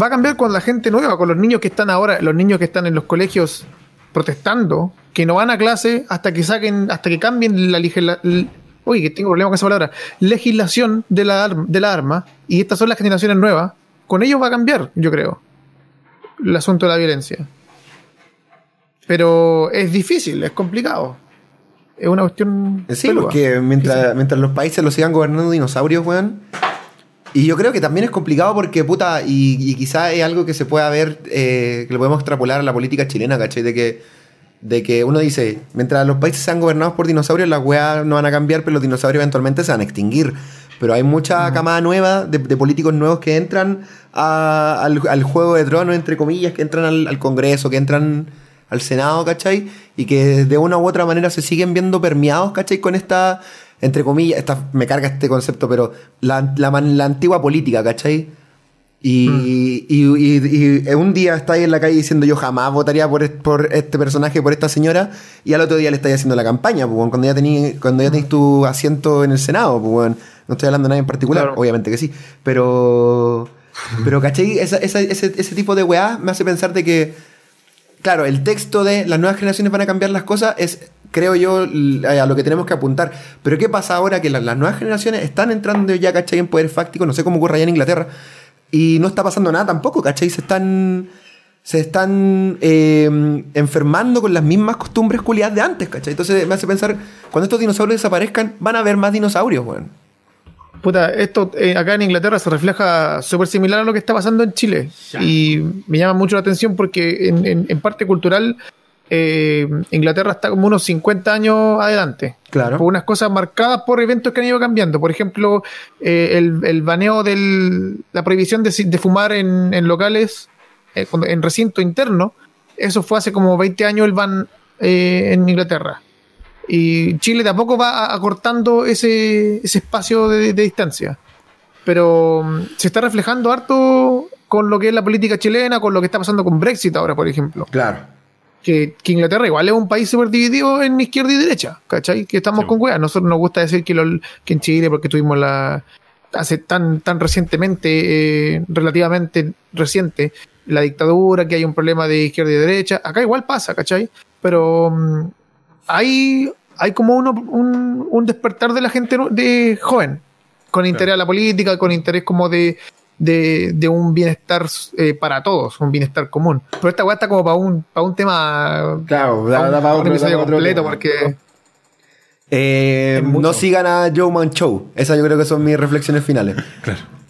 Va a cambiar con la gente nueva, con los niños que están ahora, los niños que están en los colegios protestando, que no van a clase hasta que saquen, hasta que cambien la legislación. Uy, que tengo problema con esa palabra. Legislación de la, de la arma. Y estas son las generaciones nuevas. Con ellos va a cambiar, yo creo. El asunto de la violencia. Pero es difícil, es complicado. Es una cuestión. Sí, peluda. porque mientras, mientras los países los sigan gobernando dinosaurios, weón. Y yo creo que también es complicado porque, puta, y, y quizá es algo que se pueda ver, eh, que lo podemos extrapolar a la política chilena, ¿cachai? De que, de que uno dice, mientras los países sean gobernados por dinosaurios, las weas no van a cambiar, pero los dinosaurios eventualmente se van a extinguir. Pero hay mucha camada nueva de, de políticos nuevos que entran a- al, al juego de tronos, entre comillas, que entran al, al Congreso, que entran al Senado, ¿cachai? Y que de una u otra manera se siguen viendo permeados, ¿cachai? Con esta, entre comillas, esta, me carga este concepto, pero la, la, la antigua política, ¿cachai? Y, y- y- y un día estáis en la calle diciendo yo jamás votaría por, est- por este personaje, por esta señora, y al otro día le estáis haciendo la campaña, pues, cuando ya tenéis cuando ya tenéis tu asiento en el Senado, pues, no estoy hablando de nadie en particular, Claro. obviamente que sí, pero, pero ¿cachai? Esa- esa- ese, ese tipo de weá me hace pensar de que, claro, el texto de las nuevas generaciones van a cambiar las cosas es, creo yo, a lo que tenemos que apuntar. Pero ¿qué pasa ahora que la- las nuevas generaciones están entrando ya, ¿cachai? En poder fáctico, no sé cómo ocurre allá en Inglaterra, y no está pasando nada tampoco, ¿cachai? Se están... Se están eh, enfermando con las mismas costumbres culiadas de antes, ¿cachai? Entonces me hace pensar, cuando estos dinosaurios desaparezcan, van a haber más dinosaurios, weón. Puta, esto eh, acá en Inglaterra se refleja súper similar a lo que está pasando en Chile. Y me llama mucho la atención porque en, en- en parte cultural eh, Inglaterra está como unos 50 años adelante. Claro. Por unas cosas marcadas por eventos que han ido cambiando. Por ejemplo, eh, el, el baneo de la prohibición de, de fumar en, en locales, eh, en recinto interno. Eso fue hace como 20 años el ban eh, en Inglaterra. Y Chile tampoco va acortando ese, ese espacio de, de distancia. Pero mm, se está reflejando harto con lo que es la política chilena, con lo que está pasando con Brexit ahora, por ejemplo. Claro. Que, que Inglaterra igual es un país súper dividido en izquierda y derecha, ¿cachai? Que estamos Sí. con weas. Nosotros nos gusta decir que, lo- que en Chile, porque tuvimos la. hace tan, tan recientemente, eh, relativamente reciente, la dictadura, que hay un problema de izquierda y derecha. Acá igual pasa, ¿cachai? Pero mm, hay, hay como uno, un, un despertar de la gente de joven, con interés a la política, con interés como de, de, de un bienestar eh, para todos, un bienestar común. Pero esta weá está como para un, para un tema. Claro, un, para un otro- episodio da completo, tema. porque. Eh, no sigan a Joe Man Show. Esas yo creo que son mis reflexiones finales.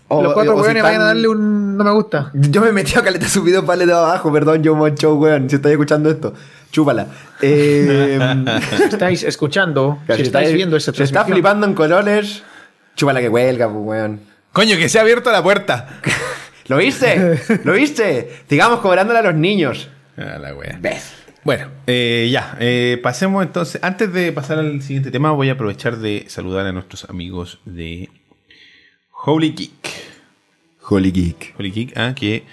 O- los cuatro si weones vayan a darle un no me gusta. Yo me metí a caleta su video para de abajo, perdón, Joe Man Show, weón. Si estáis escuchando esto, chúpala. Eh, Si estáis escuchando, si estáis viendo esa Se está transmisión, flipando en colores. Chúpala que huelga, pues, weón. Coño, que se ha abierto la puerta. ¿Lo viste? ¿Lo viste? Sigamos cobrándole a los niños. Ah, la wea. ¿Ves? Bueno, eh, ya, eh, pasemos entonces. Antes de pasar al siguiente tema, voy a aprovechar de saludar a nuestros amigos de Holy Geek. Holy Geek. Holy Geek, ah, que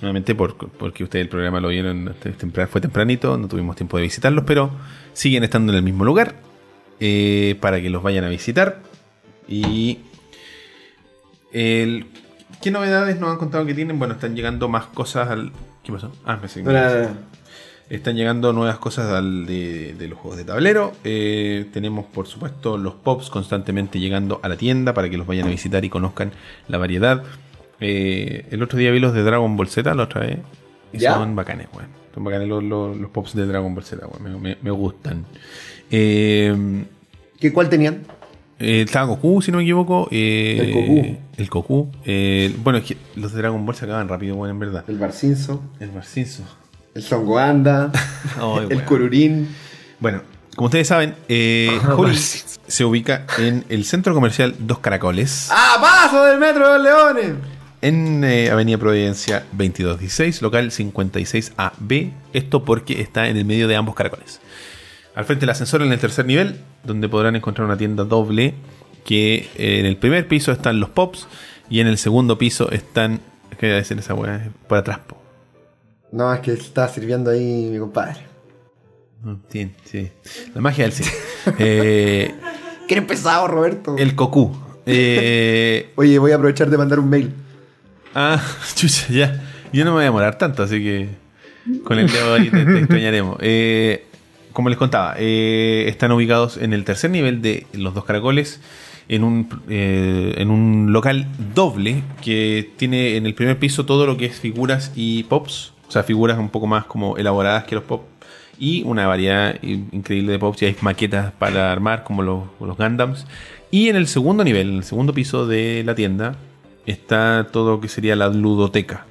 nuevamente por, porque ustedes el programa lo vieron fue tempranito, no tuvimos tiempo de visitarlos, pero siguen estando en el mismo lugar eh, para que los vayan a visitar. Y el, ¿qué novedades nos han contado que tienen? Bueno, están llegando más cosas al... ¿Qué pasó? Ah, me seguí. Están llegando nuevas cosas al de, de los juegos de tablero. Eh, tenemos, por supuesto, los pops constantemente llegando a la tienda para que los vayan a visitar y conozcan la variedad. Eh, el otro día vi los de Dragon Ball Z, la otra vez. Y ¿Ya? son bacanes, weón. Son bacanes los, los- los pops de Dragon Ball Z, weón. Me, me- me gustan. Eh, ¿Qué, ¿Cuál tenían? Eh, estaba Goku, si no me equivoco. eh, El Goku. El Goku. Eh, bueno, es que los de Dragon Ball se acaban rápido, weón, en verdad. El Barcinzo, El Marcinzo. el Songoanda, Ay, el. Kururin. Bueno, como ustedes saben, eh, Holy se ubica en el centro comercial Dos Caracoles, ¡Ah, paso del Metro de los Leones! en eh, Avenida Providencia 2216, local 56AB. Esto porque está en el medio de ambos caracoles. Al frente del ascensor en el tercer nivel, donde podrán encontrar una tienda doble, que eh, en el primer piso están los pops y en el segundo piso están... ¿Qué voy a decir esa weá? Por atrás, po. No, es que está sirviendo ahí mi compadre. Mm, Sí, sí. La magia del cine. Eh, ¿Qué pesado, Roberto? el Cocu. Eh, Oye, voy a aprovechar de mandar un mail. Ah, chucha, ya. Yo no me voy a demorar tanto, así que con el dedo ahí te, te extrañaremos. Eh, como les contaba, eh, están ubicados en el tercer nivel de Los Dos Caracoles, en un, eh, en un local doble que tiene en el primer piso todo lo que es figuras y pops, o sea, figuras un poco más como elaboradas que los pops, y una variedad in- increíble de pops, y hay maquetas para armar como los, los Gundams. Y en el segundo nivel, en el segundo piso de la tienda, está todo lo que sería la ludoteca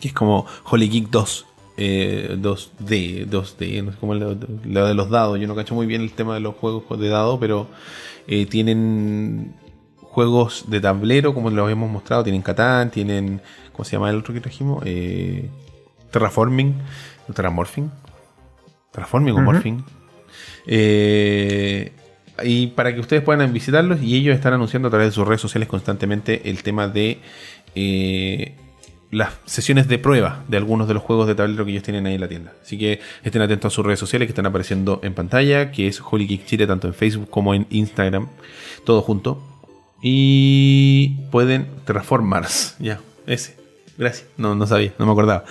que es como Holy Geek 2. Eh, 2D, 2D, no sé cómo es lo, lo de los dados. Yo no cacho muy bien el tema de los juegos de dados, pero eh, tienen juegos de tablero, como lo habíamos mostrado. Tienen Catán, tienen. ¿Cómo se llama el otro que trajimos? Eh, Terraforming. ¿no, Terramorphing. Terraforming o Morphing. Eh, y para que ustedes puedan visitarlos y ellos están anunciando a través de sus redes sociales constantemente el tema de eh, las sesiones de prueba de algunos de los juegos de tablero que ellos tienen ahí en la tienda. Así que estén atentos a sus redes sociales que están apareciendo en pantalla, que es Holy Geek Chile, tanto en Facebook como en Instagram, todo junto. Y pueden transformarse. Ya, ese. Gracias. No, no sabía, no me acordaba.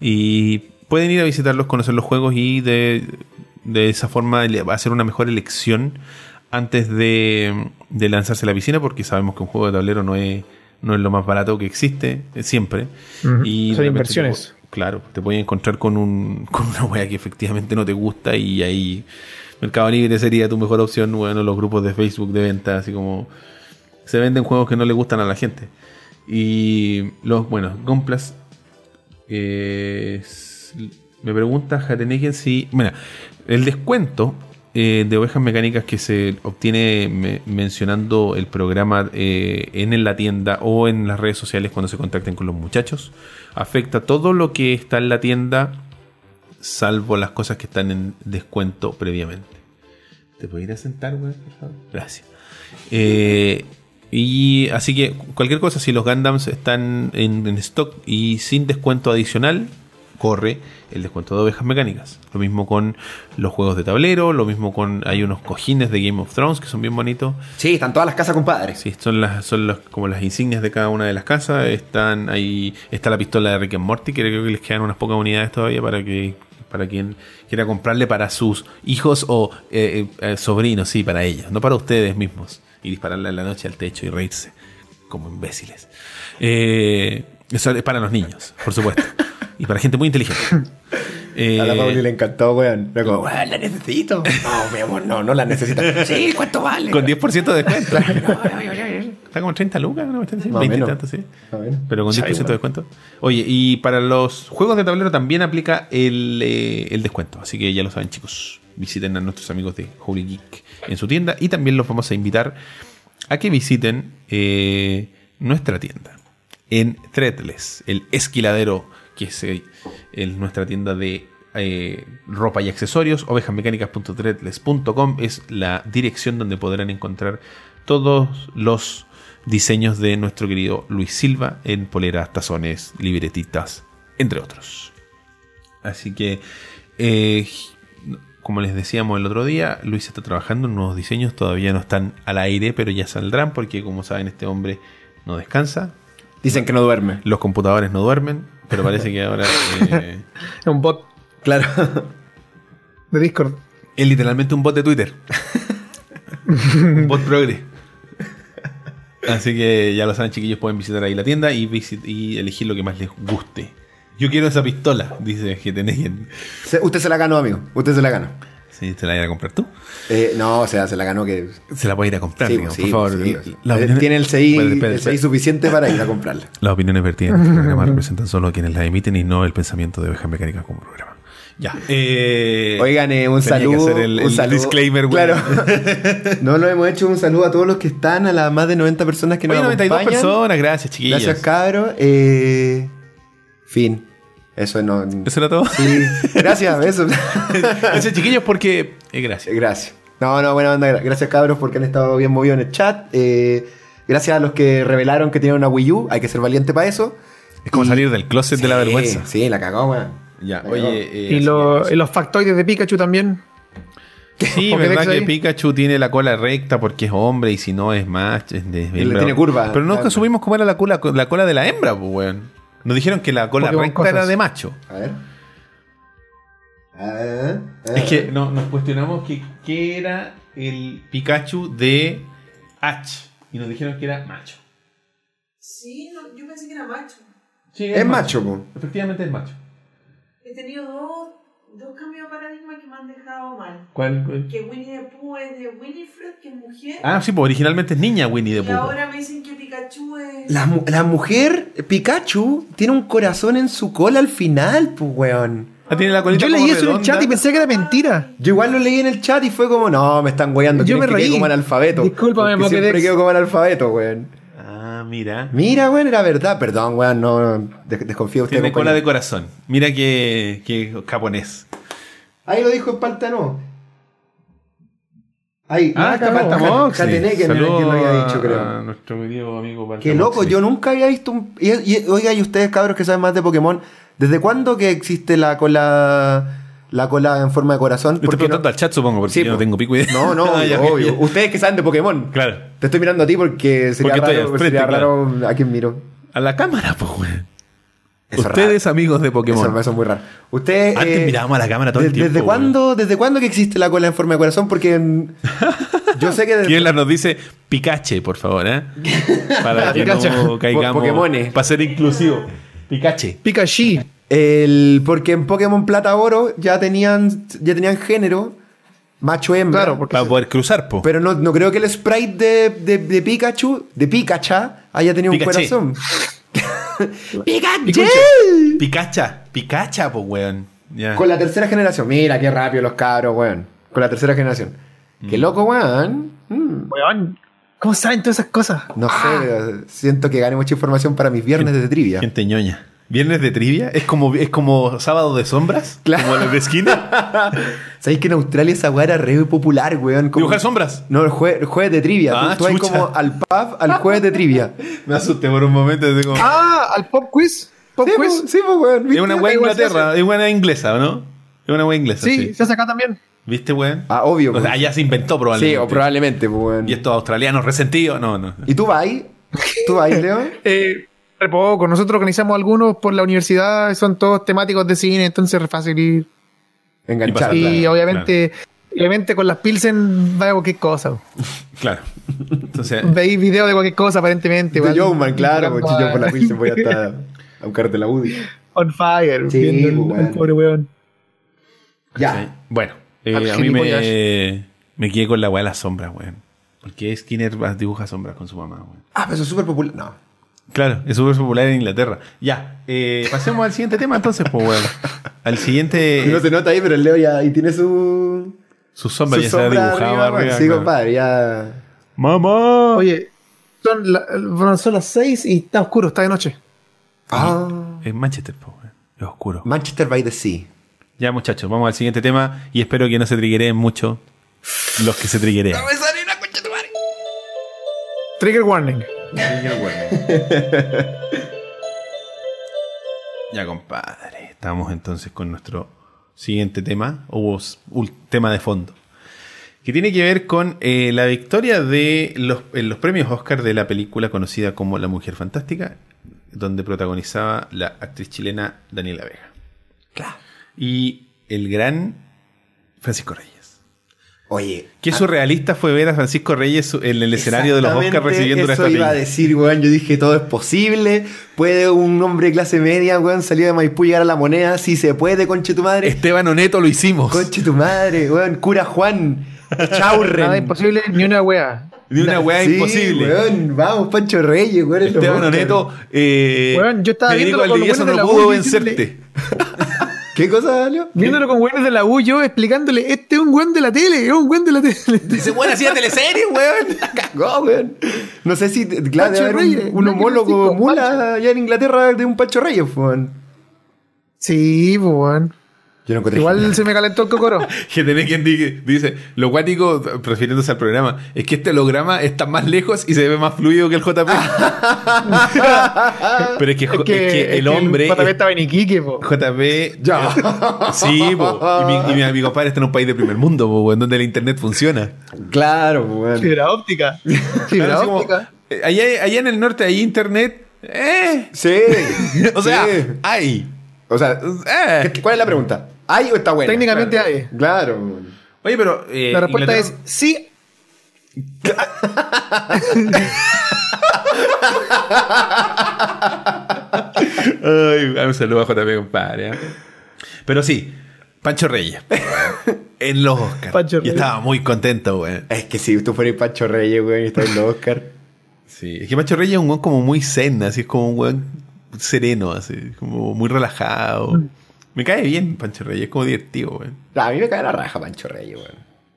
Y pueden ir a visitarlos, conocer los juegos y de, de esa forma hacer una mejor elección antes de, de lanzarse a la piscina, porque sabemos que un juego de tablero no es, no es lo más barato que existe, eh, siempre. Y Son inversiones. te claro, te puedes encontrar con, un, con una wea que efectivamente no te gusta y ahí Mercado Libre sería tu mejor opción. Bueno, los grupos de Facebook de venta, así como se venden juegos que no le gustan a la gente. Y los, bueno, Gunplas. eh, me pregunta Jateneken si. Bueno, el descuento eh, de ovejas mecánicas que se obtiene me- mencionando el programa eh, en la tienda o en las redes sociales cuando se contacten con los muchachos afecta todo lo que está en la tienda, salvo las cosas que están en descuento previamente. ¿Te puedo ir a sentar, güey? por favor? Gracias. Eh, y así que cualquier cosa, si los Gundams están en stock y sin descuento adicional, corre el descuento de ovejas mecánicas. Lo mismo con los juegos de tablero, lo mismo con. Hay unos cojines de Game of Thrones que son bien bonitos. Sí, están todas las casas, compadre. Sí, son las, son los- como las insignias de cada una de las casas. Están ahí, está la pistola de Rick and Morty, que creo que les quedan unas pocas unidades todavía para que para quien quiera comprarle para sus hijos o eh, eh, eh, sobrinos, sí, para ellos, no para ustedes mismos. Y dispararle en la noche al techo y reírse como imbéciles. Eh, eso es para los niños, por supuesto. y para gente muy inteligente. Eh, A la Pauli le encantó, weón. Era como, weón, la necesito. No, mi amor, no, no la necesito. Sí, ¿cuánto vale? con 10% de descuento. Está como 30 lucas, ¿no? Está o 20 y tanto, sí. Pero con 10% Chai, de descuento. Oye, y para los juegos de tablero también aplica el, eh, el descuento. Así que ya lo saben, chicos. Visiten a nuestros amigos de Holy Geek en su tienda. Y también los vamos a invitar a que visiten eh, nuestra tienda en Threadless, el esquiladero que es eh, el- nuestra tienda de eh, ropa y accesorios. Ovejasmecánicas.threadless.com es la dirección donde podrán encontrar todos los diseños de nuestro querido Luis Silva en poleras, tazones, libretitas, entre otros. Así que, eh, como les decíamos el otro día, Luis está trabajando en nuevos diseños, todavía no están al aire, pero ya saldrán porque como saben este hombre no descansa, Dicen que no duerme. los computadores no duermen, pero parece que ahora eh, Es un bot Claro. de Discord. es literalmente un bot de Twitter. un bot progre. Así que ya lo saben, chiquillos, pueden visitar ahí la tienda y, visit- y elegir lo que más les guste. Yo quiero esa pistola, dice GTN. Se- usted se la ganó, amigo. Usted se la ganó. Si te la vas a comprar tú, Eh, no, o sea, se la ganó que. se la puedes ir a comprar, Sí, digamos, sí, por favor. sí. Las Eh, opiniones- Tiene el CI, el CI suficiente para ir a comprarla. Las opiniones vertidas en este programa representan solo a quienes la emiten y no el pensamiento de Oveja Mecánica como programa. Ya. Eh, Oigan, eh, un saludo. el, un el saludo. disclaimer, güey. Claro. no lo hemos hecho. Un saludo a todos los que están, a las más de 90 personas que nos Oye, 92 acompañan. personas, gracias, chiquillos. Gracias, cabros. Eh, fin. Eso no. ¿Eso era todo? Sí. Gracias, eso. gracias, chiquillos, porque. eh, gracias. Gracias. No, no, buena onda. Gracias, cabros, porque han estado bien movidos en el chat. Eh, gracias a los que revelaron que tienen una Wii U. Hay que ser valiente para eso. Es como Y- salir del closet de la vergüenza. Sí, la cagó, weón. Ya, La oye. eh, Y, lo- los factoides de Pikachu también. Sí, verdad que ahí. Pikachu tiene la cola recta porque es hombre y si no es más. es de le tiene curva. Pero nunca Claro. supimos cómo era la cola, la cola de la hembra, pues, weón. Nos dijeron que la cola Pokémon recta cosas. era de macho. A ver. A ver. Es que no, nos cuestionamos que, qué era el Pikachu de H. Y nos dijeron que era macho. Sí, no, yo pensé que era macho. Sí, Es macho, po. Efectivamente es macho. He tenido dos, dos cambios de paradigma que me han dejado mal. ¿Cuál? Que Winnie the Pooh es de Winifred, que es mujer. Ah, sí, pues originalmente es niña Winnie the y Pooh. ahora me dicen que Pikachu es. La, mu- la mujer, Pikachu, tiene un corazón en su cola al final, pues, weón. Ah, tiene la colita Yo leí eso en el chat y pensé que era mentira. Yo igual lo leí en el chat y fue como, no, me están weyando. Yo me que reí. como analfabeto. Discúlpame, Porque Siempre quedo como analfabeto, weón. Ah, mira. Mira, weón, era verdad. Perdón, weón, no des- desconfío de usted. Tiene cola de corazón. Mira que, que japonés. Ahí lo dijo en Paltano. Ahí, Ah, está Palta lo había dicho, a creo. nuestro querido amigo Palta Qué loco, yo nunca había visto un... Y, y- oiga, y ustedes, cabros, que saben más de Pokémon, ¿desde cuándo que existe la cola la cola en forma de corazón? Estoy preguntando al chat, supongo, porque Sí, yo no tengo pico idea. No, no, Ah, ya, obvio. ya. Ustedes que saben de Pokémon. Claro. Te estoy mirando a ti porque sería Porque raro, frente, sería claro. raro a quién miro. A la cámara, pues, güey. Eso es Ustedes, amigos de Pokémon. Eso, eso es muy raro. Usted, Antes eh, mirábamos a la cámara todo el de- tiempo, ¿Desde cuándo, ¿Desde cuándo que existe la cola en forma de corazón? Porque mm, yo sé que... desde- ¿Quién la nos dice Pikachu, por favor, eh? Para que no caigamos. Po- Pokémones. Para ser inclusivo. Pikachu. Pikachu. El, porque en Pokémon Plata Oro ya tenían, ya tenían género, macho hembra. Claro, porque Para poder cruzar, po. Pero no, no creo que el sprite de, de, de Pikachu, de Pikachu, haya tenido Pikachu. un corazón. Pikachu. Picacha. Picacha, pues, weón. Con la tercera generación. Mira qué rápido los cabros, weón. Con la tercera generación. Qué Mm. loco, weón. Mm. Weón, ¿Cómo saben todas esas cosas? No sé, siento que gane mucha información para mis viernes de trivia. Gente ñoña. ¿Viernes de trivia? ¿Es como, es como sábado de sombras? Claro. Como los de esquina. ¿Sabéis que en Australia esa weá era re popular, weón? Como- ¿Dibujar sombras? No, el, jue- el jueves de trivia. Ah, tú, tú como al pub al jueves de trivia. Me asusté por un momento. así como- Ah, al pop quiz. Pop sí, quiz. po, sí, po, weón. es una weá Inglaterra. Es una inglesa, ¿o no? Es una weá inglesa. Sí, Sí. se hace acá también. ¿Viste, weón? Ah, obvio. O sea, pues. allá se inventó probablemente. Sí, o probablemente, pues, weón. Y estos australianos resentidos, no, no. ¿Y tú vas ahí? ¿Tú vas ahí, Leo? Eh, poco. Nosotros organizamos algunos por la universidad, son todos temáticos de cine, entonces es fácil ir. Enganchado. Y Claro, obviamente, obviamente con las Pilsen va a cualquier cosa. Claro. Entonces, Veis videos de cualquier cosa aparentemente. De. Showman, claro. Jugando Yo por la a- Pilsen voy hasta a buscarte la UDI. On fire. Sí, viendo el- pues, el weón. pobre weón. Ya. sí. bueno, eh, a mí me, me quedé con la weá de las sombras, weón. Porque Skinner dibuja sombras con su mamá, weón. Ah, pero eso es súper popular. No. Claro, es súper popular en Inglaterra. Ya, eh, pasemos al siguiente tema entonces, pues, weón. Al siguiente. No se nota ahí, pero el Leo ya ahí tiene su. Su sombra su ya se ha sombra dibujado arriba. Sí, claro. compadre, ya. ¡Mamá! Oye, son, la- bueno, son las 6 y está oscuro, está de noche. Ah. Es Manchester, pues, weón. Es oscuro. Manchester by the Sea. Ya, muchachos, vamos al siguiente tema y espero que no se trigueen mucho los que se triguerean. Trigger warning. Ya, compadre. Estamos entonces con nuestro siguiente tema, o ul- tema de fondo, que tiene que ver con eh, la victoria de los, en los premios Oscar de la película conocida como La Mujer Fantástica, donde protagonizaba la actriz chilena Daniela Vega. Claro. Y el gran Francisco Reyes. Oye. Qué surrealista fue ver a Francisco Reyes en el escenario de los Oscars recibiendo una Eso iba a decir, weón. Yo dije, todo es posible. Puede un hombre de clase media, weón, salir de Maipú y llegar a la moneda. Si se puede, conche tu madre. Esteban Oneto lo hicimos. Conche tu madre, weón. Cura Juan. Chaurren. Nada imposible ni una wea. De una weá Sí, imposible. weón. Vamos, Pancho Reyes, weón. Esteban. Oneto, eh, Weón, yo estaba Federico con Valdivieso no pudo vencerte. ¿Qué cosa, Leo? Viéndolo con weones de la U, yo explicándole, este es un weón de la tele, es un weón de la tele. Dice, bueno, hacía teleserie, weón. Cagó, weón. No sé si, claro, debe haber Reyes, un, un homólogo mula allá en Inglaterra de un Pancho Reyes, weón. Sí, pues weón. Yo no encontré Igual genial. se me calentó el cocoro. Que tenés quien diga- dice, lo cuático, refiriéndose al programa, es que este holograma está más lejos y se ve más fluido que el JP. Pero es que, es que el hombre. El JP estaba en Iquique, po. JP. Ya. Sí, po. Y mi, y mi amigo padre está en un país de primer mundo, po, en donde el internet funciona. Claro, weón. Fibra óptica. Fibra Claro, así como, óptica. eh, allá, allá en el norte hay internet, Eh. Sí. o sea, sí. hay. O sea, Eh. ¿qué- ¿cuál es la pregunta? ¿Hay o está buena? Técnicamente hay. Claro. Oye, pero. eh, La respuesta Inglaterra- es sí. Ay, un saludo a JP, compadre. ¿eh? Pero sí, Pancho Reyes. en los Oscars. Pancho Y Reyes. estaba muy contento, güey. Es que si tú fueras Pancho Reyes, güey, y estás en los Oscar. Sí, es que Pancho Reyes es un weón como muy zen, así es como un weón sereno, así, como muy relajado. Me cae bien Pancho Reyes, es como divertido. No, a mí me cae la raja Pancho Reyes, güey.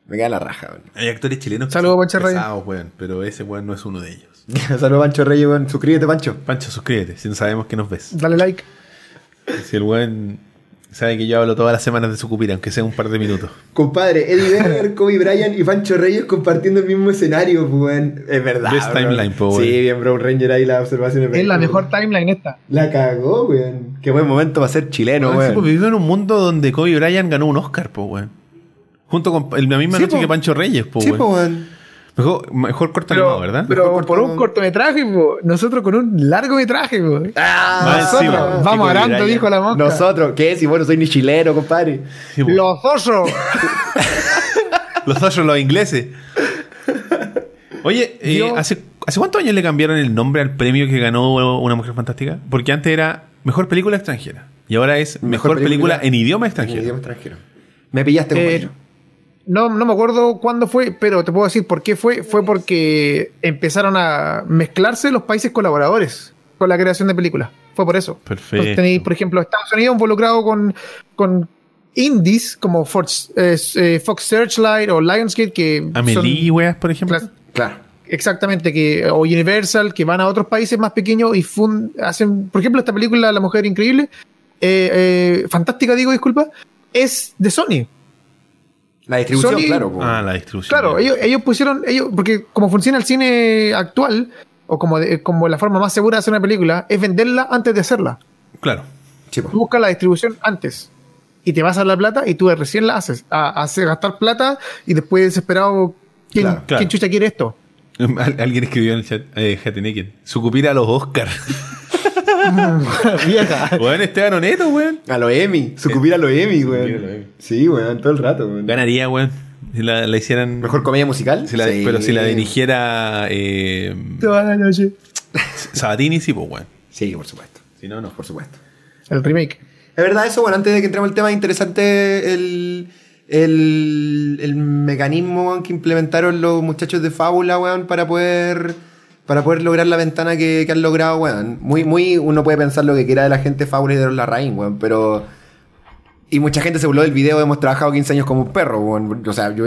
Me cae la raja, güey. Hay actores chilenos que Saludos, son Pancho Reyes. pesados, weón, pero ese weón no es uno de ellos. Saludos Pancho Reyes, güey. Suscríbete, Pancho. Pancho, suscríbete, si no sabemos que nos ves. Dale like. Si el weón sabe que yo hablo todas las semanas de su cupira, aunque sea un par de minutos. Compadre, Eddie Vedder, Kobe Bryant y Pancho Reyes compartiendo el mismo escenario, pues, weón. Es verdad. Best bro. timeline, po, Sí, weón. bien, Brown Ranger ahí la observación. Es la mejor timeline esta. La cagó, weón. Qué buen momento para ser chileno, Ah, sí, pues weón. vivimos en un mundo donde Kobe Bryant ganó un Oscar, po, weón. Junto con la misma Sí, noche po. que Pancho Reyes, po, Sí, weón. pues, weón. Mejor, mejor corto Pero, animado, ¿verdad? pero por un corto- cortometraje, po. nosotros con un largometraje. po. Ah, nosotros, vamos arando, dijo la mosca. Nosotros, ¿qué? Si bueno, soy ni chileno, compadre. Sí. Los osos. Los otros, los ingleses. Oye, eh. ¿hace, ¿hace cuántos años le cambiaron el nombre al premio que ganó Una Mujer Fantástica? Porque antes era Mejor Película Extranjera. Y ahora es Mejor, película, en idioma En extranjero. idioma extranjero. Me pillaste, Eh, compañero. No, no me acuerdo cuándo fue, pero te puedo decir por qué fue. Fue porque empezaron a mezclarse los países colaboradores con la creación de películas. Fue por eso. Perfecto. Entonces tenéis, por ejemplo, Estados Unidos involucrado con, con indies como Fox, eh, Fox Searchlight o Lionsgate que Amelie, son weas, por ejemplo. Claro. exactamente que o Universal que van a otros países más pequeños y fun- hacen, por ejemplo, esta película La Mujer Increíble, eh, eh, fantástica digo, disculpa, es de Sony. La distribución, Sony- claro. Ah, la distribución. Claro, ellos, ellos pusieron, ellos, porque como funciona el cine actual, o como, de- como la forma más segura de hacer una película, es venderla antes de hacerla. Claro. Po. Tú buscas la distribución antes. Y te vas a la plata y tú recién la haces. A, hacer gastar plata y después desesperado, ¿quién, Claro, claro. ¿quién chucha quiere esto? Al- Alguien escribió en el chat, eh, Jateneken, su cupira a los Oscars. Vieja. weón, Esteban Oneto, weón. A lo Emmy. Sucumbir a lo Emmy, weón. Sí, weón, todo el rato, weón. Ganaría, weón. Si la, la hicieran. ¿Mejor comedia musical? si la- Sí. Pero si la dirigiera eh, Toda la noche. Sabatini, sí, pues, weón. Sí, por supuesto. Si no, no. Por supuesto. El remake. Es verdad eso, bueno, antes de que entremos al tema, es interesante el, el, el mecanismo weón, que implementaron los muchachos de Fábula, weón, para poder, para poder lograr la ventana que, que han logrado, weón. Muy, muy, uno puede pensar lo que quiera de la gente Fábula y de los Larraín, weón, pero... Y mucha gente se burló del video, hemos trabajado 15 años como un perro, weón. O sea, yo,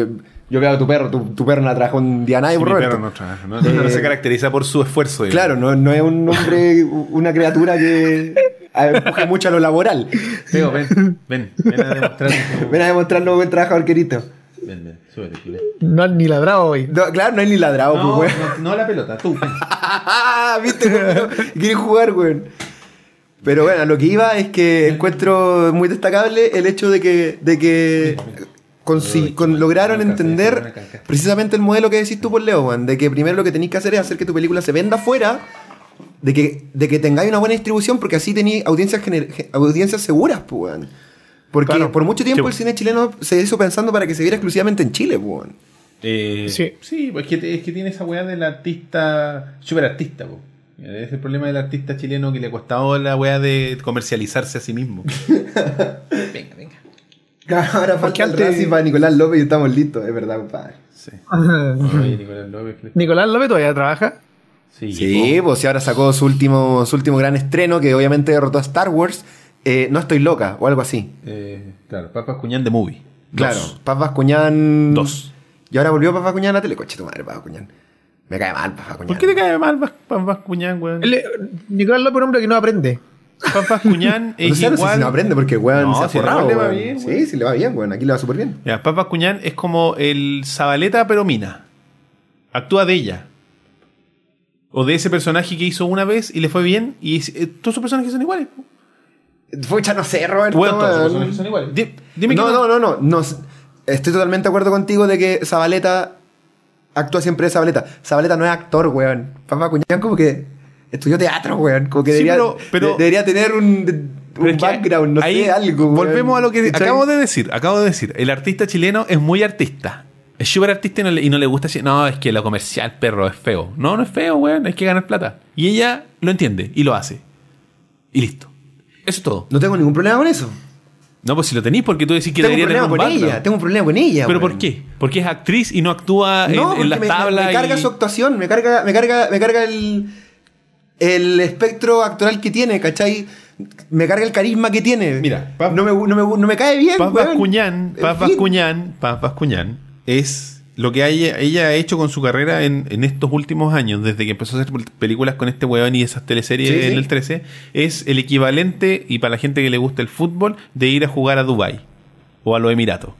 yo veo a tu perro, tu, tu perro no la trabajó un día nadie, Sí, mi perro no trabaja, no, no se caracteriza por su esfuerzo. digamos. Claro, no, no es un hombre, una criatura que empuje mucho a lo laboral. Teo, ven, ven, ven a demostrar. Ven a demostrar lo buen trabajador querito. Ven, ven, súbete, culé. No han ni ladrado hoy. No, claro, no hay ni ladrado, No, pues, weón. no, no la pelota, tú. ¿Viste? weón? Quieren jugar, weón. Pero bueno, a lo que iba es que encuentro muy destacable el hecho de que, de que con- lograron entender precisamente el modelo que decís tú por Leo, weón. De que primero lo que tenéis que hacer es hacer que tu película se venda fuera, de que, de que tengáis una buena distribución, porque así tenéis audiencias, gener- audiencias seguras, pues, weón. Porque Claro. por mucho tiempo Sí, el cine chileno se hizo pensando para que se viera exclusivamente en Chile, weón. Eh, Sí. sí, pues es que, es que tiene esa weá del artista, super artista, po. Es el problema del artista chileno que le ha costado la weá de comercializarse a sí mismo. venga, venga. Ahora falta antes- el para Nicolás López y estamos listos, es verdad, compadre. Sí. Oye, Nicolás López. ¿qué le- Nicolás López todavía trabaja. Sí, Sí, pues y ahora sacó su último, su último gran estreno que obviamente derrotó a Star Wars. Eh, no estoy loca o algo así. Eh, claro, Papas Cuñán de Movie. Claro, Dos. Paz Vascuñán. Dos. Y ahora volvió Paz Vascuñán a la tele. Coche tu madre, Paz Vascuñán. Me cae mal Paz Vascuñán. ¿Por qué le cae mal Pas- Papas Cuñán, weón? Es- Nicolás López un hombre que no aprende. Papas Cuñán es no sé igual. si no aprende porque el weón No, se ha si forrado. weón le va weón. bien, sí, weón. sí le va bien, weón. Aquí le va súper bien. Ya, Papas Cuñán es como el Zabaleta, pero mina. Actúa de ella. O de ese personaje que hizo una vez y le fue bien. Y es- eh, todos sus personajes son iguales. Fucha, no sé, Roberto. Personajes son iguales. Di- dime no, que no, no, no, no. Estoy totalmente de acuerdo contigo de que Zabaleta actúa siempre de Zabaleta. Zabaleta no es actor, weón. Paz Vascuñán como que estudió teatro, weón. Como que Sí, debería, pero- pero- de- debería tener un, background, no ahí sé, algo. weón. Volvemos a lo que ¿Cachai? acabo de decir. Acabo de decir. El artista chileno es muy artista. Es súper artista y no, le, y no le gusta no, es que lo comercial, perro, es feo. No, no es feo, weón. Hay que ganar plata. Y ella lo entiende y lo hace. Y listo. Eso es todo. No tengo ningún problema con eso. No, pues si lo tenéis, porque tú decís que tengo un debería tener problema un con ella. Tengo un problema con ella. ¿Pero weón. por qué? Porque es actriz y no actúa en- No, en, porque las me, tablas. me carga y- su actuación, me carga, me carga, me carga el, el espectro actoral que tiene, ¿cachai? Me carga el carisma que tiene. Mira, Paz- no me, no me, no me cae bien. Paz. Bascuñán, En Paz fin. Bascuñán, Paz Bascuñán es lo que ella, ella ha hecho con su carrera en, en estos últimos años, desde que empezó a hacer películas con este weón y esas teleseries Sí, sí. en el 13, es el equivalente, y para la gente que le gusta el fútbol, de ir a jugar a Dubai o a los Emiratos.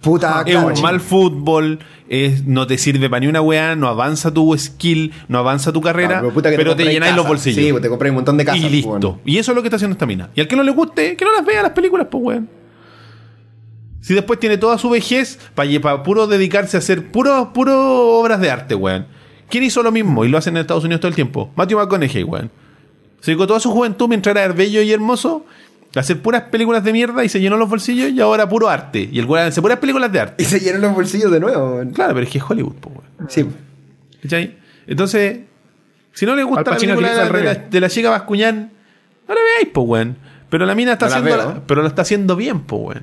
Puta, es claro, un chico. mal fútbol, es, no te sirve para ni una weá, no avanza tu skill, no avanza tu carrera, pero te, compráis llenáis los bolsillos. Sí, pues te compras un montón de casas. y pues, listo. Y eso es lo que está haciendo esta mina. Y al que no le guste, que no las vea las películas, pues, weón. Si después tiene toda su vejez para puro dedicarse a hacer puro, puro obras de arte, weón. ¿Quién hizo lo mismo? Y lo hacen en Estados Unidos todo el tiempo. Matthew McConaughey, weón. Se dedicó toda su juventud mientras era bello y hermoso a hacer puras películas de mierda y se llenó los bolsillos y ahora puro arte. Y el weón hace puras películas de arte. Y se llenan los bolsillos de nuevo. weón. Claro, pero es que es Hollywood, pues, weón. Sí. ¿Cachai? Entonces, si no le gusta la película de la, de la- reggae. de la chica Bascuñán, no la veáis, pues, weón. Pero la mina está No la haciendo. pero lo está haciendo bien, pues, weón.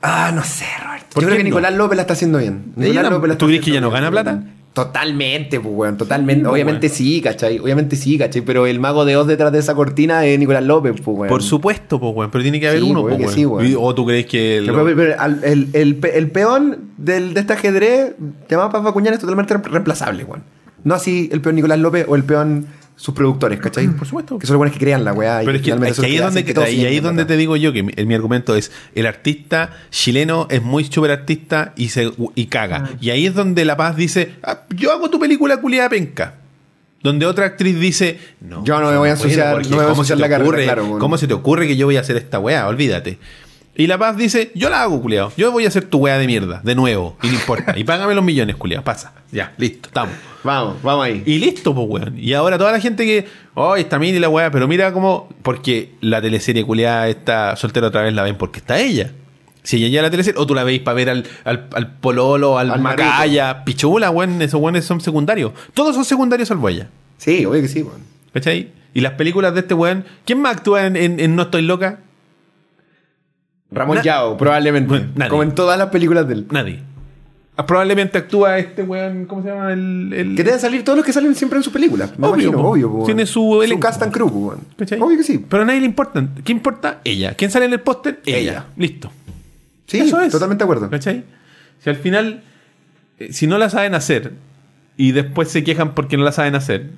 Ah, no sé, Roberto. ¿Por Yo creo que no? Nicolás López la está haciendo bien. Nicolás López la está ¿tú crees que ella no gana plata? Totalmente, pues, weón. Totalmente. pues, Obviamente weón. sí, ¿cachai? Obviamente sí, ¿cachai? Pero el mago de Oz detrás de esa cortina es Nicolás López, pues, weón. Por supuesto, pues, weón. Pero tiene que haber Sí, uno, pues, que weón. sí, weón. Y- O tú crees que. Pero, lo- pero, pero, al- el, el el peón del, de este ajedrez llamado Paz Bacuñán es totalmente re- reemplazable, weón. No así el peón Nicolás López o el peón sus productores, ¿cachai? Por supuesto. Que son los buenos que crean la weá. y Pero es que, finalmente es que ahí es donde, que y ahí es donde plata. te digo yo que mi, mi argumento es el artista chileno es muy súper artista y se y caga. Y ahí es donde La Paz dice, "Ah, yo hago tu película culiada penca. Donde otra actriz dice, no, Yo no me voy a porque no me voy a ¿cómo se ensuciar te la carrera, ocurre- claro, bueno. ¿Cómo se te ocurre que yo voy a hacer esta weá? Olvídate. Y La Paz dice, yo la hago, culiado. Yo voy a hacer tu weá de mierda, de nuevo. Y no importa. Y págame los millones, culiado. Pasa. Ya, listo, estamos. Vamos, vamos ahí. Y listo, pues, weón. Y ahora toda la gente que, oh, está mini la weá, pero mira cómo, porque la teleserie culiada está soltera otra vez la ven porque está ella. Si ella ya la teleserie, o tú la veis para ver al, al, al Pololo, al, Al Macaya, Pichula, weón, esos weones son secundarios. Todos son secundarios salvo ella. Sí, obvio que sí, weón. ¿Cachai? Y las películas de este weón, ¿quién más actúa en, en- en No Estoy Loca? Ramón Na- Yao, probablemente. Bueno, nadie. Como en todas las películas de él. Nadie. Ah, Probablemente actúa este weón, ¿cómo se llama? El, el- Que deben salir todos los que salen siempre en sus películas. Obvio, imagino, obvio. po, Tiene su elenco. cast and crew. Obvio que sí. Pero a nadie le importa. ¿Qué importa? Ella. ¿Quién sale en el póster? Ella. Ella. Listo. Sí, Eso es. totalmente de acuerdo. ¿Cachai? Si al final, eh, si no la saben hacer y después se quejan porque no la saben hacer,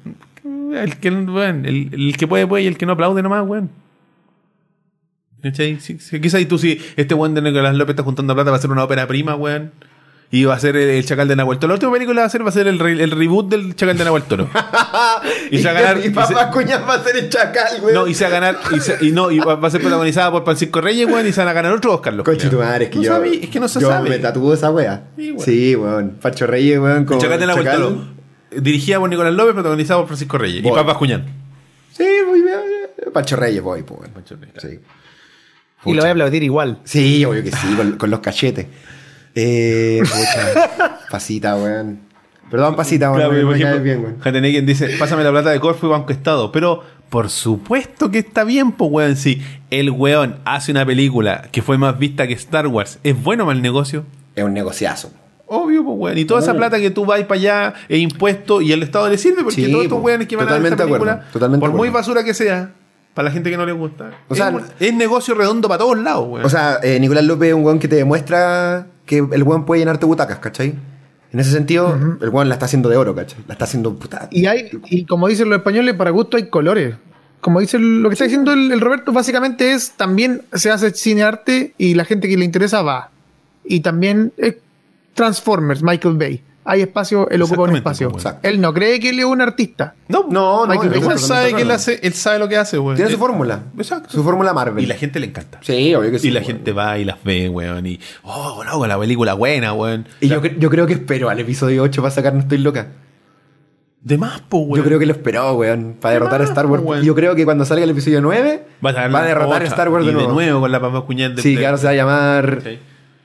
el que, el, el que puede, puede y el que no aplaude nomás, weón. ¿Cachai? Si, si- quizás tú si este weón de Nicolás López está juntando plata para hacer una ópera prima, weón. Y va a ser el, el Chacal de Nahuel Toro. La última película va a ser, va a ser el, re- el reboot del Chacal de Nahuel Toro. Y se va a ganar- Y papá Cuñas va a ser el chacal, güey. No, y se va a ganar, y, se- y no, y va va a ser protagonizada por Francisco Reyes, weón, y se van a ganar otro Oscar. los Coche tu madre, es que no yo. sabí, es que no se yo sabe. me tatuó esa wea. Sí, weón. Sí, weón. Pacho Reyes, weón. El Como Chacal de Nahuel Chacal. Toro. Dirigida por Nicolás López, protagonizada por Francisco Reyes. Y. Papas Cuñán. Sí, muy bien. Pacho Reyes, voy, pues. Pancho Reyes. Sí. Y lo voy a aplaudir igual. Sí, obvio que sí, con, con los cachetes. Eh, pucha. Pasita, weón. Perdón, pasita, weón. Claro, me- me ejemplo, bien, weón. Dice, pásame la plata de Corfo y Banco Estado. Pero por supuesto que está bien, pues, weón. Si el weón hace una película que fue más vista que Star Wars, ¿es bueno para el negocio? Es un negociazo. Obvio, pues, weón. Y toda esa plata que tú vas para allá es impuesto y el Estado le sirve porque Sí, todos estos weones que van a ver esta película, acuerdo, por muy basura que sea, para la gente que no le gusta, O sea, es, es negocio redondo para todos lados, weón. O sea, eh, Nicolás López es un weón que te demuestra que el weón puede llenarte butacas, ¿cachai? En ese sentido, el weón la está haciendo de oro, ¿cachai? La está haciendo puta. Y hay, y como dicen los españoles, para gusto hay colores. Como dice el- lo que está diciendo el, el Roberto, básicamente es también se hace cine arte y la gente que le interesa va. Y también es Transformers, Michael Bay. Hay espacio, él ocupa un espacio. pues, bueno. Él no cree que él es un artista. no, No, no, yo Él sabe que él de hace, él sabe lo que hace, weón. Tiene su Eh, fórmula. Exacto. Su fórmula Marvel. Y la gente le encanta. Sí, obvio que sí. y la gente va y las ve, weón. Y, oh, no, con la película buena, weón. Y yo, cre- yo creo que espero al episodio 8 para sacar No Estoy Loca. De más, po, weón. Yo creo que lo esperó, weón, para derrotar a Star Wars. po? Yo creo que cuando salga el episodio 9, va a, la derrotar a. Star Wars de Y nuevo. con la cuñada de Sí, que ahora se va a llamar. Sí.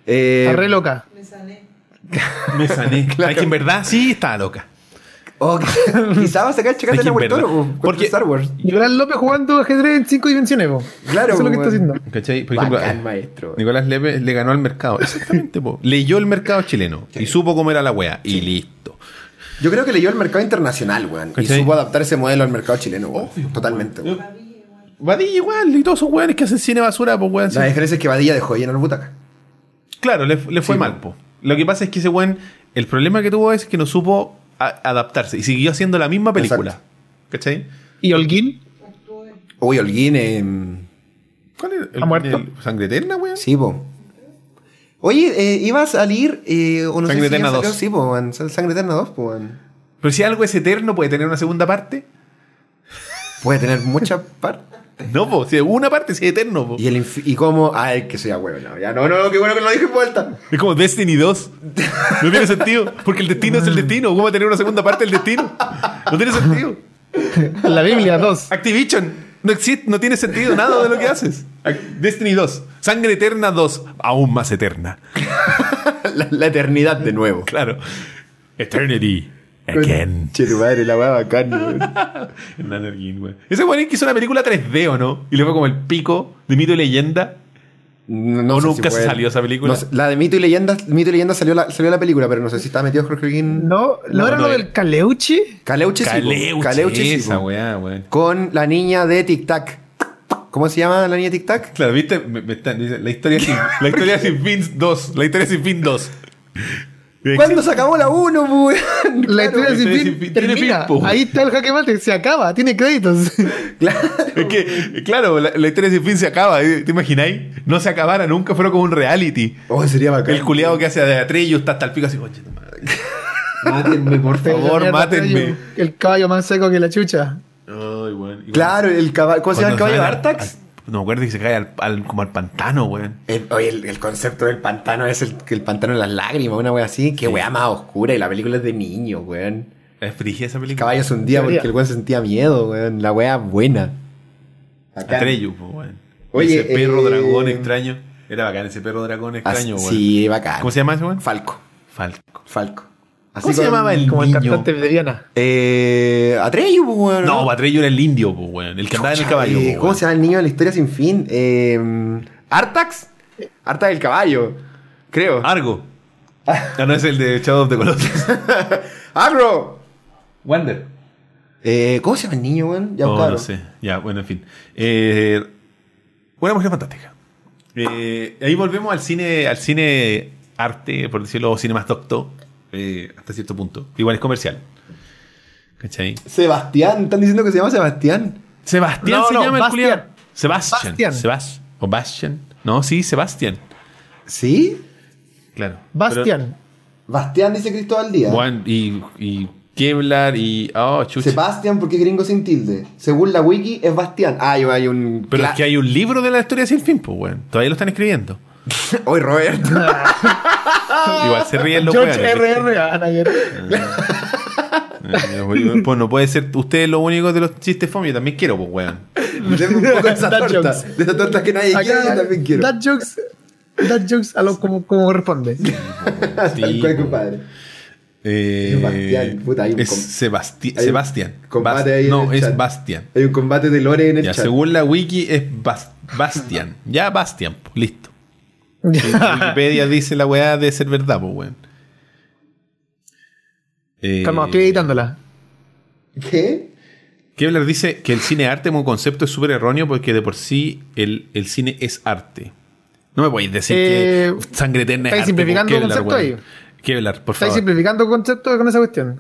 eh, Está re loca. Me. Me sané. Claro. Es que en verdad sí estaba loca. o quizá va a sacar que en Rico, porque- Star Wars. Nicolás López jugando ajedrez en cinco dimensiones, po. Claro, Eso es lo que está haciendo. ¿Cachai? Por ejemplo, Bacán, eh, maestro. Nicolás Lepe le ganó al mercado. Exactamente, po. Leyó el mercado chileno y supo cómo era la wea. Y listo. Yo creo que leyó el mercado internacional, weón. Y supo adaptar ese modelo al mercado chileno, weón. Totalmente, weón. Badilla igual y todos esos weones que hacen cine basura, pues weón. La diferencia es que Badilla dejó lleno el butaca. Claro, le, le fue Sí, mal, po. Lo que pasa es que ese weón, el problema que tuvo es que no supo a- adaptarse y siguió haciendo la misma película. Exacto. ¿Cachai? ¿Y Holguín? Uy, Holguín, eh, ¿Cuál era? ¿El, ¿Ha muerto? el ¿Sangre Eterna, weón? sí, po. Oye, eh, iba a salir. Eh, o no Sangre sé si ya Eterna salió, 2. Sí, po, weón. Sangre Eterna 2, po, weón. Pero si algo es eterno, puede tener una segunda parte. Puede tener mucha parte. No. Si una parte, si es eterno, po. Y, el y cómo. Ay, que sea huevo. No, ya no, no, qué bueno que lo dije en vuelta. Es como Destiny 2. No tiene sentido. Porque el destino es el destino. ¿Cómo va a tener una segunda parte del destino? No tiene sentido. La Biblia 2. Activision. No existe, no tiene sentido nada de lo que haces. Ac- Destiny 2. Sangre Eterna 2. Aún más eterna. La, la eternidad de nuevo. Claro. Eternity. Again. Che, tu madre, la hueá bacán, weón. Güey. Ese que hizo una película 3D, ¿o no? Y le fue como el pico de mito y leyenda. No, ¿O sé nunca se fue- salió esa película? no sé, la de Mito y Leyenda, Mito y Leyenda salió la, salió la película, pero no sé si estaba metido Jorge Holguín. ¿No, ¿no, No, era no lo del Caleuche? Caleuche. Caleuche, Caleuche sí, esa weá, güey. Con la niña de Tic Tac. ¿Cómo se llama la niña de Tic Tac? Claro, ¿viste? Me- me está- dice, la historia sin, la historia sin fin 2. La historia sin fin 2. ¿Cuándo se acabó la 1, weón? La Claro. historia sin fin sin fin tiene termina. fin, po. Ahí está el jaque mate, se acaba, tiene créditos. Claro. Es que, claro, la, la historia sin fin se acaba. ¿eh? ¿Te imagináis? No se acabara nunca, fuera como un reality. Oh, sería bacán. El culiado que hace de Atreyu está hasta el pico así, oye, madre. Mátenme, por favor, Mierda, mátenme. El caballo más seco que la chucha. Ay, Claro, el caballo. ¿Cómo se llama el caballo Artax? No me acuerdo que se cae al, al- como al pantano, weón. El- oye, el, el concepto del pantano es el, que el pantano de las lágrimas, una wea así. Qué wea más oscura. Y la película es de niño, weón. Es frigia esa El película. caballo se hundía porque el weón sentía miedo, weón. La wea buena. Bacán. Atreyu, pues, weón. Oye, ese perro eh, dragón extraño. Era bacán ese perro dragón extraño, Así- weón. Sí, bacán. ¿Cómo se llama ese weón? Falco. Falco. Falco. Así ¿Cómo se llamaba el Como el niño? cantante de Diana. Eh, Atreyu, pues, weón. No, Atreyu era el indio, pues, weón. El que andaba en el caballo. Eh, pues, ¿Cómo se llama el niño de la historia sin fin? Eh, ¿Artax? Artax del caballo. Creo. Argo. Ah, no, es el de Shadow of the Colossus. ¡Agro! Wander. Eh, ¿Cómo se llama el niño, weón? Ya Oh, no sé. Ya, bueno, en fin. Eh, una mujer fantástica. Eh, ahí volvemos al cine, al cine arte, por decirlo, o cine más docto, eh, hasta cierto punto. Igual es comercial. ¿Cachai? Sebastián. Están diciendo que se llama Sebastián. Sebastián No, se no, llama el Bastian. culiao. Sebastián. Sebastián. O Bastian. No, sí, Sebastián. ¿Sí? Claro. Bastian. Bastián dice Cristóbal Díaz. Juan y, y Kevlar y. Oh, chucha. Sebastián porque es gringo sin tilde. Según la wiki es Bastián. Ah, yo hay un... Pero es que hay un libro de la historia sin fin, pues, weón. Todavía lo están escribiendo. Hoy Roberto. Igual se ríen los George. R.R. Anayer. Eh, Pues no puede ser usted lo único de los chistes fome. Yo también quiero, pues, weón. Deme un poco de esa torta. De esa torta que nadie quiere, yo también quiero. That jokes. That jokes a lo como, como corresponde. Tal cual, compadre. Eh, Sebastián, puta, hay un es Sebasti- hay Sebastián. combate ahí no, es chat. Bastian. Hay un combate de Lore en el Ya, chat. según la wiki es Bas- Bastian. Ya Bastian, po, listo. Wikipedia dice la weá de ser verdad, pues, weón. Eh, Calma, estoy editándola. ¿Qué? Kevlar dice que el cine arte como concepto es súper erróneo porque de por sí el, el cine es arte. No me podéis decir Eh, que sangre eterna es estáis arte. simplificando el concepto ahí. Kevlar, por Estáis favor. simplificando conceptos con esa cuestión.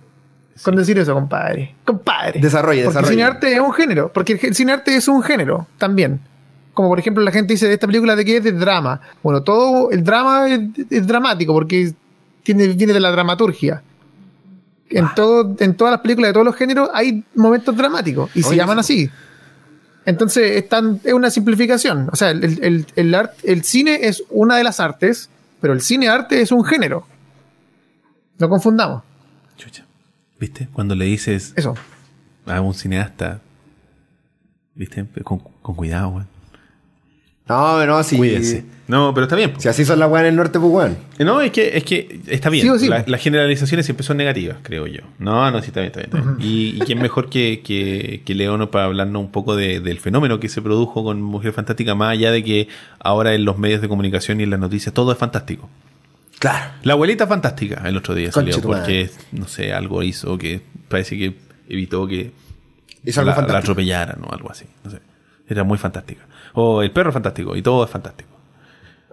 Con decir eso, compadre. Compadre. Desarrolle, Porque el cine arte es un género. Porque el cine arte es un género también. Como por ejemplo la gente dice de esta película de que es de drama. Bueno, todo el drama es, es dramático porque tiene, viene de la dramaturgia. En, todo, en todas las películas de todos los géneros hay momentos dramáticos y se llaman así. Entonces es, tan- es una simplificación. O sea, el, el- el art- el cine es una de las artes, pero el cine arte es un género. No confundamos. Chucha. ¿Viste? Cuando le dices Eso. a un cineasta, ¿viste? Con, con cuidado, weón. No, no, sí. Cuídense. No, pero está bien. po. Si así son las weas en el norte, pues weón. No, es que, es que está bien. Sí o sí. La- las generalizaciones siempre son negativas, creo yo. No, no, sí, está bien, está bien. está bien. Y, y quién mejor que, que, que Leono para hablarnos un poco de- del fenómeno que se produjo con Mujer Fantástica, más allá de que ahora en los medios de comunicación y en las noticias todo es fantástico. Claro. La abuelita fantástica el otro día salió porque, no sé, algo hizo que parece que evitó que la, la atropellaran o algo así. No sé. Era muy fantástica. O el perro fantástico y todo es fantástico.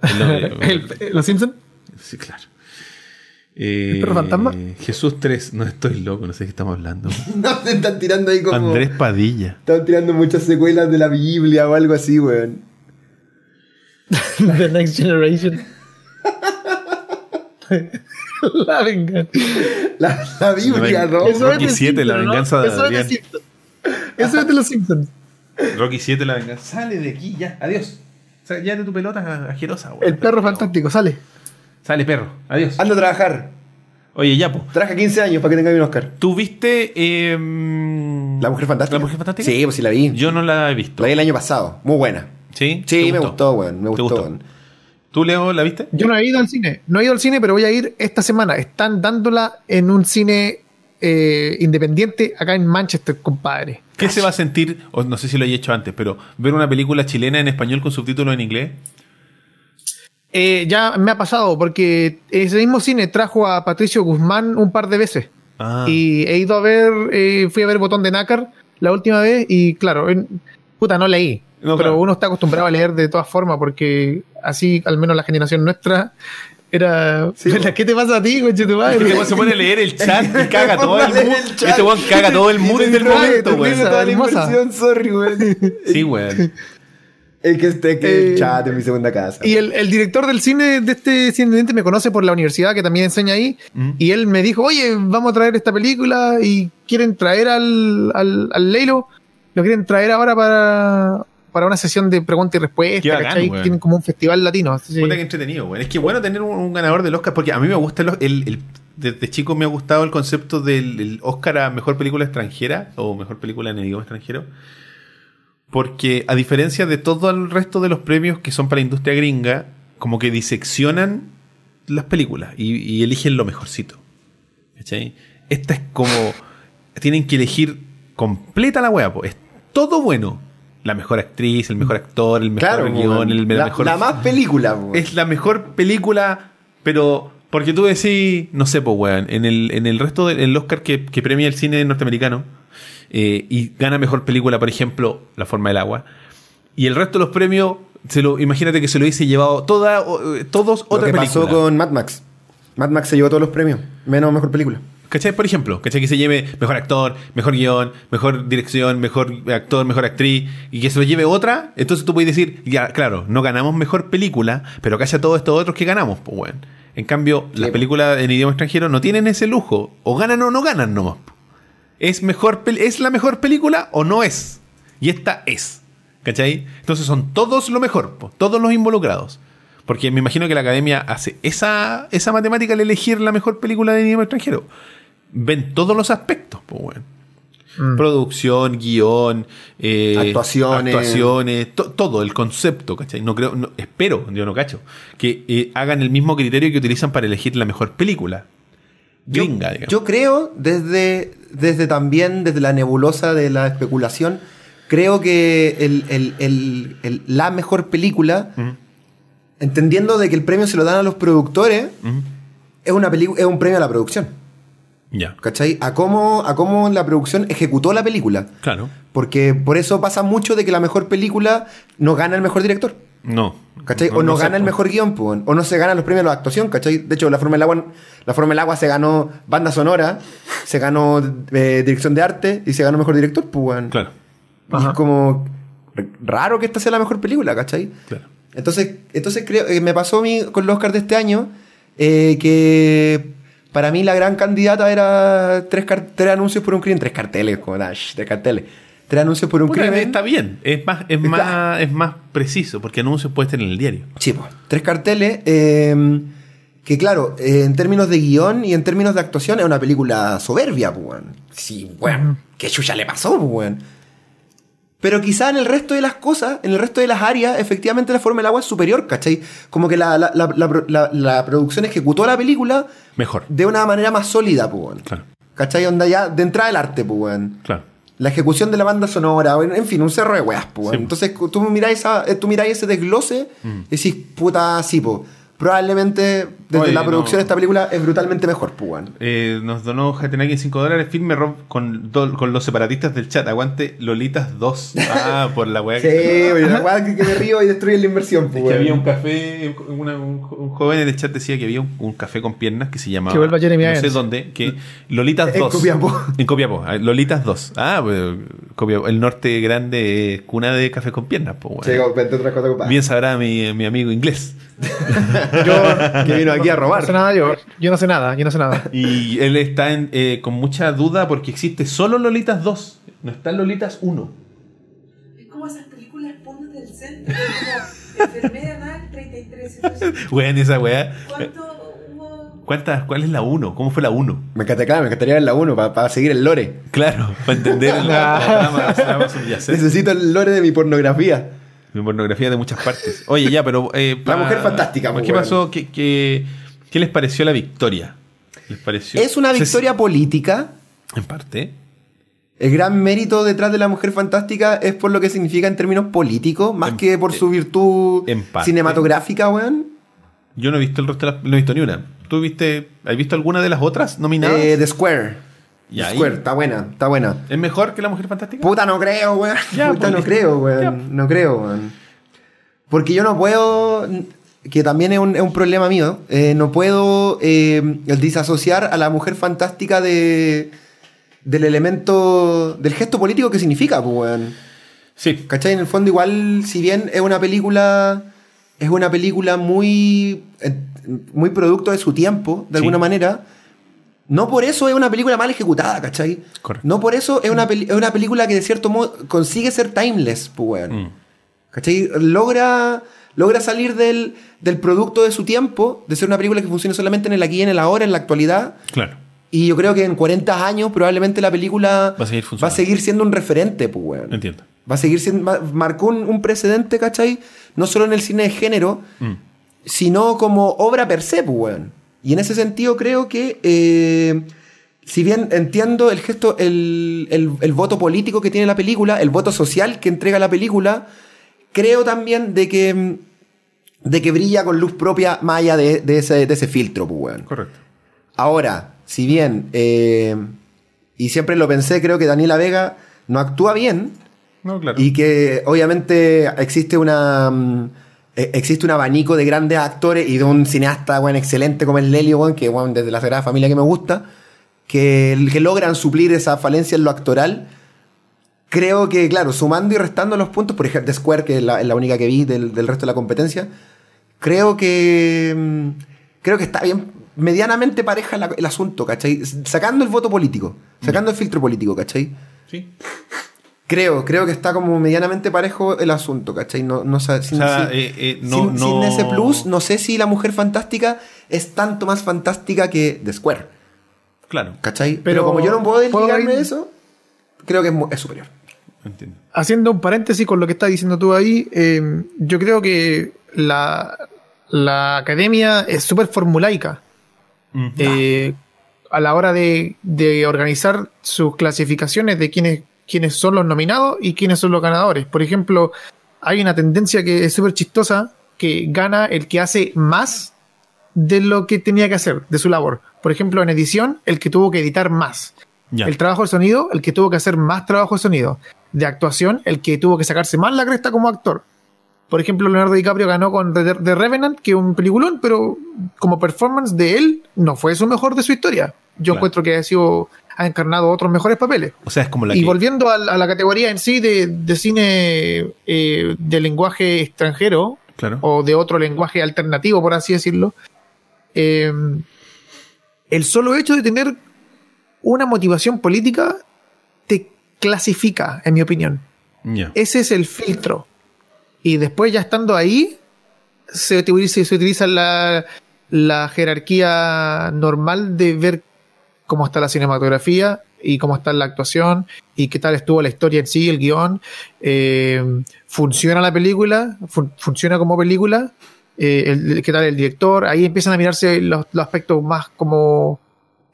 Es lo que- El- ¿Los Simpsons? Sí, claro. Eh, perro fantasma? Jesús 3, no estoy loco, no sé de qué estamos hablando. No, se están tirando ahí como. Andrés Padilla. Están tirando muchas secuelas de la Biblia o algo así, weón. The Next Generation. la venganza. La, la Biblia, ¿no? Eso- de 7, la venganza de es. Eso es de los Simpsons. Rocky 7, la venganza. Sale de aquí, ya, adiós. Ya de tu pelota asquerosa, güey. El perro fantástico, sale. Sale, perro, adiós. Anda a trabajar. Oye, Yapo, Trabaja 15 años para que tenga un Oscar. ¿tú viste em, ¿La Mujer Fantástica? ¿La Mujer Fantástica? Sí, pues sí la vi. Yo no la he visto. La vi el año pasado. Muy buena. ¿Sí? Sí, ¿Te me gustó, weón. Me ¿Te gustó, gustó? weón. ¿Tú, Leo, la viste? Yo no he ido al cine. No he ido al cine, pero voy a ir esta semana. Están dándola en un cine eh, independiente acá en Manchester, compadre. ¿Qué se va a sentir, no sé si lo he hecho antes, pero ver una película chilena en español con subtítulos en inglés? Eh, ya me ha pasado porque ese mismo cine trajo a Patricio Guzmán un par de veces. Ah. Y he ido a ver, eh, fui a ver Botón de Nácar la última vez y claro, en- puta, no leí. No, pero claro. uno está acostumbrado a leer de todas formas porque así, al menos la generación nuestra, era... ¿Qué te pasa a ti, coche tu madre? Este weón se pone a leer el chat y caga todo el mood. el chat. Este weón caga todo el mood te del trae- momento, weón. trae toda la Hermosa. inversión, sorry, weón. Sí, weón. Es que, este, que el Eh, chat es mi segunda casa. Y el, el director del cine de este cine me conoce por la universidad que también enseña ahí. Y él me dijo, oye, vamos a traer esta película y quieren traer al, al, al Leilo. Lo quieren traer ahora para, para una sesión de pregunta y respuesta. Bacán. Tienen como un festival latino. Puta que entretenido. Es que bueno tener un, un ganador del Oscar, porque a mí me gusta el, el- el- desde chico me ha gustado el concepto del el Oscar a mejor película extranjera o mejor película en el idioma extranjero. Porque a diferencia de todo el resto de los premios que son para la industria gringa, como que diseccionan las películas y, y eligen lo mejorcito. ¿Cachai? Esta es como. Tienen que elegir completa la wea, po. Es todo bueno. La mejor actriz, el mejor actor, el mejor claro, guion, el, la la, mejor la más película, weón. es la mejor película, pero porque tú decís, no sé, pues, weón, en el, en el resto del Oscar que, que premia el cine norteamericano eh, y gana mejor película, por ejemplo, La forma del agua, y el resto de los premios, se lo, imagínate que se lo hubiese llevado toda, eh, todos Lo otra que película. pasó con Mad Max. Mad Max se llevó todos los premios, menos mejor película. ¿Cachai? Por ejemplo, ¿cachai? Que se lleve mejor actor, mejor guion, mejor dirección, mejor actor, mejor actriz, y que se lo lleve otra, entonces tú puedes decir, ya, claro, no ganamos mejor película, pero calla todos estos otros que ganamos, pues bueno. En cambio, las po. películas en idioma extranjero no tienen ese lujo. O ganan o no ganan nomás. ¿Es, mejor, ¿Es la mejor película o no es? Y esta es. ¿Cachai? Entonces son todos lo mejor, po, todos los involucrados. Porque me imagino que la academia hace esa, esa matemática al elegir la mejor película de idioma extranjero. Ven todos los aspectos, pues, bueno. Mm. Producción, guion, eh, Actuaciones. actuaciones, to- todo, el concepto, ¿cachai? No creo, no- espero, yo no cacho, que eh, hagan el mismo criterio que utilizan para elegir la mejor película. Yo- Gringa. Yo creo, desde, desde también, desde la nebulosa de la especulación, creo que el- el- el- la mejor película, entendiendo de que el premio se lo dan a los productores, es, una es un premio a la producción. Ya, ¿Cachai? A cómo, a cómo la producción ejecutó la película. claro. Porque por eso pasa mucho de que la mejor película no gana el mejor director. No. ¿Cachai? o no, gana el mejor guion, po, o no se ganan los premios de la actuación, ¿cachai? De hecho, la forma del agua, la forma del agua se ganó banda sonora, se ganó eh, dirección de arte y se ganó mejor director, pues. Claro, Y es como raro que esta sea la mejor película, ¿cachai? claro. Entonces, entonces creo, eh, me pasó a mí con los Oscar de este año eh, que para mí la gran candidata era tres, tres anuncios por un crimen, tres carteles, como Dash, tres carteles. Tres anuncios por un Puta, crimen. está bien, es más, es, Está- más, es más preciso, porque anuncios puedes tener en el diario. Sí, po. tres carteles. eh, que claro, eh, en términos de guion y en términos de actuación es una película soberbia, pues. Sí, weón. ¿Qué chucha le pasó, pues, weón? Pero quizá en el resto de las cosas, en el resto de las áreas, efectivamente la forma del agua es superior, ¿cachai? Como que la, la, la, la- producción ejecutó la película Mejor. de una manera más sólida, pues. Claro, ¿Cachai? Onda ya de entrada el arte, pues, claro. La ejecución de la banda sonora, en, fin, un cerro de weas, pues. Sí. Entonces tú miráis, esa- eh, tú miráis ese desglose Mm. y decís, puta, sí, pues. Probablemente desde Oye, la producción no. de esta película es brutalmente mejor, pues, weón. Eh, nos donó Jatenaki 5 dólares. Firme Rob con, do- con los separatistas del chat. Aguante Lolitas 2. Ah, por la weá Sí, que. oye, la wea que, que me río y destruye la inversión, pues. Es que weón. había un café, una- un, un joven en el chat decía que había un, un café con piernas que se llamaba. Que vuelva Jeremy No sé dónde, que Lolitas En 2. Copiapó. En Copiapó. ah, Lolitas 2. Ah, pues, Copiapó. el norte grande es cuna de café con piernas, pues, Sí. Bien sabrá mi, mi amigo inglés. que vino aquí a No sé robar. nada yo. Yo no sé nada, yo no sé nada. Y él está en, eh, con mucha duda porque existe solo Lolitas 2. No está Lolitas 1. Es como esas películas porno del centro, como enfermera anal 33. Entonces, Weón, esa weá. ¿cuánto hubo? ¿Cuántas, ¿Cuál es la 1? ¿Cómo fue la 1? Me encantaría, claro, me encantaría ver la 1 para seguir el lore. Claro, para entender la, la trama, la trama subyacente. Necesito el lore de mi pornografía. Mi pornografía de muchas partes. Oye, ya, pero. eh, La Mujer Fantástica, ¿Qué bueno. pasó? ¿Qué, qué, qué les pareció la victoria? ¿Les pareció? Es una Se- victoria política. En parte. El gran mérito detrás de la Mujer Fantástica es por lo que significa en términos políticos, más En- que por su virtud cinematográfica, weón. Yo no he visto el resto de las. No he visto ni una. ¿Tú viste. ¿Has visto alguna de las otras nominadas? Eh, The Square. Y The ahí- Square, está buena, está buena. ¿Es mejor que la Mujer Fantástica? Puta, no creo, weón. Ya, Puta, pues, no listo. creo, weón. Ya. No creo, weón. Porque yo no puedo, que también es un, es un problema mío, eh, no puedo eh, el disasociar a la mujer fantástica de, del elemento, del gesto político que significa, pues, weón. Sí. ¿Cachai? En el fondo, igual, si bien es una película. Es una película muy. eh, muy producto de su tiempo, de Sí. alguna manera. No por eso es una película mal ejecutada, ¿cachai? Correcto. No por eso es una, es una película que de cierto modo consigue ser timeless, pues, weón. Mm. ¿Cachai? Logra, logra salir del, del producto de su tiempo, de ser una película que funcione solamente en el aquí y en el ahora, en la actualidad. Claro. Y yo creo que en 40 años probablemente la película Va a seguir va a seguir siendo un referente, pues, weón. Entiendo. Va a seguir siendo. ma- Marcó un, un precedente, ¿cachai? No solo en el cine de género, Mm. sino como obra per se, pues, weón. Y en ese sentido creo que. eh, si bien entiendo el gesto, el, el- el voto político que tiene la película, el voto social que entrega la película, creo también de que. de que brilla con luz propia más allá de, de ese, de ese filtro, pues, weón. Correcto. Ahora, si bien, eh, y siempre lo pensé, creo que Daniela Vega no actúa bien No, claro. y que obviamente existe una mm, existe un abanico de grandes actores y de un cineasta bueno, excelente como es Lelio, bueno, que bueno, desde la Sagrada Familia que me gusta, que, que logran suplir esa falencia en lo actoral. Creo que, claro, sumando y restando los puntos, por ejemplo, The Square, que es la, es la única que vi del, del resto de la competencia, creo que mm, creo que está bien medianamente pareja la- el asunto, ¿cachai? Sacando el voto político, sacando el filtro político, ¿cachai? Sí. Creo, creo que está como medianamente parejo el asunto, ¿cachai? No, no, sin, O sea, sin- eh, eh, no- sin- no- sin ese plus, no sé si la mujer fantástica es tanto más fantástica que The Square, Claro. ¿cachai? Pero, Pero, como yo no puedo ¿puedo desligarme de eso, creo que es, superior. Entiendo. Haciendo un paréntesis con lo que estás diciendo tú ahí, eh, yo creo que la, la academia es súper formulaica. Eh, a la hora de, de organizar sus clasificaciones de quiénes, quiénes son los nominados y quiénes son los ganadores. Por ejemplo, hay una tendencia que es súper chistosa, que gana el que hace más de lo que tenía que hacer, de su labor. Por ejemplo, en edición, el que tuvo que editar más. Ya. El trabajo de sonido, el que tuvo que hacer más trabajo de sonido. De actuación, el que tuvo que sacarse más la cresta como actor. Por ejemplo, Leonardo DiCaprio ganó con The, Revenant, que es un peliculón, pero como performance de él, no fue su mejor de su historia. Yo Claro. encuentro que ha sido ha encarnado otros mejores papeles. O sea, es como la Y que... volviendo a, la- a la categoría en sí de, de cine eh, de lenguaje extranjero, Claro. o de otro lenguaje alternativo, por así decirlo, eh, el solo hecho de tener una motivación política te clasifica, en mi opinión. Ya. Ese es el filtro. Y después ya estando ahí, se utiliza, se utiliza la, la jerarquía normal de ver cómo está la cinematografía y cómo está la actuación y qué tal estuvo la historia en sí, el guion. Eh, ¿Funciona la película? Fun- ¿Funciona como película? Eh, el- ¿Qué tal el director? Ahí empiezan a mirarse los, los aspectos más como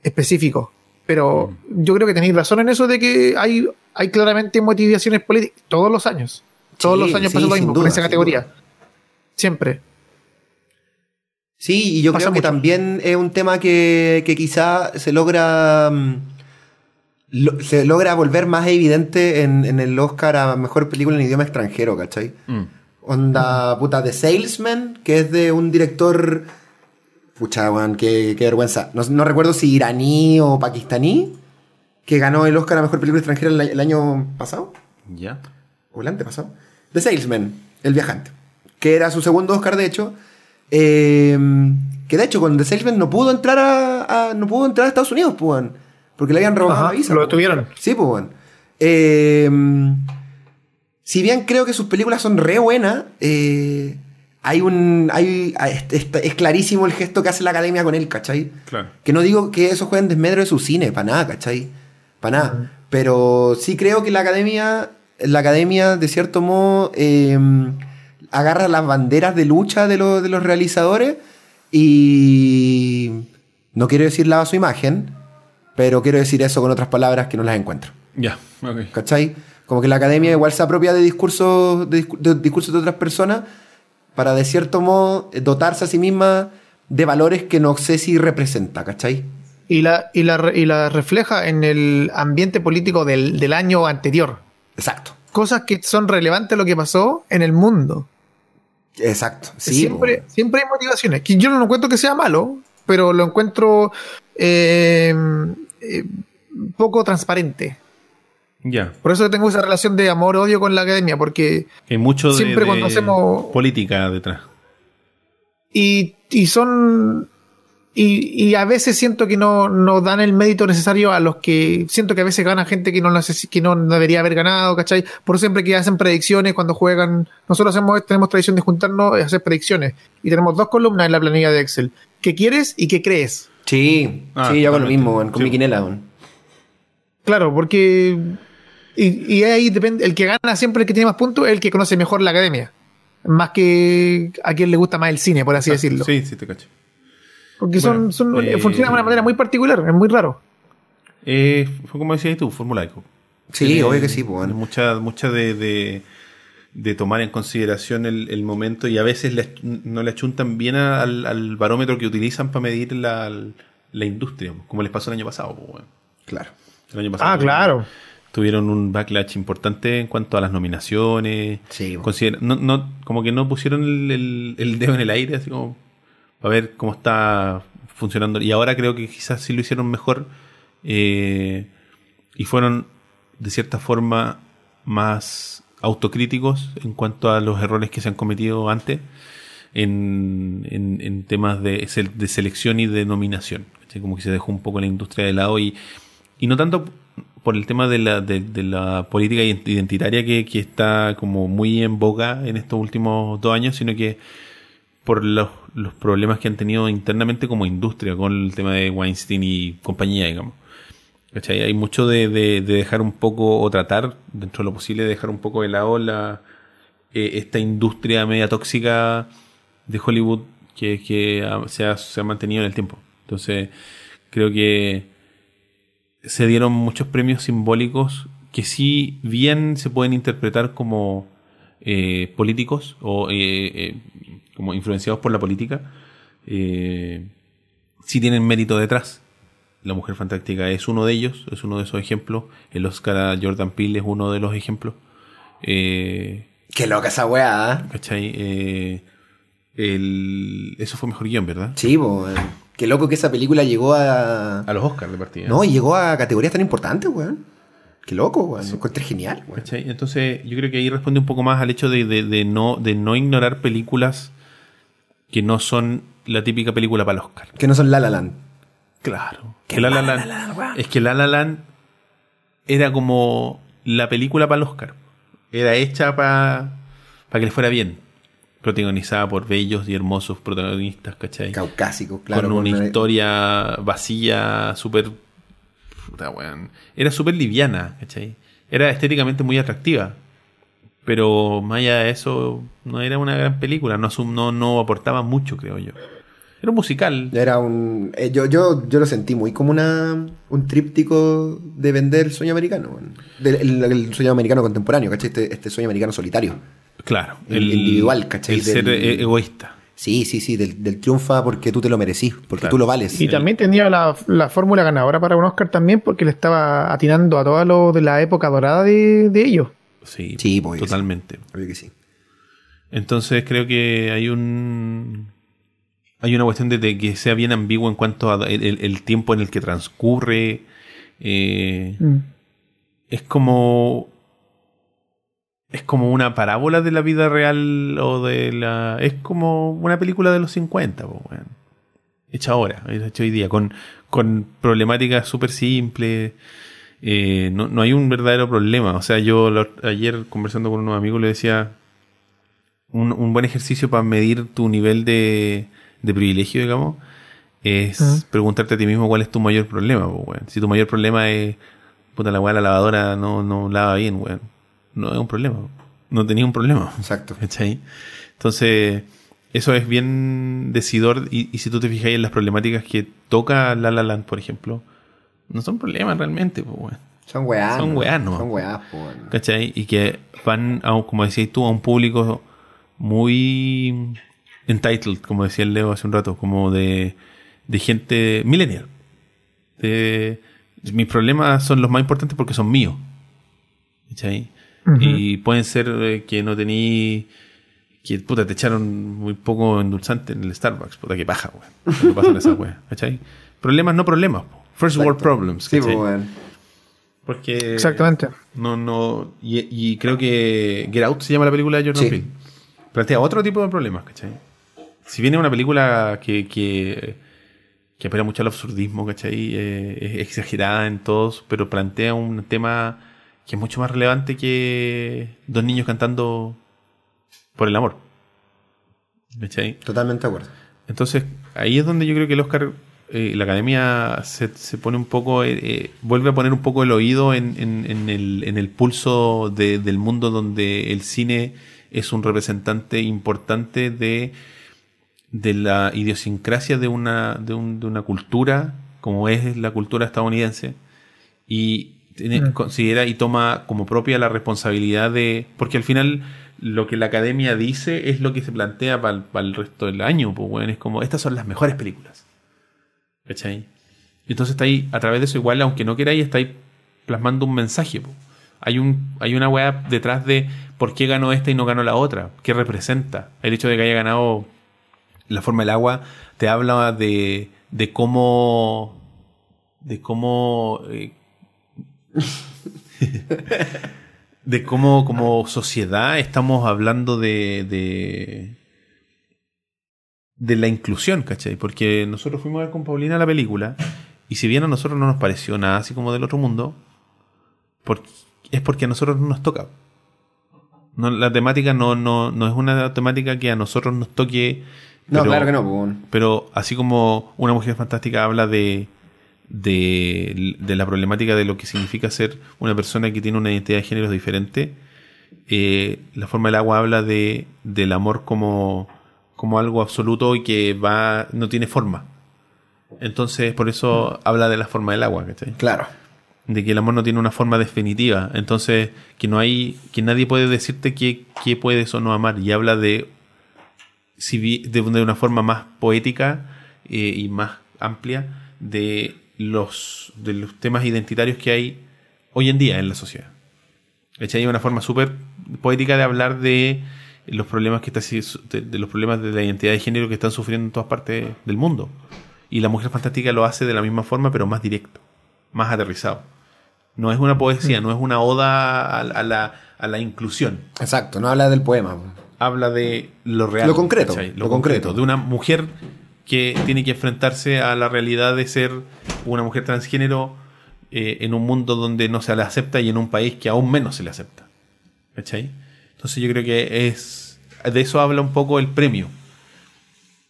específicos. Pero yo creo que tenéis razón en eso de que hay, hay claramente motivaciones políticas todos los años. Todos Sí, los años sí, pasa lo mismo duda, con esa categoría. duda. Siempre. Sí, y yo Pasa creo que mucho. también es un tema que, que quizá se logra mm, lo- se logra volver más evidente en, en el Oscar a Mejor Película en Idioma Extranjero, ¿cachai? Mm. Onda, puta, The Salesman, que es de un director... Pucha, weón, qué, qué vergüenza. No, no recuerdo si iraní o pakistaní, que ganó el Oscar a Mejor Película Extranjera el, el año pasado Ya. o el antepasado, The Salesman, El Viajante, que era su segundo Oscar, de hecho, eh, que de hecho con The Salesman no pudo entrar a, a- no pudo entrar a Estados Unidos, pues, porque le habían robado Ajá, la visa. lo pues. detuvieron. Sí, pues. Eh, si bien creo que sus películas son re buenas, eh, hay un, hay, es, es clarísimo el gesto que hace la academia con él, ¿cachai? Claro. Que no digo que eso juegue en desmedro de su cine, para nada, ¿cachai? Para nada. Pero sí creo que la academia, la academia, de cierto modo, eh, agarra las banderas de lucha de, los- de los realizadores y no quiero decir lava su imagen, pero quiero decir eso con otras palabras que no las encuentro. Ya, ok. ¿Cachai? Como que la academia igual se apropia de discursos de, discu- de discursos de otras personas para de cierto modo dotarse a sí misma de valores que no sé si representa, ¿cachai? Y la, y la, y la refleja en el ambiente político del, del año anterior. Exacto. Cosas que son relevantes a lo que pasó en el mundo. Exacto. Sí, siempre, siempre hay motivaciones. Que yo no encuentro que sea malo, pero lo encuentro eh, eh, poco transparente. Ya. Por eso tengo esa relación de amor-odio con la academia, porque Que hay mucho de, Siempre cuando hacemos- política detrás. y, y son y, y a veces siento que no, no dan el mérito necesario a los que siento que a veces gana gente que no que no debería haber ganado, ¿cachai? Por siempre que hacen predicciones cuando juegan, nosotros hacemos, tenemos tradición de juntarnos y hacer predicciones y tenemos dos columnas en la planilla de Excel, ¿qué quieres y qué crees? Sí, Ah, sí, yo hago lo mismo, con Sí. mi quinela. Claro, porque y, y ahí depende, el que gana siempre el que tiene más puntos es el que conoce mejor la academia. Más que a quien le gusta más el cine, por así decirlo. Sí, sí, te cacho. Porque son, Bueno, son, eh, funciona de una manera muy particular, es muy raro. Eh, fue como decías tú, formulaico. Sí, Tiene- obvio que sí, pues, weón. Mucha, mucha de, de, de tomar en consideración el, el momento y a veces le- no le achuntan bien al, al barómetro que utilizan para medir la, la industria, como les pasó el año pasado. pues. Claro. El año pasado Ah, claro. tuvieron un backlash importante en cuanto a las nominaciones. Sí, bueno. No, no, como que no pusieron el, el- el dedo en el aire, así como para ver cómo está funcionando. Y ahora creo que quizás sí lo hicieron mejor eh, y fueron de cierta forma más autocríticos en cuanto a los errores que se han cometido antes en, en- temas de, de selección y de nominación. Como que se dejó un poco la industria de lado y, y no tanto por el tema de la, de, de la política identitaria que, que está como muy en boga en estos últimos dos años, sino que por los, los problemas que han tenido internamente como industria con el tema de Weinstein y compañía, digamos. ¿Cachai? Hay mucho de, de- de dejar un poco, o tratar, dentro de lo posible, de dejar un poco de lado la, eh, esta industria media tóxica de Hollywood que, que se, ha, se ha mantenido en el tiempo. Entonces, creo que se dieron muchos premios simbólicos que sí bien se pueden interpretar como eh, políticos o eh, eh, como influenciados por la política, eh, sí tienen mérito detrás. La Mujer Fantástica es uno de ellos, es uno de esos ejemplos. El Oscar a Jordan Peele es uno de los ejemplos. Eh, Qué loca esa weá, ¿eh? ¿Cachai? Eh, el- eso fue mejor guion, ¿verdad? Sí. Qué loco que esa película llegó a. A los Oscars de partida. No, y llegó a categorías tan importantes, weón. Qué loco, weón. Lo encontré genial, weón. ¿Cachai? Entonces, yo creo que ahí responde un poco más al hecho de, de- de no, de no ignorar películas que no son la típica película para el Oscar. Que no son La La Land. Claro. Que La La Land- es que La La Land era como la película para el Oscar. Era hecha para que le fuera bien. protagonizada por bellos y hermosos protagonistas, ¿cachai? Caucásico, claro. con una historia vacía, súper... Era súper liviana, ¿cachai? Era estéticamente muy atractiva. Pero más allá de eso, no era una gran película. No, asum- no, no aportaba mucho, creo yo. Era un musical. Era un. eh, yo, yo, yo lo sentí muy como una un tríptico de vender el sueño americano. Del- el, el sueño americano contemporáneo, ¿cachai? Este, este sueño americano solitario. Claro. El individual, ¿cachai? El ser Del- egoísta. Sí, sí, sí, del, del triunfa porque tú te lo merecís, porque Claro. tú lo vales. Y también tenía la, la fórmula ganadora para un Oscar también porque le estaba atinando a todo lo de la época dorada de, de ellos. Sí, Sí, pues, totalmente. Obvio que sí. Entonces creo que hay un hay una cuestión de, de que sea bien ambiguo en cuanto a el, el- el tiempo en el que transcurre. Eh, Mm. es como es como una parábola de la vida real o de la es como una película de los 50 po, weón. hecha ahora hecha hoy día con, con problemáticas súper simples Eh, no, no hay un verdadero problema o sea yo lo- ayer conversando con unos amigos le decía un, un buen ejercicio para medir tu nivel de, de privilegio digamos es Ujú. preguntarte a ti mismo cuál es tu mayor problema si tu mayor problema es puta la weá la lavadora no, no lava bien weón no es un problema. No tenía un problema. Exacto. ¿Cachai? Entonces, eso es bien decidor. Y, y si tú te fijas en las problemáticas que toca La La Land, por ejemplo, no son problemas realmente, pues, weón. Son weás. Son ¿no? weás, ¿no? Son weás, po, weón. ¿Cachai? Y que van, a, un- como decías tú, a un público muy entitled, como decía el Leo hace un rato, como de, de gente millennial. De, mis problemas son los más importantes porque son míos. ¿Cachai? Y pueden ser eh, que no tení. Que puta, te echaron muy poco endulzante en el Starbucks. Puta, que paja, weón. No pasan esas weas, ¿cachai? Problemas, no problemas. po. First world problems. Sí, weón. Porque. Exactamente. No, no. Y, y creo que Get Out se llama la película de Jordan Sí. Peele. Plantea otro tipo de problemas, ¿cachai? Si viene una película que, que, que apela mucho al absurdismo, ¿cachai? Eh, es exagerada en todos, pero plantea un tema que es mucho más relevante que dos niños cantando por el amor. ¿Cachai? Totalmente de acuerdo. Entonces, ahí es donde yo creo que el Oscar, eh, la academia se, se pone un poco, eh, eh, vuelve a poner un poco el oído en, en- en el, en el pulso de- del mundo donde el cine es un representante importante de, de la idiosincrasia de una, de, un- de una cultura, como es la cultura estadounidense, y tiene- Mm. considera y toma como propia la responsabilidad de. Porque al final lo que la academia dice es lo que se plantea para el resto del año. Pues, bueno, es como, estas son las mejores películas. ¿Cachai? Y entonces está ahí, a través de eso, igual, aunque no queráis, está ahí plasmando un mensaje. Hay, un, hay una weá detrás de por qué ganó esta y no ganó la otra. ¿Qué representa? El hecho de que haya ganado la forma del agua te habla de, de cómo. de cómo. eh, de cómo como sociedad estamos hablando de, de de la inclusión, ¿cachai? Porque nosotros fuimos a ver con Paulina la película y si bien a nosotros no nos pareció nada así como del otro mundo, por- es porque a nosotros no nos toca. No, la temática no, no, no es una temática que a nosotros nos toque. No, claro que no, pero así como una mujer fantástica habla de, de, de la problemática de lo que significa ser una persona que tiene una identidad de género diferente, eh, la forma del agua habla de, del amor como, como algo absoluto y que va no tiene forma. Entonces, por eso habla de la forma del agua, ¿cachai? Claro. de que el amor no tiene una forma definitiva. Entonces, que no hay, que nadie puede decirte qué, qué puedes o no amar. Y habla de, si de, de una forma más poética eh, y más amplia de los, de los temas identitarios que hay hoy en día en la sociedad. ¿Cachai? Una forma súper poética de hablar de los problemas que está, de, de los problemas de la identidad de género que están sufriendo en todas partes del mundo. Y la mujer fantástica lo hace de la misma forma, pero más directo, más aterrizado. No es una poesía, no es una oda a, a la, a la inclusión. Exacto, no habla del poema. po. Habla de lo real. Lo concreto, ¿cachai? lo concreto. De una mujer que tiene que enfrentarse a la realidad de ser una mujer transgénero eh, en un mundo donde no se le acepta y en un país que aún menos se le acepta. ¿Cachai? Entonces yo creo que es de eso habla un poco el premio.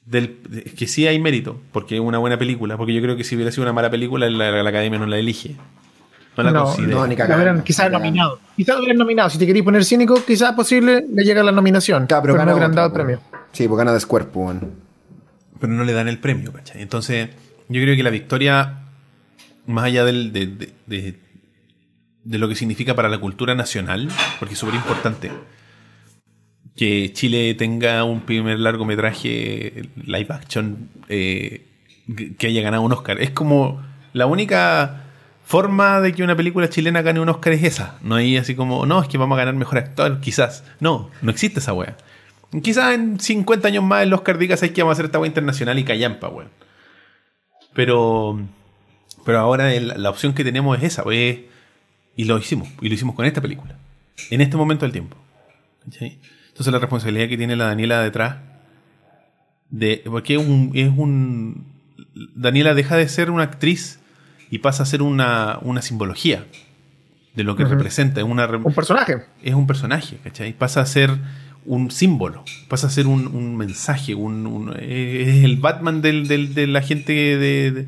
Del, de- que sí hay mérito, porque es una buena película, porque yo creo que si hubiera sido una mala película, la, la academia no la elige. No la No, considera. no, ni Lo cagando. hubieran quizás nominado. Quizás lo hubieran nominado. Si te querías poner cínico, quizás posible le llega la nominación. Claro, pero no gana hubieran dado el premio. Sí, pues gana de Square, pues, weón. pero no le dan el premio, ¿cachai? Entonces, yo creo que la victoria, más allá del, de, de- de- de lo que significa para la cultura nacional, porque es súper importante que Chile tenga un primer largometraje live action eh, que- haya ganado un Oscar. Es como la única forma de que una película chilena gane un Oscar es esa. No hay así como, no, es que vamos a ganar mejor actor, quizás. No, no existe esa wea. Quizás en 50 años más el Oscar diga, ¿sabes que vamos a hacer esta wea internacional y callampa, weón? Pero, pero ahora la opción que tenemos es esa, pues, y lo hicimos, y lo hicimos con esta película. En este momento del tiempo. ¿Cachai? Entonces la responsabilidad que tiene la Daniela detrás, de, porque es un, es un... Daniela deja de ser una actriz y pasa a ser una, una simbología de lo que Ujú. representa. Es, una, Un personaje. es un personaje, ¿cachai? Pasa a ser un símbolo, pasa a ser un, un mensaje, un, un- es el Batman del, del- de la gente de... de- de-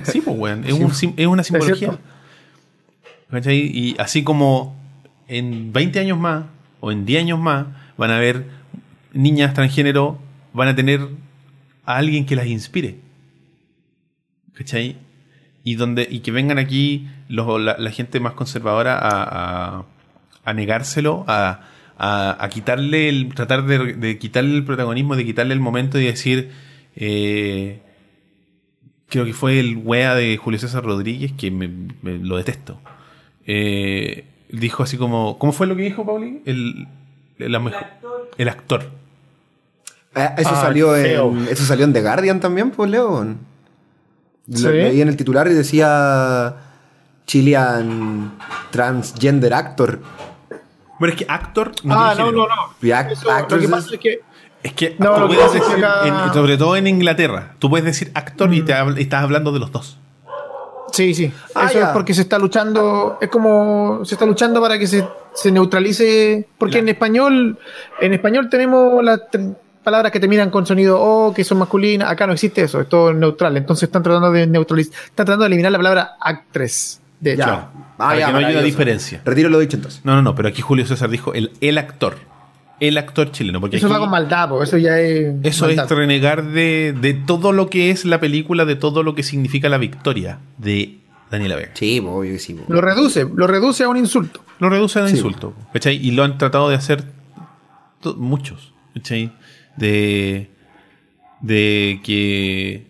sí, pues, weón, es, un es una simbología. ¿Cachai? Y así como en 20 años más o en 10 años más van a haber niñas transgénero, van a tener a alguien que las inspire. ¿Cachai? Y, donde, y que vengan aquí la, gente más conservadora a, a- negárselo, a, a- quitarle el. tratar de, quitarle el protagonismo, de quitarle el momento y decir. eh, creo que fue el wea de Julio César Rodríguez, que me, me- lo detesto. Eh, dijo así como. ¿Cómo fue lo que dijo, Pauli? El, la mejor- el actor. Eh, eso, Ah, salió en, eso salió en The Guardian también, pues, León. Lo Sí. leí en el titular y decía Chilean Transgender Actor. Pero es que actor no ah, no, no, no. Act- lo que es- pasa es que Es que No, tú puedes decir, acá- en- sobre todo en Inglaterra, tú puedes decir actor y te habl- y estás hablando de los dos. Sí, sí. Ah, Eso ya. es porque se está luchando, es como se está luchando para que se, se neutralice, porque en español, en español tenemos las palabras que terminan con sonido O, que son masculinas, acá no existe eso, es todo neutral, entonces están tratando de neutralizar, están tratando de eliminar la palabra actress, de hecho. Ya. Ah, Para ya, que no haya maravilloso. diferencia. Retiro lo dicho entonces. No, no, no, pero aquí Julio César dijo el, el actor. El actor chileno. Porque Eso aquí va con maldad, po, eso ya es eso maldad. es renegar de, de todo lo que es la película, de todo lo que significa la victoria de Daniela Vega. Sí, obvio que sí. Lo reduce, lo reduce a un insulto. Lo reducen a Sí. insulto. ¿cachai? Y lo han tratado de hacer muchos. ¿cachai? De, de que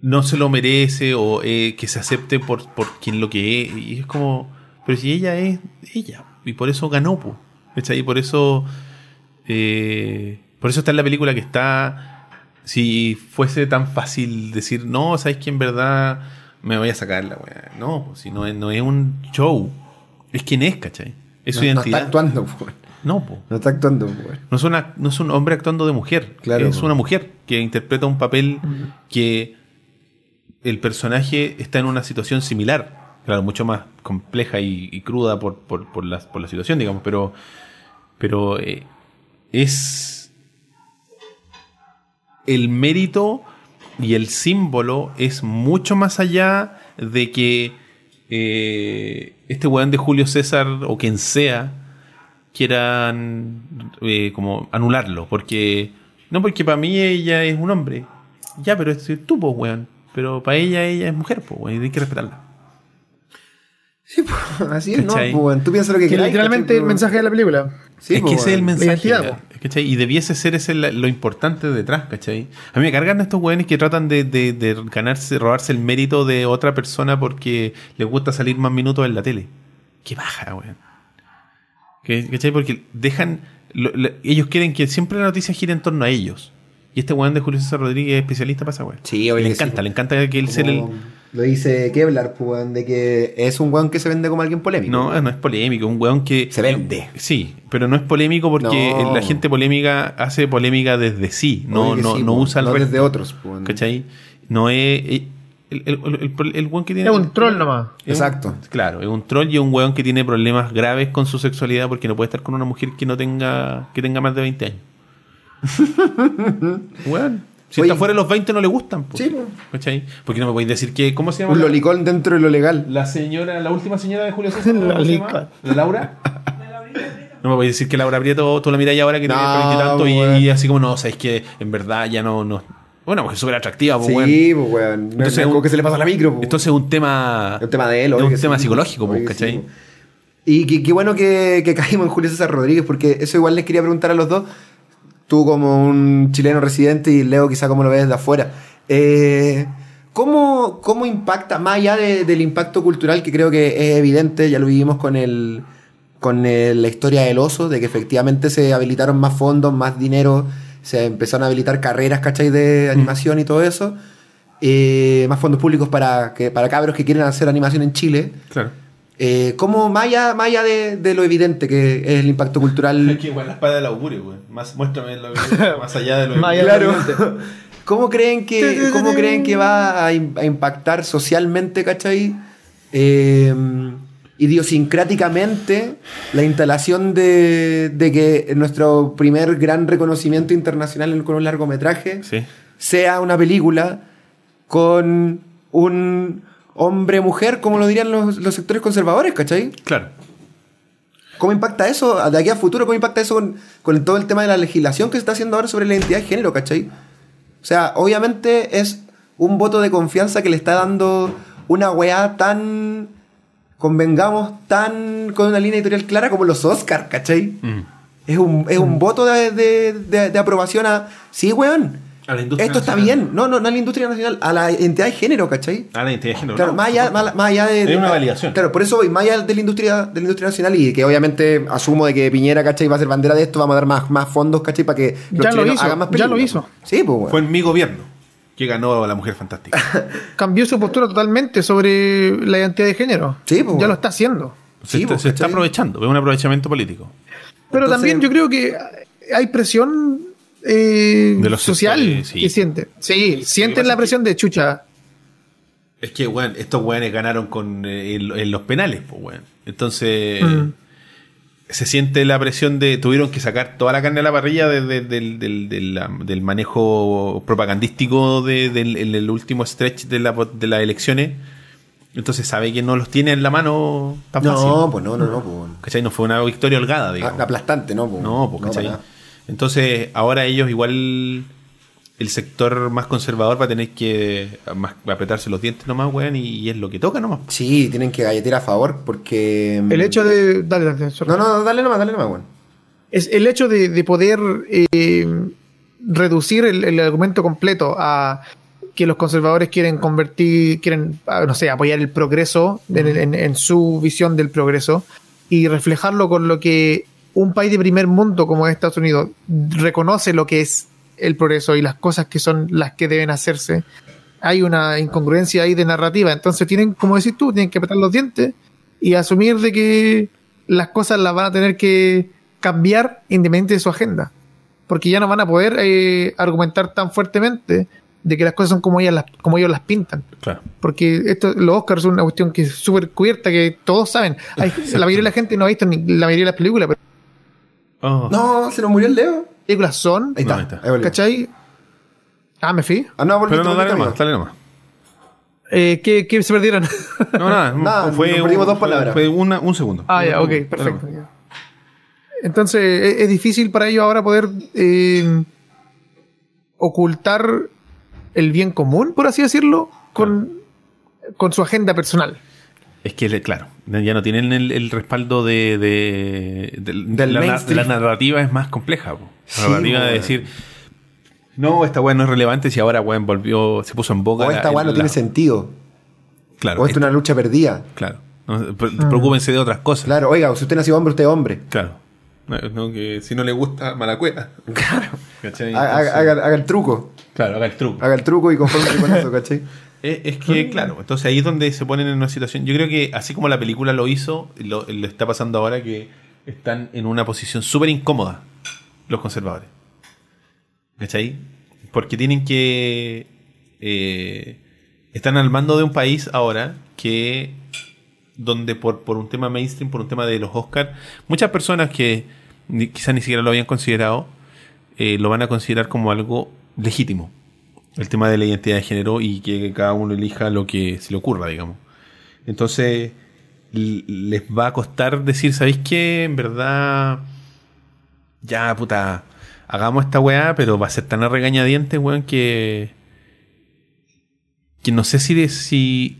no se lo merece o eh, que se acepte por, por quien lo que es. Y es como, pero si ella es ella. Y por eso ganó. po, ¿cachai? Y por eso... eh, por eso está en la película que está... Si fuese tan fácil decir, no, sabes que en verdad me voy a sacar la weá. No, pues, si no es, no es un show. Es quien es, ¿cachai? Es su No, no identidad. está actuando, pues. No, po. No está actuando, pues. No es, una, no es un hombre actuando de mujer. Claro, es po. una mujer que interpreta un papel que el personaje está en una situación similar. Claro, mucho más compleja y, y cruda por, por, por la, por la situación, digamos, pero, pero eh, es el mérito y el símbolo es mucho más allá de que eh, este weón de Julio César o quien sea quieran eh, como anularlo, porque no porque para mí ella es un hombre, ya, pero es tú, pues, weón, pero para ella ella es mujer, pues, weón, y hay que respetarla. Sí, pues, así es, ¿no? Pues, tú piensas lo que Que quieras. literalmente el mensaje de la película. Sí, es pues, que ese es el mensaje. La ¿cachai? Y debiese ser ese la- lo importante detrás, ¿cachai? A mí me cargan estos weones que tratan de, de- de ganarse, robarse el mérito de otra persona porque les gusta salir más minutos en la tele. Qué baja, weón. ¿Qué- ¿Cachai? Porque dejan. lo- lo- ellos quieren que siempre la noticia gire en torno a ellos. Y este weón de Julio César Rodríguez es especialista para esa weón. Sí, Le sí, encanta, le encanta que él sea el. Lo dice Kevlar, pues, weón, de que es un weón que se vende como alguien polémico. No, no es polémico, un weón que... Se vende. Sí, pero no es polémico porque No. la gente polémica hace polémica desde sí, no, no, sí, no usa el no resto, desde otros. pues, weón. ¿Cachai? No es... eh, el, el, el, el- el weón que tiene. Es un troll nomás. es un- Exacto. claro, es un troll y es un weón que tiene problemas graves con su sexualidad porque no puede estar con una mujer que no tenga, que tenga más de 20 años. weón. Si Oye. está fuera de los 20 no le gustan. po. Sí, po. ¿Cachai? Porque no me podéis decir que. ¿Cómo se llama? Un lolicón dentro de lo legal. La señora, la última señora de Julio César. ¿La Laura? No me podéis decir que Laura Prieto, tú la miras ahora que No, tiene 30 y tanto y, y así como no, sabéis que en verdad ya no. no bueno, porque es súper atractiva, pues. Sí, pues, weón. No Entonces, es que se le pasa a la micro, pues. Entonces es un tema. Es un tema de él, es un tema sí. psicológico, pues, sí, ¿cachai? pues. Y qué, qué bueno que, que caímos en Julio César Rodríguez, porque eso igual les quería preguntar a los dos. Tú como un chileno residente y Leo quizá como lo ves de afuera. Eh, ¿cómo, ¿Cómo impacta, más allá de- del impacto cultural que creo que es evidente, ya lo vivimos con el con el- la historia del oso, de que efectivamente se habilitaron más fondos, más dinero, se empezaron a habilitar carreras, ¿cachai? De animación y todo eso. Eh, más fondos públicos para, que, para cabros que quieren hacer animación en Chile. Claro. Eh, ¿Cómo, más allá, más allá de, de lo evidente que es el impacto cultural? que igual la espada del augurio, güey. Más, muéstrame lo- más allá de lo allá Claro. ¿Cómo creen que, cómo creen que va a, im- a impactar socialmente, cachai? Eh, idiosincráticamente la instalación de, de que nuestro primer gran reconocimiento internacional con un largometraje Sí. sea una película con un hombre-mujer, como lo dirían los, los sectores conservadores, ¿cachai? Claro. ¿Cómo impacta eso de aquí a futuro? ¿Cómo impacta eso con, con todo el tema de la legislación que se está haciendo ahora sobre la identidad de género, ¿cachai? O sea, obviamente es un voto de confianza que le está dando una weá tan, convengamos, tan con una línea editorial clara como los Oscars, ¿cachai? Mm. Es un, es un voto de, de- de- de aprobación a, sí, weón, A la industria esto está bien. No, no, no a la industria nacional, a la identidad de género, ¿cachai? Ah, la identidad de género. Claro, no, más, allá, más, más allá de. Es de- una validación. Claro, por eso voy, más allá de la industria, de la industria nacional y que obviamente asumo de que Piñera, ¿cachai? Va a ser bandera de esto, vamos a dar más, más fondos, ¿cachai? Para que los Ya lo chilenos hizo, hagan más ya lo películas. hizo. Sí, pues, bueno. Fue en mi gobierno que ganó la mujer fantástica. Cambió su postura totalmente sobre la identidad de género. Sí, pues, ya bueno. lo está haciendo. Se, Sí, está, pues, se está aprovechando, es un aprovechamiento político. Pero Entonces- también yo creo que hay presión eh, De los social sectores, sí. que siente. Sí, sienten la es presión de chucha. Es que, weón, estos weones ganaron con, eh, en, en los penales, pues, weón. Entonces, Mm. se siente la presión de. Tuvieron que sacar toda la carne a la parrilla de- de- del, la- manejo propagandístico de- del el último stretch de, la, de las elecciones. Entonces, sabe que no los tiene en la mano tan fácil. No, pues no, no, no, pues. ¿Cachai? No fue una victoria holgada, digamos. A- Aplastante, no, pues. No, pues, ¿cachai? para nada. Entonces, ahora ellos igual. El sector más conservador va a tener que más- apretarse los dientes nomás, weón, y, y es lo que toca nomás. Sí, tienen que galletear a favor porque. El hecho de. Dale, dale. No, no, dale nomás, dale nomás, bueno. Es el hecho de, de poder eh, reducir el, el argumento completo a que los conservadores quieren convertir, quieren, ah, no sé, apoyar el progreso en, en- en su visión del progreso y reflejarlo con lo que un país de primer mundo como Estados Unidos reconoce lo que es el progreso y las cosas que son las que deben hacerse. Hay una incongruencia ahí de narrativa, entonces tienen, como decís tú, tienen que apretar los dientes y asumir de que las cosas las van a tener que cambiar independientemente de su agenda. Porque ya no van a poder eh, argumentar tan fuertemente de que las cosas son como ellas las, como ellos las pintan. Claro. Porque esto, los Oscars son una cuestión que es súper cubierta, que todos saben. Hay- la mayoría de la gente no ha visto ni la mayoría de las películas, pero Oh. No, se nos murió el Leo. las películas son, Ahí está, No, ahí está. ahí. ¿cachai? Ah, me fui. Ah, no, volviste, Pero no, dale nomás, dale nomás. Eh, ¿qué, qué se perdieron? No, nada, Nada, fue, nos perdimos un, dos palabras. fue una- un segundo. Ah, ya, ok, perfecto. ya. Entonces, es, es difícil para ellos ahora poder eh, ocultar el bien común, por así decirlo, con, con su agenda personal. Es que, le- claro, ya no tienen el, el respaldo de, de, del- Del la, narrativa es más compleja. po. Sí, La narrativa de decir, no, esta weá no es relevante si ahora weón volvió, se puso en boca. O esta weá no la- tiene sentido. Claro, o esto es esta- una lucha perdida. claro. No, pre- Preocúpense de otras cosas. Claro, oiga, si usted nació hombre, usted es hombre. Claro. No, no, que si no le gusta, mala cueva. Claro. ¿Cachai? Haga, Entonces- haga- haga el truco. Claro, haga el truco. Haga el truco y confórmese con eso, ¿cachai? Es, es que, claro, entonces ahí es donde se ponen en una situación. Yo creo que así como la película lo hizo, lo, lo está pasando ahora que están en una posición súper incómoda los conservadores. ¿Cachai? Porque tienen que eh, están al mando de un país ahora que donde por, por un tema mainstream, por un tema de los Oscars, muchas personas que quizás ni siquiera lo habían considerado, eh, lo van a considerar como algo legítimo. El tema de la identidad de género y que cada uno elija lo que se le ocurra, digamos. Entonces, les va a costar decir, ¿sabéis qué? En verdad, ya, puta, hagamos esta weá, pero va a ser tan a regañadientes, weón, que. que no sé si. de- si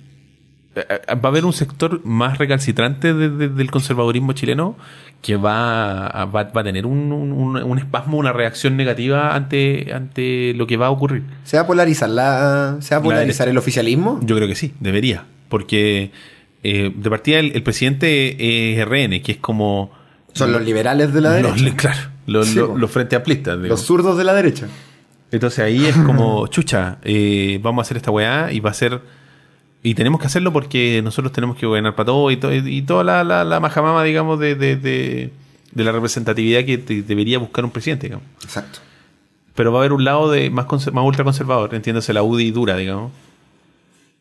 eh, eh, va a haber un sector más recalcitrante de- de- del conservadurismo chileno que va a, va, va a tener un, un- espasmo, una reacción negativa ante, ante lo que va a ocurrir. ¿Se va a polarizar la, se va a La polarizar el oficialismo? Yo creo que sí, debería. Porque eh, de partida el, el presidente es RN, que es como. Son los liberales de la los, derecha. claro, los, Sí, los- los frente amplistas. Los zurdos de la derecha. Entonces ahí es como, chucha, eh, vamos a hacer esta weá y va a ser. Y tenemos que hacerlo porque nosotros tenemos que gobernar para todo y, to- y toda la, la, la majamama, digamos, de, de, de- de la representatividad que te- debería buscar un presidente, digamos. Exacto. Pero va a haber un lado de más, más ultraconservador, entiéndase la UDI dura, digamos.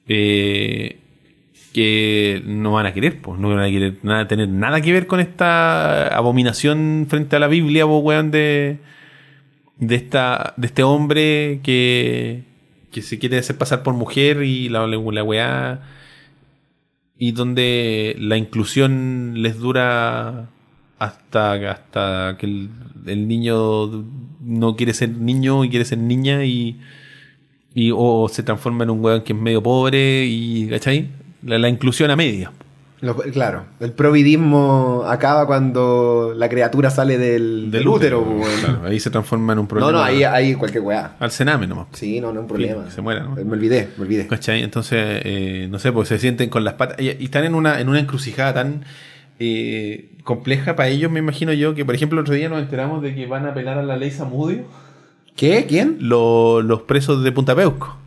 Eh, que no van a querer, pues, no van a querer nada, tener nada que ver con esta abominación frente a la Biblia, vos, weón, de, de, esta, de este hombre que, que se quiere hacer pasar por mujer y la, la, weá. Y donde la inclusión les dura hasta, hasta que el, niño no quiere ser niño y quiere ser niña y, y o se transforma en un weón que es medio pobre y ¿cachai? La, la inclusión a media. Lo- claro, el providismo acaba cuando la criatura sale del, del útero. pues. Claro, ahí se transforma en un no, problema. no, ahí hay cualquier weá. Al cename nomás. Sí, no, no es un problema. se muera, ¿no? Me olvidé, me olvidé. ¿Cachai? Entonces, eh, no sé, pues se sienten con las patas y, y están en una, en una encrucijada tan eh, compleja para ellos, me imagino yo, que por ejemplo el otro día nos enteramos de que van a apelar a la ley Samudio ¿Qué? ¿Quién? lo- los presos de Punta Peuco.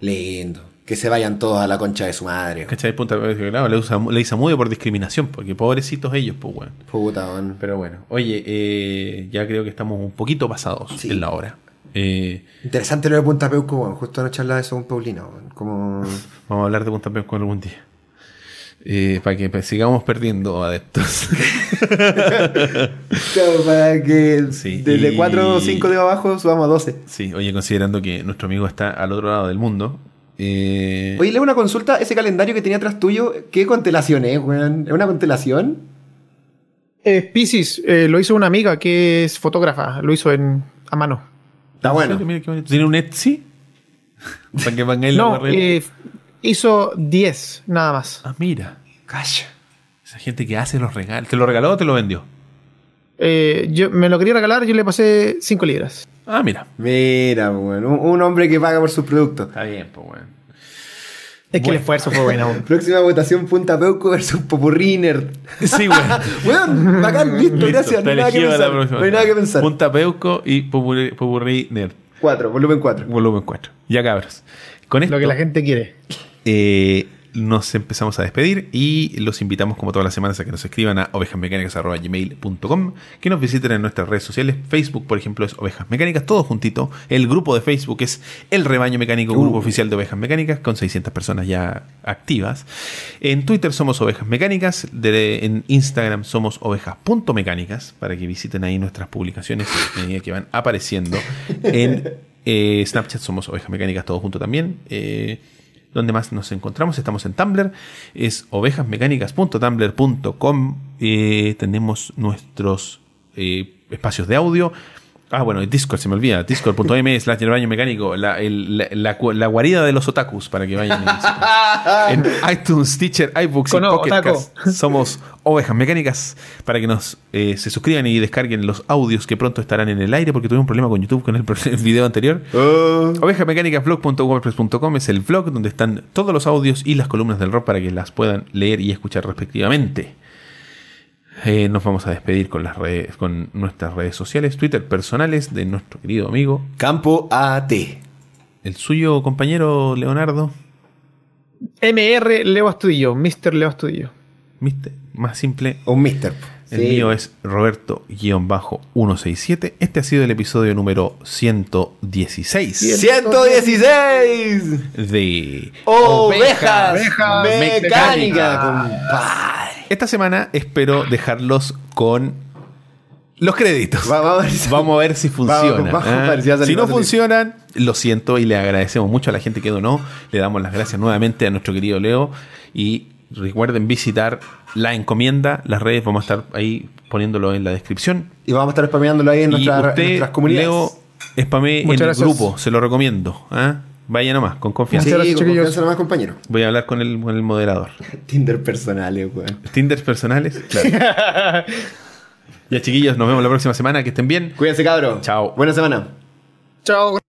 Lindo. Que se vayan todos a la concha de su madre. ¿Cachai? Punta claro, ley Sam- ley Samudio por discriminación, porque pobrecitos ellos, pues bueno. Puta, weón. Pero bueno, oye, eh, ya creo que estamos un poquito pasados Sí. en la hora. Eh, Interesante lo de Punta Peuco, weón. Justo anoche hablaba de eso con Paulina, weón. Como... vamos a hablar de Punta Peuco algún día. Eh, para que sigamos perdiendo adeptos. Claro, para que Sí, desde y- 4 o 5 de abajo subamos a 12. Sí, oye, considerando que nuestro amigo está al otro lado del mundo. Eh, Oye, le una consulta. Ese calendario que tenía atrás tuyo, ¿qué constelación es, weón? ¿Es una constelación? Eh, Pisces eh, lo hizo una amiga que es fotógrafa, lo hizo en, a mano. Está bueno. ¿Tiene un Etsy? Para que la No, eh, hizo 10, nada más. Ah, mira. Calla. Esa gente que hace los regalos. ¿Te lo regaló o te lo vendió? Eh, yo me lo quería regalar, yo le pasé 5 libras. Ah, mira. Mira, weón. Un, un hombre que paga por sus productos. Está bien, pues bueno. Es que el esfuerzo fue bueno. Próxima votación Punta Peuco versus Popurrí Nerd. Sí, güey. Weón, bacán, listo, Listo, gracias. No hay nada que pensar. próxima. No hay nada que pensar. Punta Peuco y Nerd. 4, volumen 4. Volumen 4. Ya cabros. Con esto lo que la gente quiere. eh, nos empezamos a despedir y los invitamos como todas las semanas a que nos escriban a ovejasmecánicas.gmail.com que nos visiten en nuestras redes sociales. Facebook, por ejemplo, es Ovejas Mecánicas, todo juntito. El grupo de Facebook es El Rebaño Mecánico, grupo oficial de Ovejas Mecánicas, con 600 personas ya activas. En Twitter somos Ovejas Mecánicas, de- en Instagram somos ovejas.mecánicas, para que visiten ahí nuestras publicaciones a medida que van apareciendo. En eh, Snapchat somos Ovejas Mecánicas, todo junto también. Eh, donde más nos encontramos, estamos en Tumblr, es ovejasmecánicas.tumblr.com, eh, tenemos nuestros eh, espacios de audio. Ah, bueno, Discord se me olvida, discord.m slash el baño mecánico, la, el- la, la la guarida de los otakus, para que vayan. En iTunes, Teacher, iBooks y Pocket. Cast somos Ovejas Mecánicas para que nos eh, se suscriban y descarguen los audios que pronto estarán en el aire porque tuve un problema con YouTube con el, video anterior. Oh. Ovejamecánicasblog.wordpress.com es el blog donde están todos los audios y las columnas del rock para que las puedan leer y escuchar respectivamente. Eh, nos vamos a despedir con las redes, con nuestras redes sociales, Twitter personales de nuestro querido amigo, Campo AT. el suyo compañero Leonardo, MR Leo Astudillo, Mr. Leo Astudillo. ¿viste? Más simple. Un mister. El Sí. mío es Roberto-167. Este ha sido el episodio número 116 116 de Ovejas, Ovejas mecánica, mecánicas. compadre. Esta semana espero dejarlos con los créditos. Va- vamos a ver si- Vamos a ver si funciona. ¿ah? ver si no funcionan, lo siento y le agradecemos mucho a la gente que donó. Le damos las gracias nuevamente a nuestro querido Leo. Y recuerden visitar la encomienda, las redes, vamos a estar ahí poniéndolo en la descripción. Y vamos a estar spameándolo ahí en, nuestra- en usted, nuestras comunidades. Leo, spamé en el grupo, se lo recomiendo. ¿ah? Vaya nomás, con confianza. Sí, Muchas gracias, con chiquillos. confianza nomás, compañero. Voy a hablar con el, con el moderador. Tinder personales, weón. Tinders personales, claro. ya chiquillos, nos vemos la próxima semana, que estén bien. Cuídense, cabros. Chao. Buena semana. Chao.